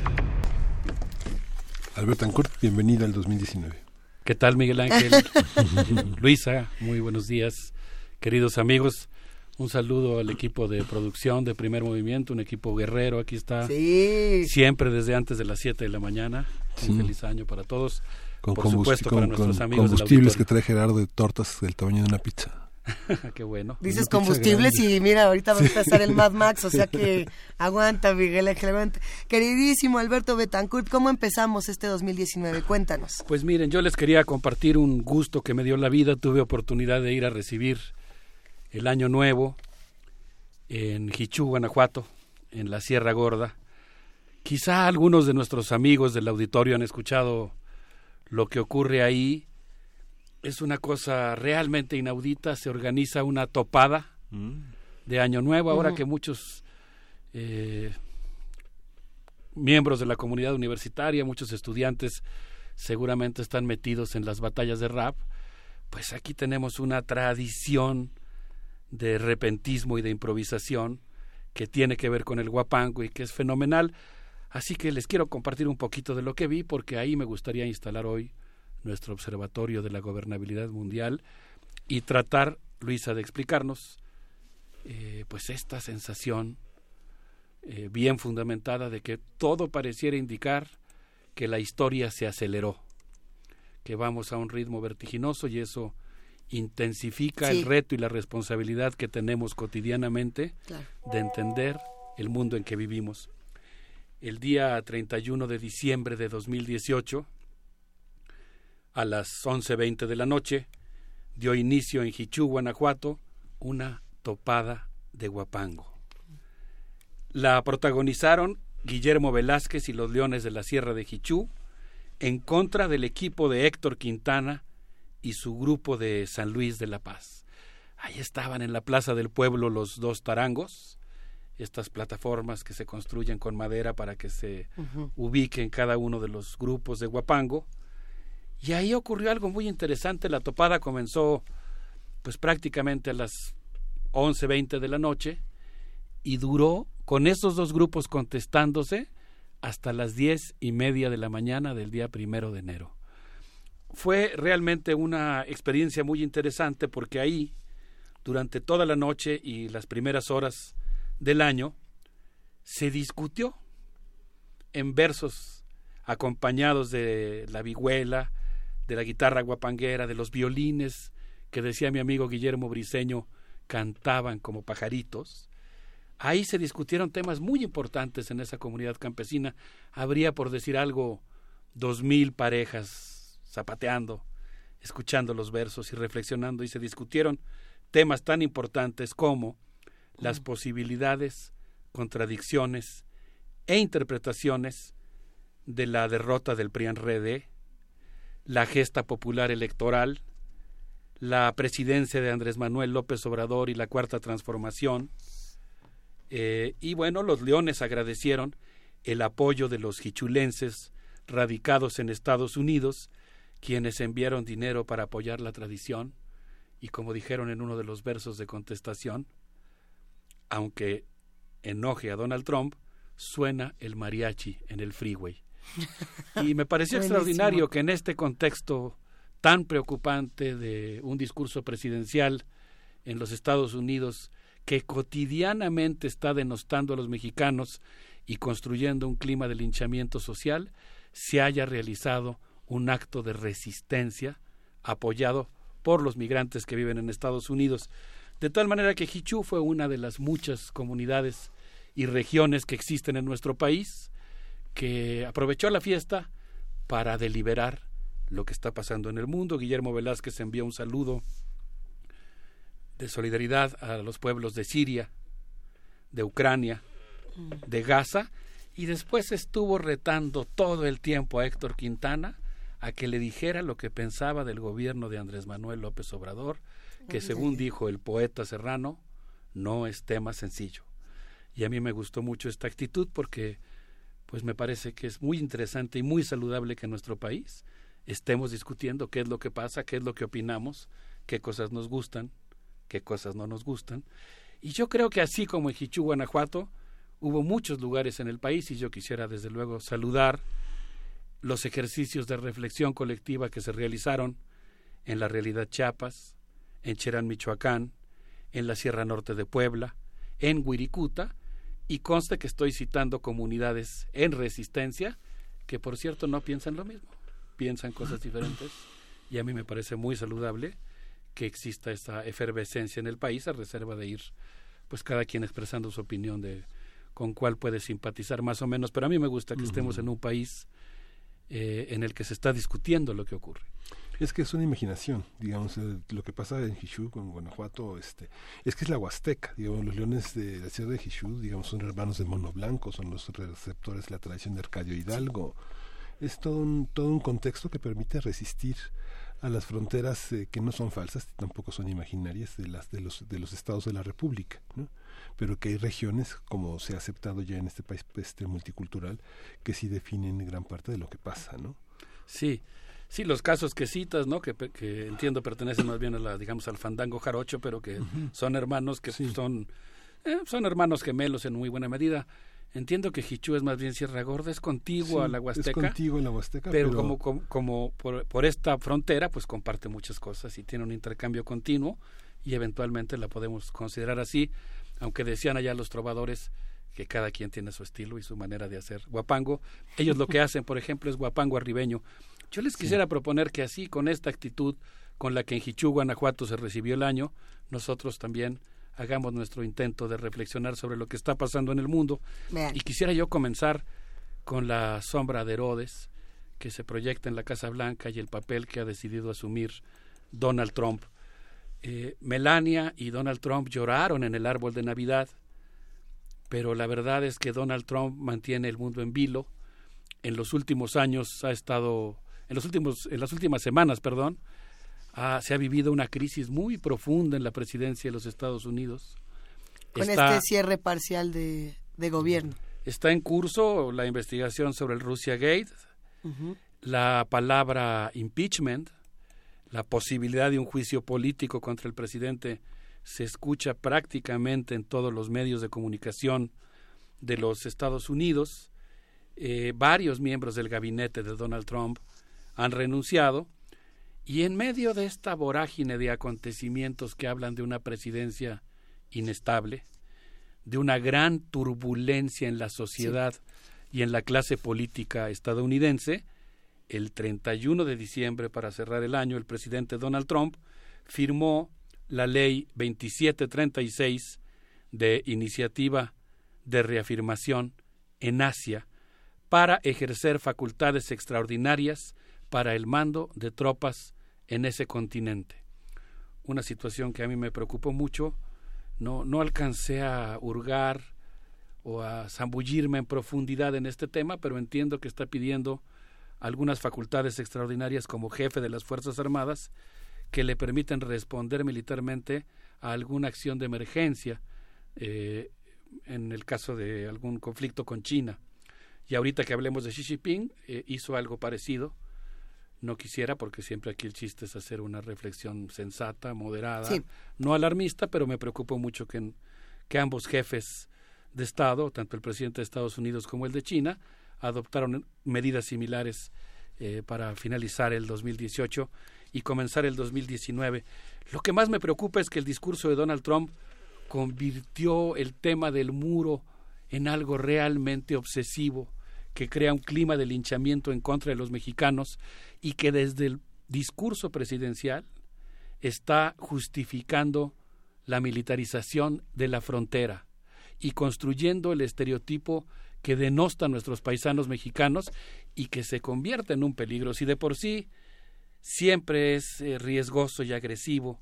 Alberto Ancort, bienvenida al 2019. ¿Qué tal, Miguel Ángel? Luisa, muy buenos días, queridos amigos. Un saludo al equipo de producción de Primer Movimiento, un equipo guerrero. Aquí está siempre desde antes de las 7 de la mañana. Un feliz año para todos con Por supuesto, para nuestros amigos combustibles que trae Gerardo de tortas del tamaño de una pizza. Qué bueno. Dices combustibles y mira, ahorita va a empezar el Mad Max, o sea que aguanta, Miguel Ángel, aguanta. Queridísimo Alberto Betancourt, ¿cómo empezamos este 2019? Cuéntanos. Pues miren, yo les quería compartir un gusto que me dio la vida. Tuve oportunidad de ir a recibir el Año Nuevo en Jichú, Guanajuato, en la Sierra Gorda. Quizá algunos de nuestros amigos del auditorio han escuchado lo que ocurre ahí es una cosa realmente inaudita. Se organiza una topada mm. de Año Nuevo, ahora que muchos eh, miembros de la comunidad universitaria, muchos estudiantes seguramente están metidos en las batallas de rap, pues aquí tenemos una tradición de repentismo y de improvisación que tiene que ver con el guapango y que es fenomenal. Así que les quiero compartir un poquito de lo que vi porque ahí me gustaría instalar hoy nuestro observatorio de la gobernabilidad mundial y tratar, Luisa, de explicarnos eh, pues esta sensación eh, bien fundamentada de que todo pareciera indicar que la historia se aceleró, que vamos a un ritmo vertiginoso y eso intensifica el reto y la responsabilidad que tenemos cotidianamente de entender el mundo en que vivimos el día 31 de diciembre de 2018, a las 11.20 de la noche, dio inicio en Jichú, Guanajuato, una topada de guapango. La protagonizaron Guillermo Velázquez y los Leones de la Sierra de Jichú en contra del equipo de Héctor Quintana y su grupo de San Luis de la Paz. Ahí estaban en la Plaza del Pueblo los dos tarangos, estas plataformas que se construyen con madera para que se ubiquen cada uno de los grupos de Guapango. Y ahí ocurrió algo muy interesante. La topada comenzó pues prácticamente a las 11.20 de la noche y duró con esos dos grupos contestándose hasta las diez y media de la mañana del día primero de enero. Fue realmente una experiencia muy interesante porque ahí, durante toda la noche y las primeras horas del año, se discutió en versos acompañados de la vihuela, de la guitarra guapanguera, de los violines que decía mi amigo Guillermo Briseño cantaban como pajaritos. Ahí se discutieron temas muy importantes en esa comunidad campesina. Habría, por decir algo, dos mil parejas zapateando, escuchando los versos y reflexionando, y se discutieron temas tan importantes como las posibilidades, contradicciones e interpretaciones de la derrota del PRIAN-RD, la gesta popular electoral, la presidencia de Andrés Manuel López Obrador y la Cuarta Transformación. Eh, y bueno, los leones agradecieron el apoyo de los hichulenses radicados en Estados Unidos, quienes enviaron dinero para apoyar la tradición y como dijeron en uno de los versos de contestación, aunque enoje a Donald Trump, suena el mariachi en el freeway. Y me pareció extraordinario que en este contexto tan preocupante de un discurso presidencial en los Estados Unidos que cotidianamente está denostando a los mexicanos y construyendo un clima de linchamiento social, se haya realizado un acto de resistencia apoyado por los migrantes que viven en Estados Unidos. De tal manera que Hichu fue una de las muchas comunidades y regiones que existen en nuestro país, que aprovechó la fiesta para deliberar lo que está pasando en el mundo. Guillermo Velázquez envió un saludo de solidaridad a los pueblos de Siria, de Ucrania, de Gaza, y después estuvo retando todo el tiempo a Héctor Quintana a que le dijera lo que pensaba del gobierno de Andrés Manuel López Obrador, que según dijo el poeta serrano, no es tema sencillo. Y a mí me gustó mucho esta actitud porque pues me parece que es muy interesante y muy saludable que en nuestro país estemos discutiendo qué es lo que pasa, qué es lo que opinamos, qué cosas nos gustan, qué cosas no nos gustan. Y yo creo que así como en Jichú, Guanajuato, hubo muchos lugares en el país y yo quisiera desde luego saludar los ejercicios de reflexión colectiva que se realizaron en la realidad Chiapas, en Cherán, Michoacán, en la Sierra Norte de Puebla, en Huiricuta, y conste que estoy citando comunidades en resistencia que por cierto no piensan lo mismo, piensan cosas diferentes y a mí me parece muy saludable que exista esta efervescencia en el país a reserva de ir pues cada quien expresando su opinión de con cuál puede simpatizar más o menos, pero a mí me gusta que estemos en un país eh, en el que se está discutiendo lo que ocurre. Es que es una imaginación, digamos, eh, lo que pasa en Jishú, en Guanajuato, este, es que es la Huasteca, digamos, los leones de la sierra de Jishú, digamos, son hermanos de Mono Blanco, son los receptores de la tradición de Arcadio Hidalgo. Es todo un, todo un contexto que permite resistir a las fronteras eh, que no son falsas, tampoco son imaginarias de las de los de los estados de la República, ¿no? pero que hay regiones, como se ha aceptado ya en este país este multicultural, que sí definen gran parte de lo que pasa, ¿no? Sí, sí, los casos que citas, ¿no? Que, entiendo pertenecen más bien a la, digamos, al fandango jarocho, pero que son hermanos que son, eh, son hermanos gemelos en muy buena medida. Entiendo que Jichú es más bien Sierra Gorda, es contiguo a la Huasteca. Es contiguo en la Huasteca, pero, como, como, por, por, esta frontera, pues comparte muchas cosas y tiene un intercambio continuo y eventualmente la podemos considerar así aunque decían allá los trovadores que cada quien tiene su estilo y su manera de hacer guapango. Ellos lo que hacen, por ejemplo, es guapango arribeño. Yo les quisiera proponer que así, con esta actitud con la que en Jichú, Guanajuato, se recibió el año, nosotros también hagamos nuestro intento de reflexionar sobre lo que está pasando en el mundo. Y quisiera yo comenzar con la sombra de Herodes, que se proyecta en la Casa Blanca y el papel que ha decidido asumir Donald Trump eh, Melania y Donald Trump lloraron en el árbol de Navidad, pero la verdad es que Donald Trump mantiene el mundo en vilo. En los últimos años ha estado, en los últimos, en las últimas semanas, perdón, se ha vivido una crisis muy profunda en la presidencia de los Estados Unidos. Con este cierre parcial de, gobierno. Está en curso la investigación sobre el Russia Gate, la palabra impeachment, la posibilidad de un juicio político contra el presidente se escucha prácticamente en todos los medios de comunicación de los Estados Unidos. Eh, varios miembros del gabinete de Donald Trump han renunciado y en medio de esta vorágine de acontecimientos que hablan de una presidencia inestable, de una gran turbulencia en la sociedad y en la clase política estadounidense, el 31 de diciembre, para cerrar el año, el presidente Donald Trump firmó la ley 2736 de iniciativa de reafirmación en Asia para ejercer facultades extraordinarias para el mando de tropas en ese continente. Una situación que a mí me preocupó mucho. No, no alcancé a hurgar o a zambullirme en profundidad en este tema, pero entiendo que está pidiendo algunas facultades extraordinarias como jefe de las Fuerzas Armadas que le permiten responder militarmente a alguna acción de emergencia eh, en el caso de algún conflicto con China. Y ahorita que hablemos de Xi Jinping, eh, hizo algo parecido. No quisiera, porque siempre aquí el chiste es hacer una reflexión sensata, moderada, no alarmista, pero me preocupó mucho que, que ambos jefes de Estado, tanto el presidente de Estados Unidos como el de China, adoptaron medidas similares eh, para finalizar el 2018 y comenzar el 2019. Lo que más me preocupa es que el discurso de Donald Trump convirtió el tema del muro en algo realmente obsesivo, que crea un clima de linchamiento en contra de los mexicanos y que desde el discurso presidencial está justificando la militarización de la frontera y construyendo el estereotipo que denosta a nuestros paisanos mexicanos y que se convierte en un peligro. Si de por sí siempre es eh, riesgoso y agresivo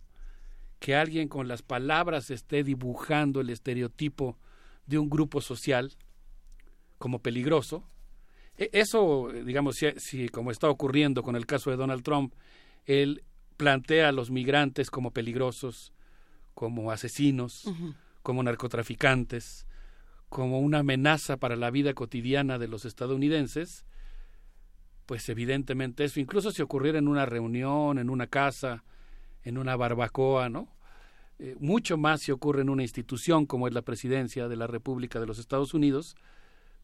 que alguien con las palabras esté dibujando el estereotipo de un grupo social como peligroso. E, eso, digamos, si, como está ocurriendo con el caso de Donald Trump, él plantea a los migrantes como peligrosos, como asesinos, como narcotraficantes, como una amenaza para la vida cotidiana de los estadounidenses, pues evidentemente eso, incluso si ocurriera en una reunión, en una casa, en una barbacoa, ¿no? Eh, mucho más si ocurre en una institución como es la presidencia de la República de los Estados Unidos,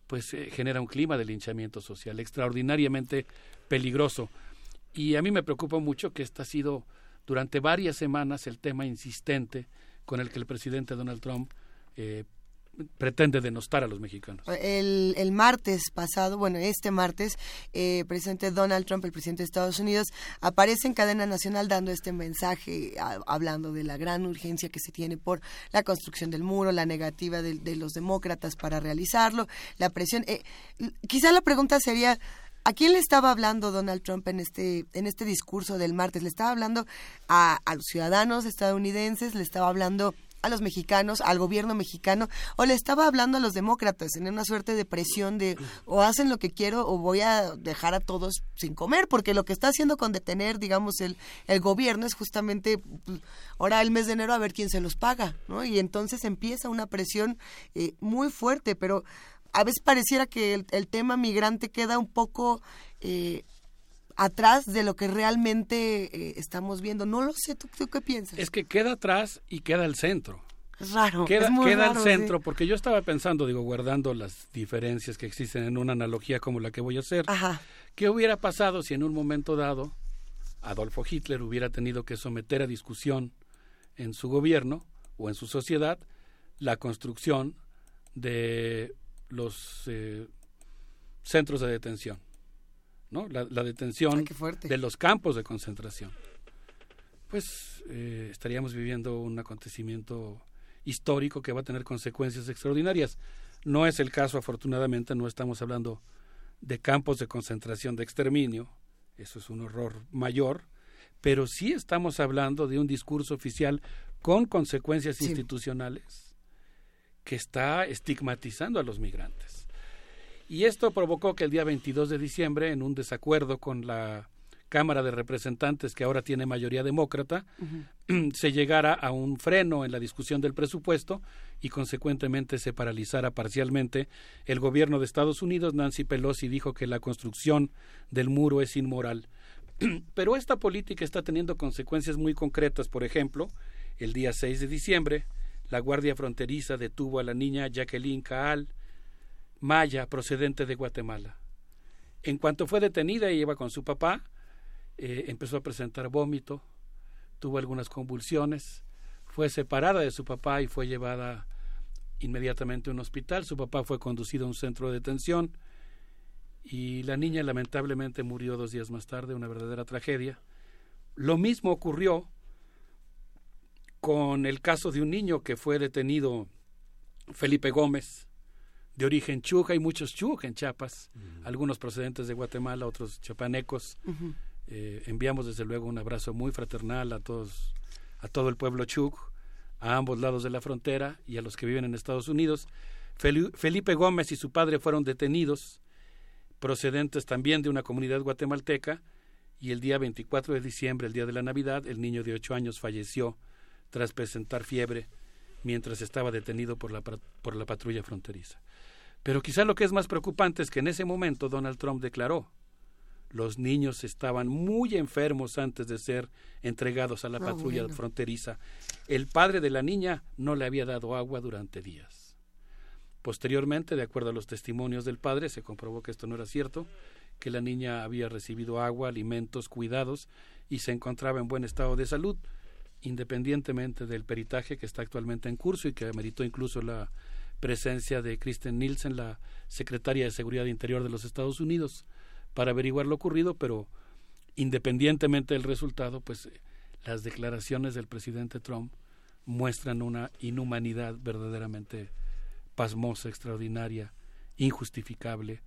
pues eh, genera un clima de linchamiento social extraordinariamente peligroso. Y a mí me preocupa mucho que este ha sido durante varias semanas el tema insistente con el que el presidente Donald Trump eh, pretende denostar a los mexicanos. El, el martes pasado, bueno, este martes, eh, presidente Donald Trump, el presidente de Estados Unidos, aparece en cadena nacional dando este mensaje, hablando de la gran urgencia que se tiene por la construcción del muro, la negativa de, los demócratas para realizarlo, la presión. Eh, quizá la pregunta sería, ¿A quién le estaba hablando Donald Trump en este, en este discurso del martes? ¿Le estaba hablando a, a los ciudadanos estadounidenses? ¿Le estaba hablando a los mexicanos, al gobierno mexicano, o le estaba hablando a los demócratas en una suerte de presión de o hacen lo que quiero o voy a dejar a todos sin comer, porque lo que está haciendo con detener, digamos, el, el gobierno es justamente pues, ahora el mes de enero a ver quién se los paga, ¿no? Y entonces empieza una presión eh, muy fuerte, pero a veces pareciera que el, tema migrante queda un poco... Eh, atrás de lo que realmente eh, estamos viendo. No lo sé, ¿tú, qué piensas? Es que queda atrás y queda el centro. Es raro. Queda, es queda el centro, porque yo estaba pensando, digo, guardando las diferencias que existen en una analogía como la que voy a hacer. Ajá. ¿Qué hubiera pasado si en un momento dado Adolfo Hitler hubiera tenido que someter a discusión en su gobierno o en su sociedad la construcción de los eh, centros de detención? ¿No? la, detención de los campos de concentración. Pues eh, estaríamos viviendo un acontecimiento histórico que va a tener consecuencias extraordinarias. No es el caso, afortunadamente, no estamos hablando de campos de concentración de exterminio, eso es un horror mayor, pero sí estamos hablando de un discurso oficial con consecuencias institucionales que está estigmatizando a los migrantes. Y esto provocó que el día 22 de diciembre, en un desacuerdo con la Cámara de Representantes, que ahora tiene mayoría demócrata, se llegara a un freno en la discusión del presupuesto y consecuentemente se paralizara parcialmente. El gobierno de Estados Unidos, Nancy Pelosi, dijo que la construcción del muro es inmoral. Pero esta política está teniendo consecuencias muy concretas. Por ejemplo, el día 6 de diciembre, la Guardia Fronteriza detuvo a la niña Jacqueline Caal, maya procedente de Guatemala. En cuanto fue detenida y iba con su papá, eh, empezó a presentar vómito, tuvo algunas convulsiones, fue separada de su papá y fue llevada inmediatamente a un hospital. Su papá fue conducido a un centro de detención y la niña lamentablemente murió dos días más tarde, una verdadera tragedia. Lo mismo ocurrió con el caso de un niño que fue detenido, Felipe Gómez, de origen chuca, hay muchos chuk en Chiapas, algunos procedentes de Guatemala, otros chapanecos. Eh, enviamos desde luego un abrazo muy fraternal a todos, a todo el pueblo chuk, a ambos lados de la frontera y a los que viven en Estados Unidos. Felipe Gómez y su padre fueron detenidos, procedentes también de una comunidad guatemalteca, y el día 24 de diciembre, el día de la Navidad, el niño de ocho años falleció tras presentar fiebre mientras estaba detenido por la, por la patrulla fronteriza. Pero quizá lo que es más preocupante es que en ese momento Donald Trump declaró los niños estaban muy enfermos antes de ser entregados a la ah, patrulla fronteriza. El padre de la niña no le había dado agua durante días. Posteriormente, de acuerdo a los testimonios del padre, se comprobó que esto no era cierto, que la niña había recibido agua, alimentos, cuidados y se encontraba en buen estado de salud, independientemente del peritaje que está actualmente en curso y que ameritó incluso la presencia de Kristen Nielsen, la secretaria de Seguridad Interior de los Estados Unidos, para averiguar lo ocurrido, pero independientemente del resultado, pues las declaraciones del presidente Trump muestran una inhumanidad verdaderamente pasmosa, extraordinaria, injustificable.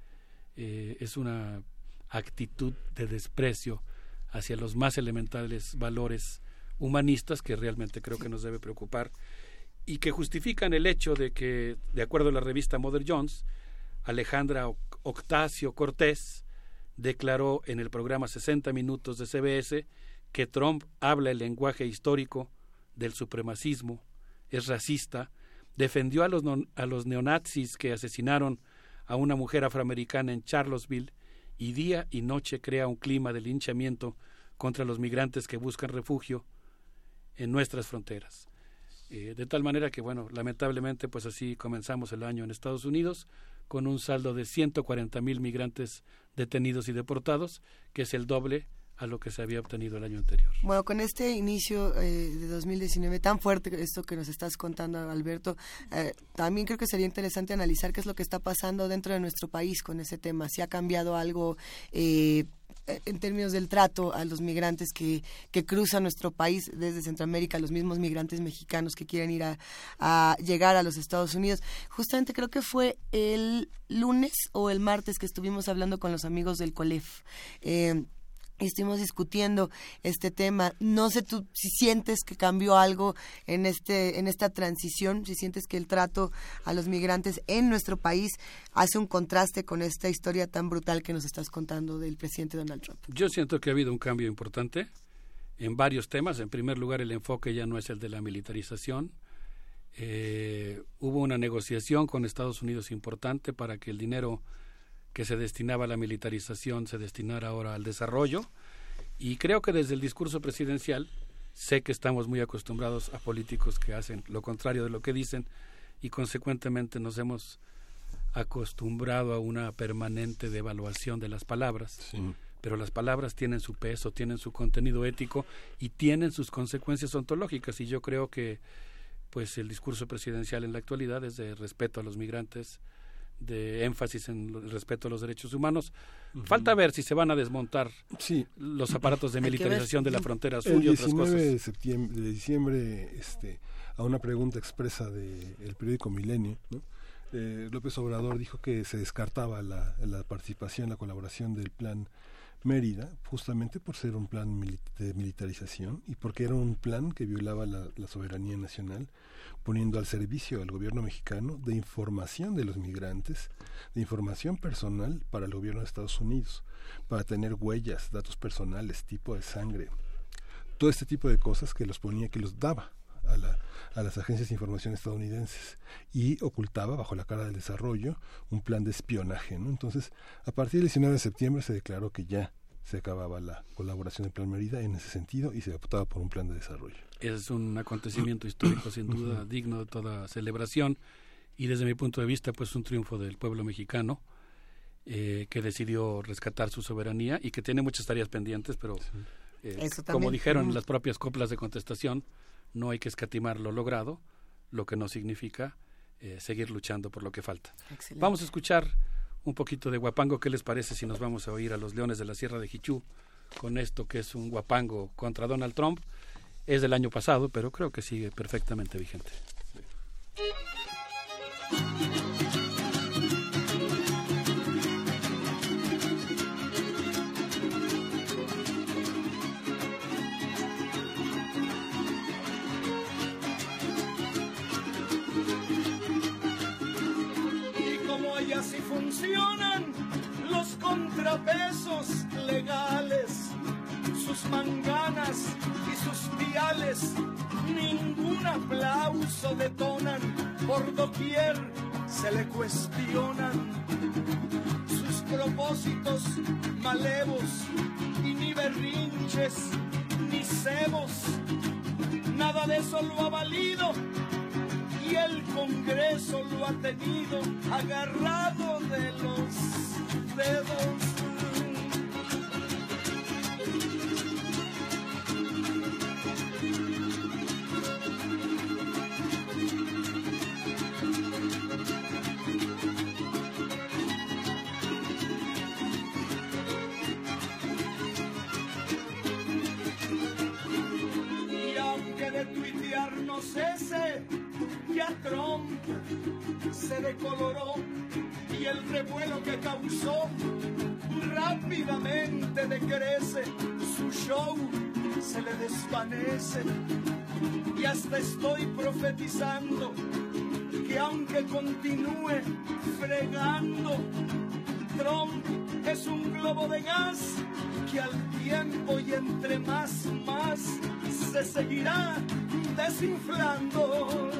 Eh, es una actitud de desprecio hacia los más elementales valores humanistas que realmente creo que nos debe preocupar y que justifican el hecho de que, de acuerdo a la revista Mother Jones, Alejandra Octasio Cortés declaró en el programa 60 Minutos de CBS que Trump habla el lenguaje histórico del supremacismo, es racista, defendió a los, a los neonazis que asesinaron a una mujer afroamericana en Charlottesville y día y noche crea un clima de linchamiento contra los migrantes que buscan refugio en nuestras fronteras. Eh, de tal manera que, bueno, lamentablemente, pues así comenzamos el año en Estados Unidos con un saldo de 140 mil migrantes detenidos y deportados, que es el doble a lo que se había obtenido el año anterior. Bueno, con este inicio eh, de 2019 tan fuerte, esto que nos estás contando, Alberto, eh, también creo que sería interesante analizar qué es lo que está pasando dentro de nuestro país con ese tema, si ha cambiado algo eh, en términos del trato a los migrantes que, que cruzan nuestro país desde Centroamérica, los mismos migrantes mexicanos que quieren ir a, llegar a los Estados Unidos. Justamente creo que fue el lunes o el martes que estuvimos hablando con los amigos del COLEF. Estuvimos discutiendo este tema. No sé tú si sientes que cambió algo en este en esta transición, si sientes que el trato a los migrantes en nuestro país hace un contraste con esta historia tan brutal que nos estás contando del presidente Donald Trump. Yo siento que ha habido un cambio importante en varios temas. En primer lugar, el enfoque ya no es el de la militarización. Eh, hubo una negociación con Estados Unidos importante para que el dinero que se destinaba a la militarización se destinara ahora al desarrollo. Y creo que desde el discurso presidencial sé que estamos muy acostumbrados a políticos que hacen lo contrario de lo que dicen y consecuentemente nos hemos acostumbrado a una permanente devaluación de las palabras. Pero las palabras tienen su peso, tienen su contenido ético y tienen sus consecuencias ontológicas y yo creo que pues el discurso presidencial en la actualidad es de respeto a los migrantes, de énfasis en el respeto a los derechos humanos. Falta ver si se van a desmontar los aparatos de militarización de la frontera sur el y otras cosas. de, septiembre, de diciembre, este, a una pregunta expresa del periódico Milenio, eh, López Obrador dijo que se descartaba la, la participación, la colaboración del plan Mérida, justamente por ser un plan de militarización y porque era un plan que violaba la, la soberanía nacional poniendo al servicio al gobierno mexicano de información de los migrantes, de información personal para el gobierno de Estados Unidos, para tener huellas, datos personales, tipo de sangre, todo este tipo de cosas que los ponía, que los daba a, la, a, las agencias de información estadounidenses y ocultaba bajo la cara del desarrollo un plan de espionaje. ¿no? Entonces, a partir del 19 de septiembre se declaró que ya se acababa la colaboración del Plan Mérida en ese sentido y se optaba por un plan de desarrollo es un acontecimiento histórico sin duda digno de toda celebración y desde mi punto de vista pues un triunfo del pueblo mexicano eh, que decidió rescatar su soberanía y que tiene muchas tareas pendientes pero eh, como dijeron las propias coplas de contestación no hay que escatimar lo logrado lo que no significa eh, seguir luchando por lo que falta. Vamos a escuchar un poquito de guapango. Qué les parece si nos vamos a oír a los leones de la sierra de Jichú con esto que es un guapango contra Donald Trump es del año pasado, pero creo que sigue perfectamente vigente. Los contrapesos legales manganas y sus piales ningún aplauso detonan, por doquier se le cuestionan. Sus propósitos malevos y ni berrinches ni cebos, nada de eso lo ha valido y el Congreso lo ha tenido agarrado de los dedos. Se decoloró y el revuelo que causó rápidamente decrece, su show se le desvanece y hasta estoy profetizando que aunque continúe fregando, Trump es un globo de gas que al tiempo y entre más, más se seguirá desinflando.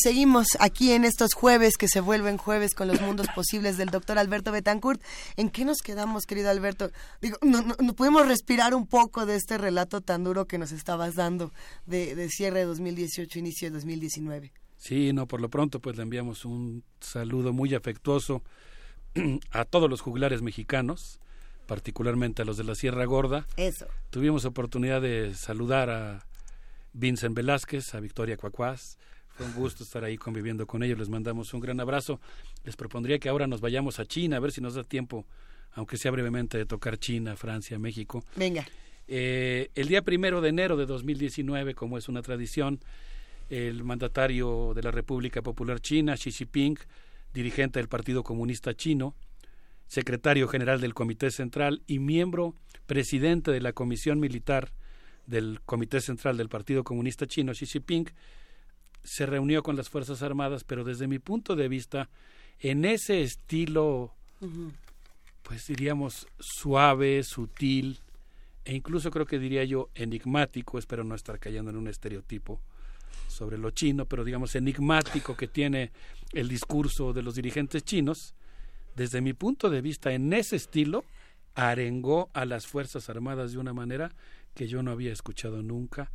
Seguimos aquí en estos jueves que se vuelven jueves con los mundos posibles del doctor Alberto Betancourt. ¿En qué nos quedamos, querido Alberto? Digo, no, no, podemos respirar un poco de este relato tan duro que nos estabas dando de, de cierre de 2018, inicio de 2019. Sí, no, por lo pronto pues le enviamos un saludo muy afectuoso a todos los juglares mexicanos, particularmente a los de la Sierra Gorda. Eso. Tuvimos oportunidad de saludar a Vincent Velázquez, a Victoria Cuacuás, un gusto estar ahí conviviendo con ellos. Les mandamos un gran abrazo. Les propondría que ahora nos vayamos a China, a ver si nos da tiempo, aunque sea brevemente, de tocar China, Francia, México. Venga. Eh, el día primero de enero de 2019, como es una tradición, el mandatario de la República Popular China, Xi Jinping, dirigente del Partido Comunista Chino, secretario general del Comité Central y miembro presidente de la Comisión Militar del Comité Central del Partido Comunista Chino, Xi Jinping, se reunió con las Fuerzas Armadas, pero desde mi punto de vista, en ese estilo, pues diríamos, suave, sutil, e incluso creo que diría yo enigmático, espero no estar cayendo en un estereotipo sobre lo chino, pero digamos enigmático que tiene el discurso de los dirigentes chinos, desde mi punto de vista, en ese estilo, arengó a las Fuerzas Armadas de una manera que yo no había escuchado nunca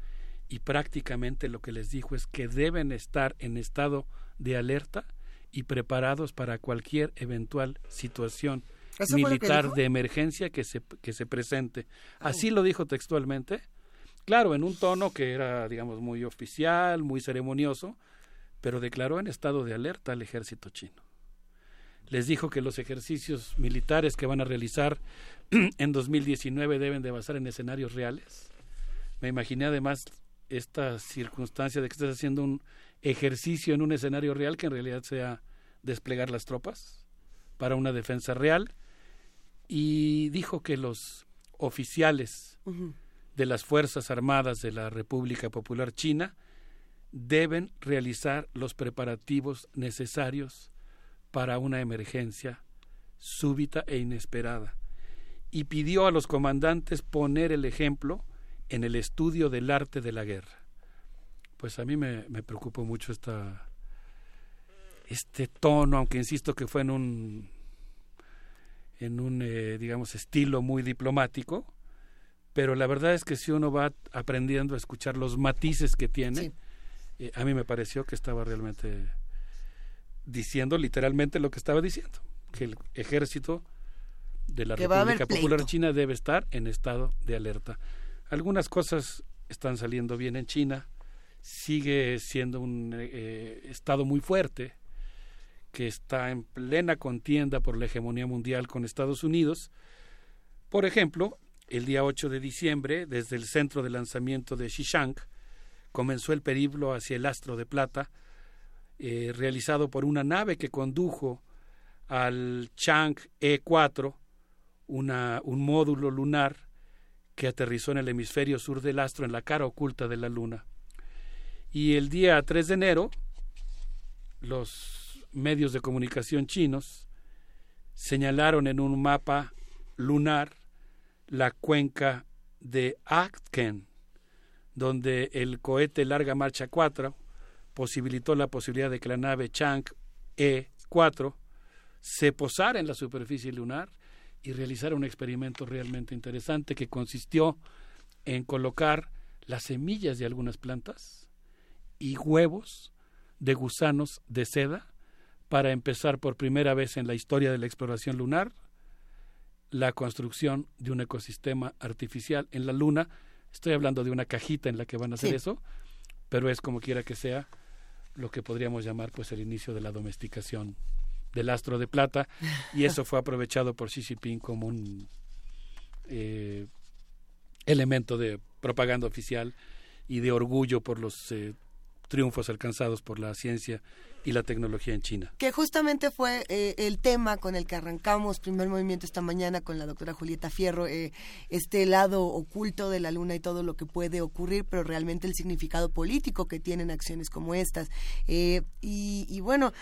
y prácticamente lo que les dijo es que deben estar en estado de alerta y preparados para cualquier eventual situación militar de emergencia que se, que se presente. Así lo dijo textualmente, Claro, en un tono que era, digamos, muy oficial, muy ceremonioso, pero declaró en estado de alerta al ejército chino. Les dijo que los ejercicios militares que van a realizar en 2019 deben de basar en escenarios reales. Me imaginé además esta circunstancia de que estés haciendo un ejercicio en un escenario real que en realidad sea desplegar las tropas para una defensa real. Y dijo que los oficiales de las Fuerzas Armadas de la República Popular China deben realizar los preparativos necesarios para una emergencia súbita e inesperada. Y pidió a los comandantes poner el ejemplo en el estudio del arte de la guerra. Pues a mí me, me preocupó mucho esta, este tono, aunque insisto que fue en un, en un eh, digamos, estilo muy diplomático, pero la verdad es que si uno va aprendiendo a escuchar los matices que tiene, eh, a mí me pareció que estaba realmente diciendo literalmente lo que estaba diciendo, que el ejército de la República Popular China debe estar en estado de alerta. Algunas cosas están saliendo bien en China, sigue siendo un eh, estado muy fuerte que está en plena contienda por la hegemonía mundial con Estados Unidos. Por ejemplo, el día 8 de diciembre, desde el centro de lanzamiento de Xishan, comenzó el periplo hacia el astro de plata, eh, realizado por una nave que condujo al Chang E4, una, un módulo lunar que aterrizó en el hemisferio sur del astro, en la cara oculta de la Luna. Y el día 3 de enero, los medios de comunicación chinos señalaron en un mapa lunar la cuenca de Aktken, donde el cohete Larga Marcha 4 posibilitó la posibilidad de que la nave Chang E4 se posara en la superficie lunar y realizar un experimento realmente interesante que consistió en colocar las semillas de algunas plantas y huevos de gusanos de seda para empezar por primera vez en la historia de la exploración lunar la construcción de un ecosistema artificial en la luna. Estoy hablando de una cajita en la que van a hacer eso, pero es como quiera que sea lo que podríamos llamar pues el inicio de la domesticación del astro de plata y eso fue aprovechado por Xi Jinping como un eh, elemento de propaganda oficial y de orgullo por los eh, triunfos alcanzados por la ciencia y la tecnología en China. Que justamente fue eh, el tema con el que arrancamos primer movimiento esta mañana con la doctora Julieta Fierro, este lado oculto de la luna y todo lo que puede ocurrir, pero realmente el significado político que tienen acciones como estas. y, bueno,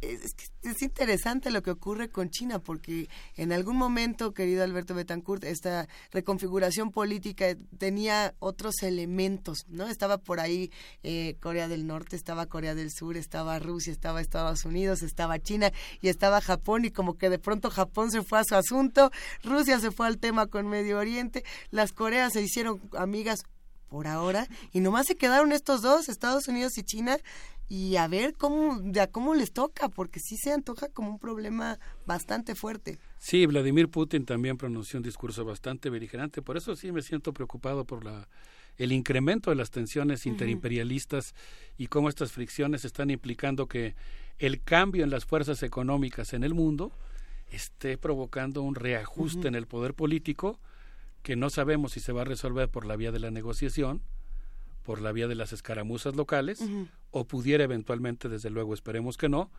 es, es, interesante lo que ocurre con China, porque en algún momento, querido Alberto Betancourt, esta reconfiguración política tenía otros elementos, ¿no? Estaba por ahí eh, Corea del Norte, estaba Corea del Sur, estaba Rusia, estaba Estados Unidos, estaba China y estaba Japón, y como que de pronto Japón se fue a su asunto, Rusia se fue al tema con Medio Oriente, las Coreas se hicieron amigas por ahora y nomás se quedaron estos dos, Estados Unidos y China, y a ver cómo, ya cómo les toca, porque sí se antoja como un problema bastante fuerte. Sí, Vladimir Putin también pronunció un discurso bastante beligerante, por eso sí me siento preocupado por la el incremento de las tensiones interimperialistas y cómo estas fricciones están implicando que el cambio en las fuerzas económicas en el mundo esté provocando un reajuste en el poder político que no sabemos si se va a resolver por la vía de la negociación por la vía de las escaramuzas locales o pudiera eventualmente, desde luego esperemos que no,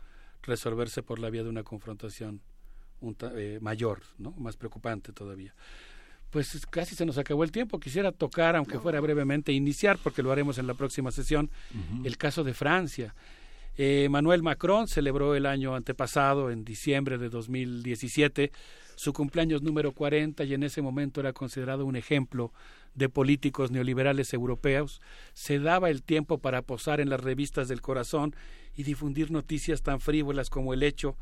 resolverse por la vía de una confrontación eh, mayor, ¿no? más preocupante todavía. Pues casi se nos acabó el tiempo. Quisiera tocar, aunque fuera brevemente, iniciar, porque lo haremos en la próxima sesión, el caso de Francia. Eh, Manuel Macron celebró el año antepasado, en diciembre de 2017, su cumpleaños número 40 y en ese momento era considerado un ejemplo de políticos neoliberales europeos, se daba el tiempo para posar en las revistas del corazón y difundir noticias tan frívolas como el hecho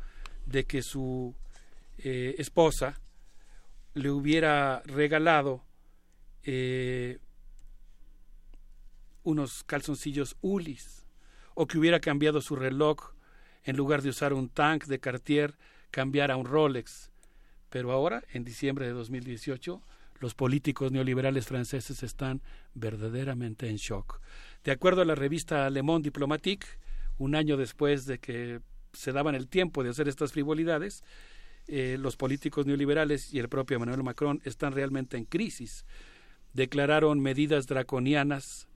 de que su eh, esposa le hubiera regalado eh, unos calzoncillos Ulis o que hubiera cambiado su reloj en lugar de usar un tank de Cartier, cambiara un Rolex. Pero ahora, en diciembre de 2018, los políticos neoliberales franceses están verdaderamente en shock. De acuerdo a la revista Le Monde Diplomatique, un año después de que se daban el tiempo de hacer estas frivolidades, eh, los políticos neoliberales y el propio Emmanuel Macron están realmente en crisis. Declararon medidas draconianas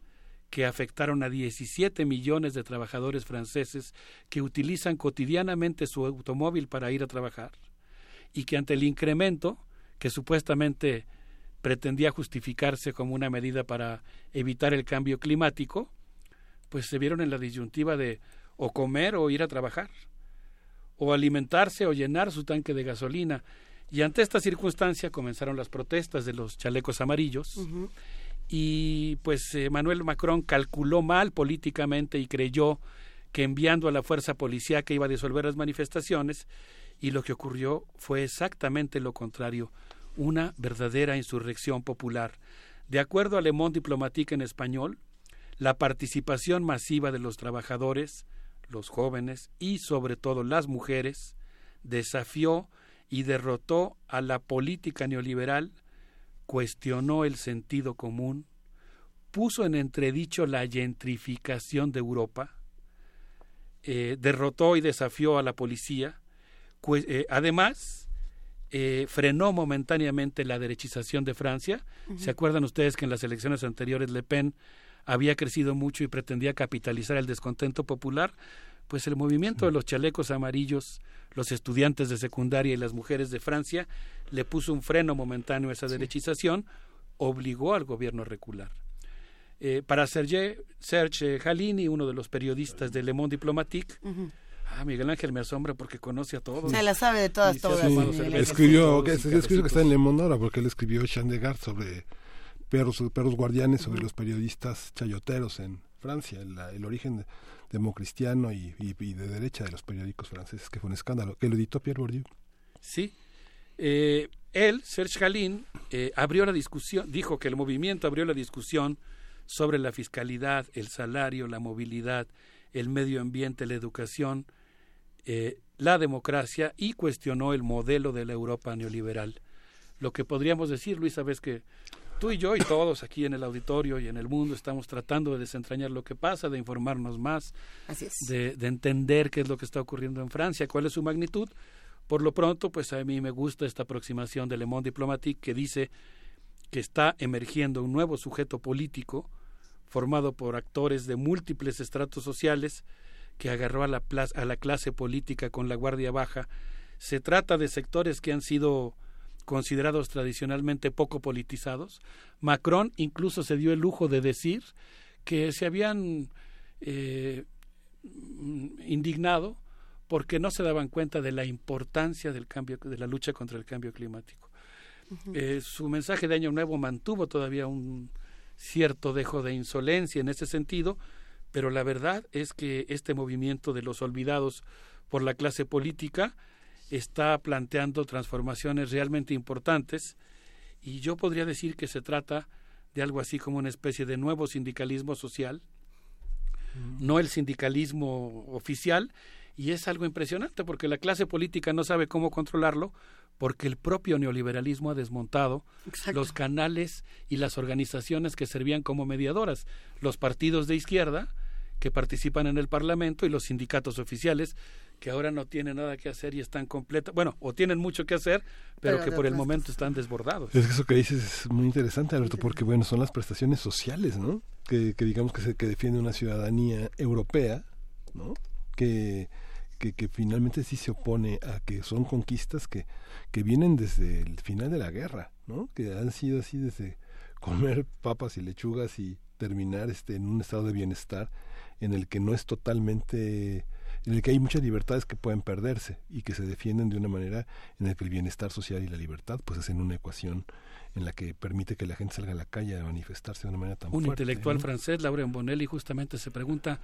que afectaron a 17 millones de trabajadores franceses que utilizan cotidianamente su automóvil para ir a trabajar y que ante el incremento, que supuestamente pretendía justificarse como una medida para evitar el cambio climático, pues se vieron en la disyuntiva de o comer o ir a trabajar, o alimentarse o llenar su tanque de gasolina. Y ante esta circunstancia comenzaron las protestas de los chalecos amarillos. Y pues Emmanuel Macron calculó mal políticamente y creyó que enviando a la fuerza policíaca iba a disolver las manifestaciones y lo que ocurrió fue exactamente lo contrario, una verdadera insurrección popular. De acuerdo a Le Monde Diplomatique en español, la participación masiva de los trabajadores, los jóvenes y sobre todo las mujeres desafió y derrotó a la política neoliberal, cuestionó el sentido común, puso en entredicho la gentrificación de Europa, eh, derrotó y desafió a la policía, eh, además eh, frenó momentáneamente la derechización de Francia. ¿Se acuerdan ustedes que en las elecciones anteriores Le Pen había crecido mucho y pretendía capitalizar el descontento popular? Pues el movimiento de los chalecos amarillos, los estudiantes de secundaria y las mujeres de Francia le puso un freno momentáneo a esa derechización, obligó al gobierno a recular. Eh, para Serge, Serge Halini, uno de los periodistas de Le Monde Diplomatique, Ah, Miguel Ángel me asombra porque conoce a todos. Se la sabe de todas, todas. escribió, que, escribió que está en Le Monde ahora porque él escribió Chandegard sobre perros, perros guardianes, sobre los periodistas chayoteros en Francia, el, origen democristiano y, y, de derecha de los periódicos franceses, que fue un escándalo, que lo editó Pierre Bourdieu. Sí. Eh, él, Serge Halin, eh, abrió la discusión, dijo que el movimiento abrió la discusión sobre la fiscalidad, el salario, la movilidad, el medio ambiente, la educación, eh, la democracia y cuestionó el modelo de la Europa neoliberal. Lo que podríamos decir, Luis, sabes que tú y yo y todos aquí en el auditorio y en el mundo estamos tratando de desentrañar lo que pasa, de informarnos más, de, de, entender qué es lo que está ocurriendo en Francia, cuál es su magnitud. Por lo pronto, pues a mí me gusta esta aproximación de Le Monde Diplomatique que dice que está emergiendo un nuevo sujeto político formado por actores de múltiples estratos sociales, que agarró a la, a la clase política con la guardia baja. Se trata de sectores que han sido considerados tradicionalmente poco politizados. Macron incluso se dio el lujo de decir que se habían eh, indignado porque no se daban cuenta de la importancia del cambio de la lucha contra el cambio climático. Eh, su mensaje de año nuevo mantuvo todavía un cierto dejo de insolencia en ese sentido, pero la verdad es que este movimiento de los olvidados por la clase política está planteando transformaciones realmente importantes y yo podría decir que se trata de algo así como una especie de nuevo sindicalismo social, no el sindicalismo oficial, y es algo impresionante porque la clase política no sabe cómo controlarlo porque el propio neoliberalismo ha desmontado los canales y las organizaciones que servían como mediadoras, los partidos de izquierda que participan en el Parlamento y los sindicatos oficiales que ahora no tienen nada que hacer y están completos, bueno, o tienen mucho que hacer, pero, que por el momento están desbordados. Es que eso que dices es muy interesante, Alberto, porque bueno, son las prestaciones sociales, ¿no? Que, que digamos que, se, que defiende una ciudadanía europea, ¿no? Que, que, que, finalmente sí se opone a que son conquistas que, que vienen desde el final de la guerra, ¿no? Que han sido así desde comer papas y lechugas y terminar este en un estado de bienestar en el que no es totalmente en el que hay muchas libertades que pueden perderse y que se defienden de una manera en la que el bienestar social y la libertad pues hacen una ecuación en la que permite que la gente salga a la calle a manifestarse de una manera tan un intelectual francés, Laurent Bonelli, justamente se pregunta,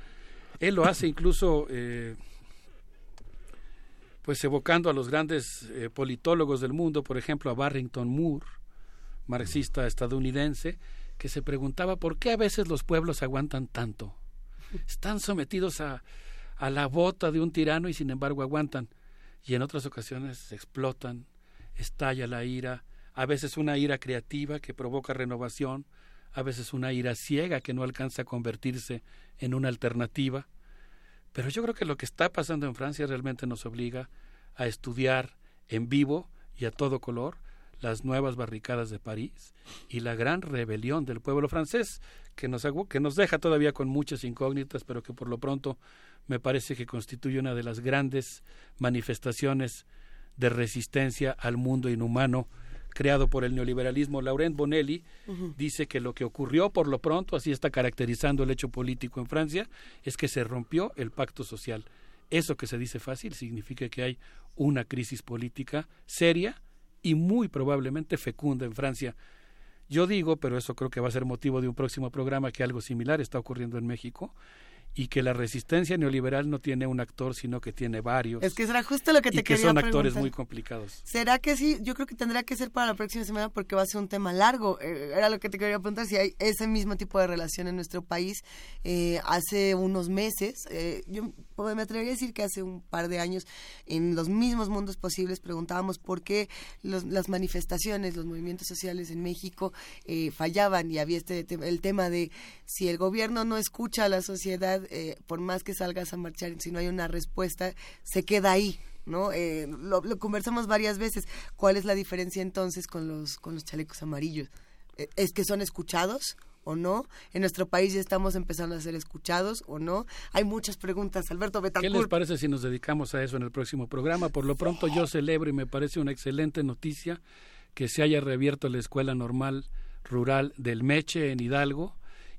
él lo hace incluso eh, pues evocando a los grandes eh, politólogos del mundo, por ejemplo a Barrington Moore, marxista estadounidense, que se preguntaba por qué a veces los pueblos aguantan tanto. Están sometidos a, a la bota de un tirano y sin embargo aguantan. Y en otras ocasiones explotan, estalla la ira, a veces una ira creativa que provoca renovación, a veces una ira ciega que no alcanza a convertirse en una alternativa. Pero yo creo que lo que está pasando en Francia realmente nos obliga a estudiar en vivo y a todo color las nuevas barricadas de París y la gran rebelión del pueblo francés, que nos, que nos deja todavía con muchas incógnitas, pero que por lo pronto me parece que constituye una de las grandes manifestaciones de resistencia al mundo inhumano creado por el neoliberalismo. Laurent Bonelli dice que lo que ocurrió por lo pronto, así está caracterizando el hecho político en Francia, es que se rompió el pacto social. Eso que se dice fácil significa que hay una crisis política seria y muy probablemente fecunda en Francia. Yo digo, pero eso creo que va a ser motivo de un próximo programa, que algo similar está ocurriendo en México y que la resistencia neoliberal no tiene un actor, sino que tiene varios. Es que será justo lo que te y que son actores muy complicados. ¿Será que sí? Yo creo que tendrá que ser para la próxima semana porque va a ser un tema largo. Eh, era lo que te quería preguntar, si hay ese mismo tipo de relación en nuestro país. Eh, hace unos meses, eh, yo me atrevería a decir que hace un par de años, en los mismos mundos posibles, preguntábamos por qué las manifestaciones, los movimientos sociales en México fallaban y había este el tema de si el gobierno no escucha a la sociedad, eh, por más que salgas a marchar, si no hay una respuesta, se queda ahí. ¿no? Eh, lo, conversamos varias veces. ¿Cuál es la diferencia entonces con los, con los chalecos amarillos? Eh, ¿Es que son escuchados o no? ¿En nuestro país ya estamos empezando a ser escuchados o no? Hay muchas preguntas. Alberto Betancourt. ¿Qué les parece si nos dedicamos a eso en el próximo programa? Por lo pronto yo celebro y me parece una excelente noticia que se haya reabierto la Escuela Normal Rural del Meche en Hidalgo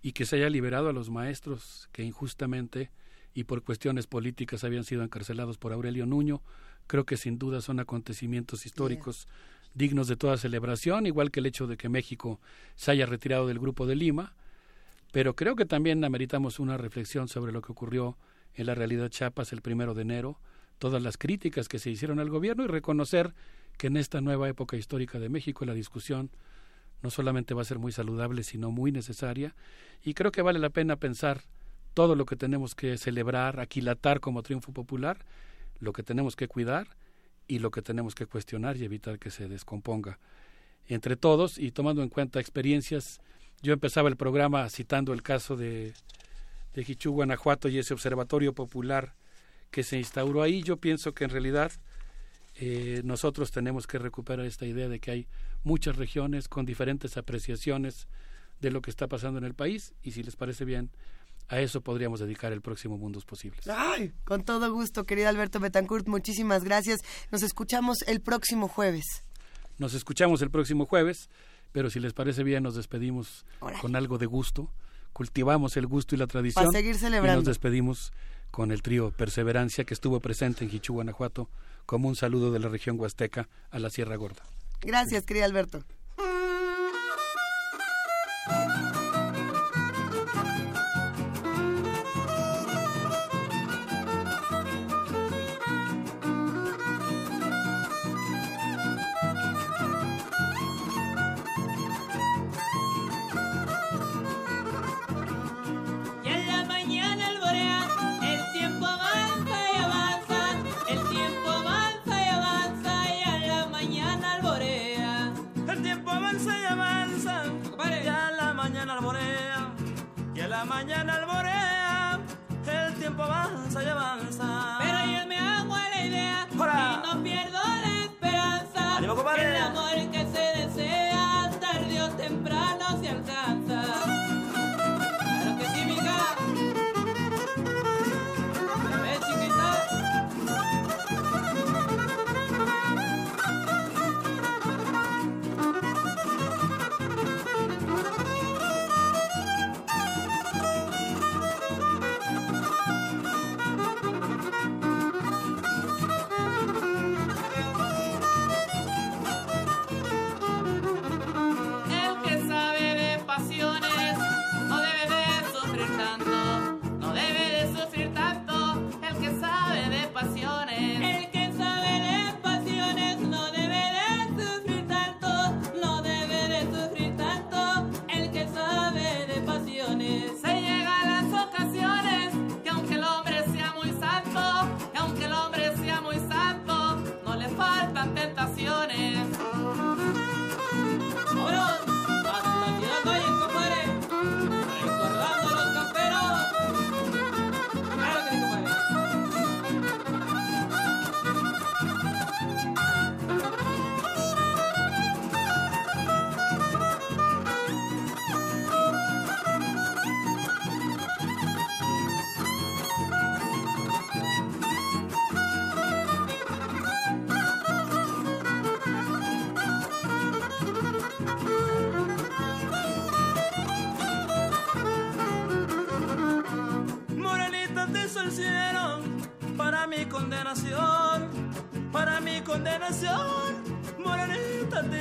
y que se haya liberado a los maestros que injustamente y por cuestiones políticas habían sido encarcelados por Aurelio Nuño. Creo que sin duda son acontecimientos históricos dignos de toda celebración, igual que el hecho de que México se haya retirado del Grupo de Lima, pero creo que también ameritamos una reflexión sobre lo que ocurrió en la realidad Chiapas el primero de enero, todas las críticas que se hicieron al gobierno y reconocer que en esta nueva época histórica de México la discusión no solamente va a ser muy saludable, sino muy necesaria, y creo que vale la pena pensar todo lo que tenemos que celebrar, aquilatar como triunfo popular, lo que tenemos que cuidar y lo que tenemos que cuestionar y evitar que se descomponga. Entre todos y tomando en cuenta experiencias, yo empezaba el programa citando el caso de, de Guanajuato y ese observatorio popular que se instauró ahí. Yo pienso que en realidad eh, nosotros tenemos que recuperar esta idea de que hay muchas regiones con diferentes apreciaciones de lo que está pasando en el país y si les parece bien, a eso podríamos dedicar el próximo Mundos Posibles. Ay, con todo gusto, querido Alberto Betancourt, muchísimas gracias. Nos escuchamos el próximo jueves. Nos escuchamos el próximo jueves, pero si les parece bien, nos despedimos con algo de gusto. Cultivamos el gusto y la tradición. Para seguir celebrando. Y nos despedimos con el trío Perseverancia que estuvo presente en Jichú, Guanajuato, como un saludo de la región huasteca a la Sierra Gorda. Gracias, querido Alberto.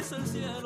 dice el cielo.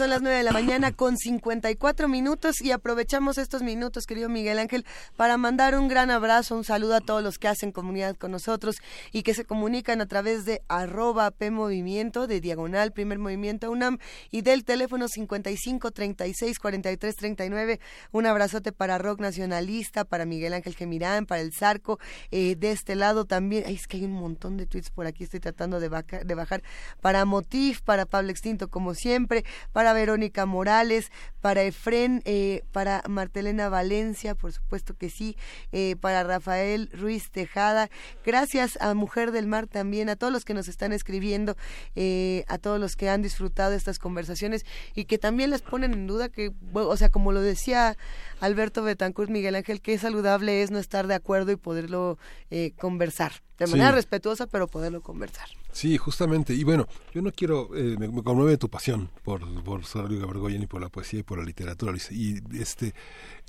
Son las 9 de la mañana con 54 minutos y aprovechamos estos minutos, querido Miguel Ángel, para mandar un gran abrazo, un saludo a todos los que hacen comunidad con nosotros y que se comunican a través de arroba P Movimiento, de Diagonal Primer Movimiento UNAM y del teléfono 55 36 43 39. Un abrazote para Rock Nacionalista, para Miguel Ángel Gemirán, para el Zarco. eh, de este lado también, ay, es que hay un montón de tweets por aquí, estoy tratando de bajar. Para Motif, para Pablo Extinto, como siempre, para Verónica Morales, para Efren, eh, para Martelena Valencia, por supuesto que sí, eh, para Rafael Ruiz Tejada. Gracias a Mujer del Mar también, a todos los que nos están escribiendo, eh, a todos los que han disfrutado estas conversaciones y que también les ponen en duda que, o sea, como lo decía Alberto Betancourt, Miguel Ángel, qué saludable es no estar de acuerdo y poderlo eh, conversar. De Sí. manera respetuosa, pero poderlo conversar. Sí, justamente. Y bueno, yo no quiero, eh, me, me conmueve tu pasión por, por Sarrio Ibargoyen y por la poesía y por la literatura, Luis. Y este,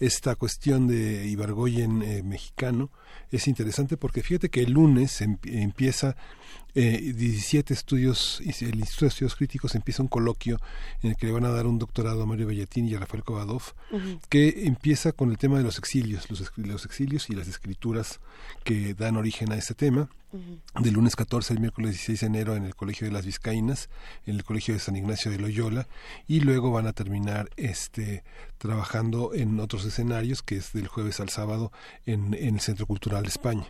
esta cuestión de Ibargoyen eh, mexicano es interesante porque fíjate que el lunes em- empieza eh, 17 estudios, y el Instituto de Estudios Críticos empieza un coloquio en el que le van a dar un doctorado a Mario Bellatín y a Rafael Kovadov, que empieza con el tema de los exilios, los, los exilios y las escrituras que dan origen a este tema del lunes 14 al miércoles 16 de enero en el Colegio de las Vizcaínas, en el Colegio de San Ignacio de Loyola, y luego van a terminar este trabajando en otros escenarios, que es del jueves al sábado en, en el Centro Cultural de España.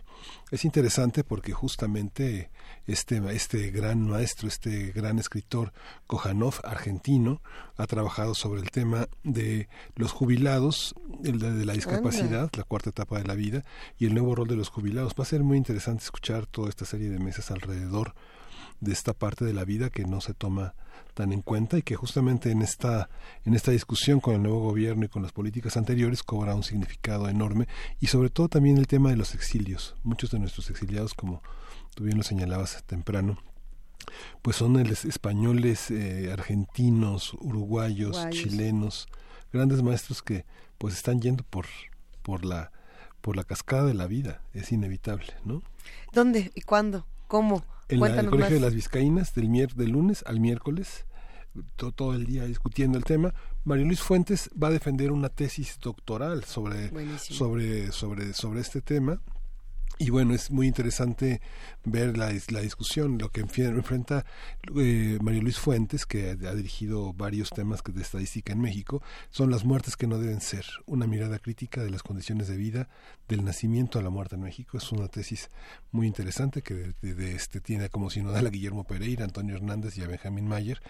Es interesante porque justamente este, este gran maestro, este gran escritor Kojanov, argentino, ha trabajado sobre el tema de los jubilados, el de, de la discapacidad, la cuarta etapa de la vida, y el nuevo rol de los jubilados. Va a ser muy interesante escuchar toda esta serie de mesas alrededor de esta parte de la vida que no se toma tan en cuenta y que justamente en esta en esta discusión con el nuevo gobierno y con las políticas anteriores cobra un significado enorme y sobre todo también el tema de los exilios muchos de nuestros exiliados como tú bien lo señalabas temprano pues son españoles eh, argentinos uruguayos Uruguayos. chilenos grandes maestros que pues están yendo por por la por la cascada de la vida es inevitable no ¿Dónde y cuándo? ¿Cómo? En la- el colegio más. de las Vizcaínas del, mier del lunes al miércoles to- todo el día discutiendo el tema Mario Luis Fuentes va a defender una tesis doctoral sobre Buenísimo. sobre sobre sobre este tema y bueno, es muy interesante ver la, la discusión, lo que enfrenta eh, Mario Luis Fuentes, que ha dirigido varios temas de estadística en México, son las muertes que no deben ser, una mirada crítica de las condiciones de vida del nacimiento a la muerte en México. Es una tesis muy interesante que de- de este tiene como sinodal a Guillermo Pereira, Antonio Hernández y a Benjamín Mayer.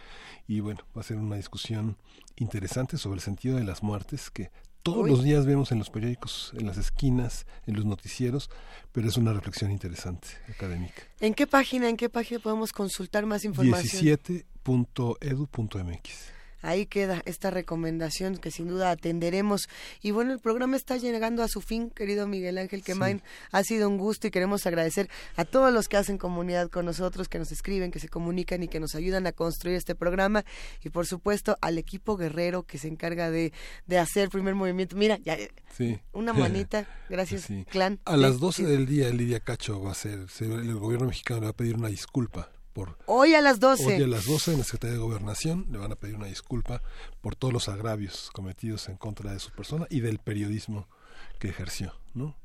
Y bueno, va a ser una discusión interesante sobre el sentido de las muertes que todos Uy. los días vemos en los periódicos, en las esquinas, en los noticieros, pero es una reflexión interesante, académica. ¿En qué página, en qué página podemos consultar más información? 17.edu.mx. Ahí queda esta recomendación que sin duda atenderemos. Y bueno, el programa está llegando a su fin, querido Miguel Ángel Quemain. Ha sido un gusto y queremos agradecer a todos los que hacen comunidad con nosotros, que nos escriben, que se comunican y que nos ayudan a construir este programa. Y por supuesto al equipo guerrero que se encarga de, de hacer primer movimiento. Mira, ya, Sí. una manita. Gracias, Sí. clan. A las 12 sí. del día, Lidia Cacho va a ser, se- el gobierno mexicano le va a pedir una disculpa por... Hoy a las 12. Hoy a las 12 en la Secretaría de Gobernación le van a pedir una disculpa por todos los agravios cometidos en contra de su persona y del periodismo que ejerció, ¿no?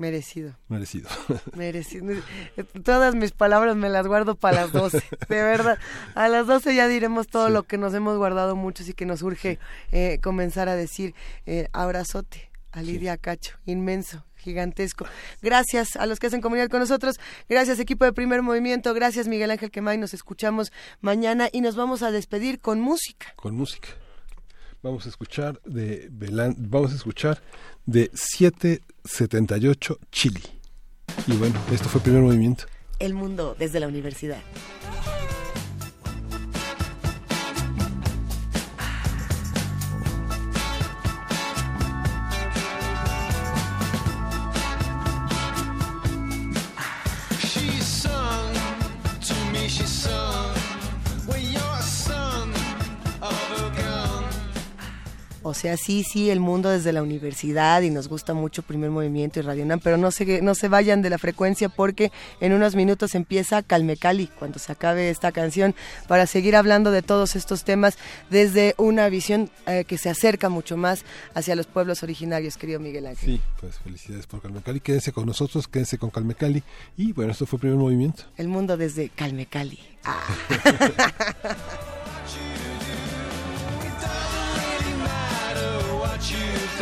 Merecido. Merecido. Merecido. Todas mis palabras me las guardo para las 12. De verdad. A las 12 ya diremos todo lo que nos hemos guardado muchos y que nos urge eh, comenzar a decir. Eh, abrazote a Lidia Cacho. Inmenso gigantesco. Gracias a los que hacen comunidad con nosotros. Gracias equipo de Primer Movimiento. Gracias Miguel Ángel Quemay. Nos escuchamos mañana y nos vamos a despedir con música. Con música. Vamos a escuchar de vamos a escuchar de 778 Chile. Y bueno, esto fue el primer movimiento. El mundo desde la universidad. O sea, sí, sí, el mundo desde la universidad y nos gusta mucho Primer Movimiento y Radio Nam, pero no se, no se vayan de la frecuencia porque en unos minutos empieza Calme Cali, cuando se acabe esta canción, para seguir hablando de todos estos temas desde una visión eh, que se acerca mucho más hacia los pueblos originarios, querido Miguel Ángel. Sí, pues felicidades por Calme Cali, quédense con nosotros, quédense con Calme Cali y bueno, esto fue Primer Movimiento. El mundo desde Calme Cali.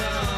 Ah.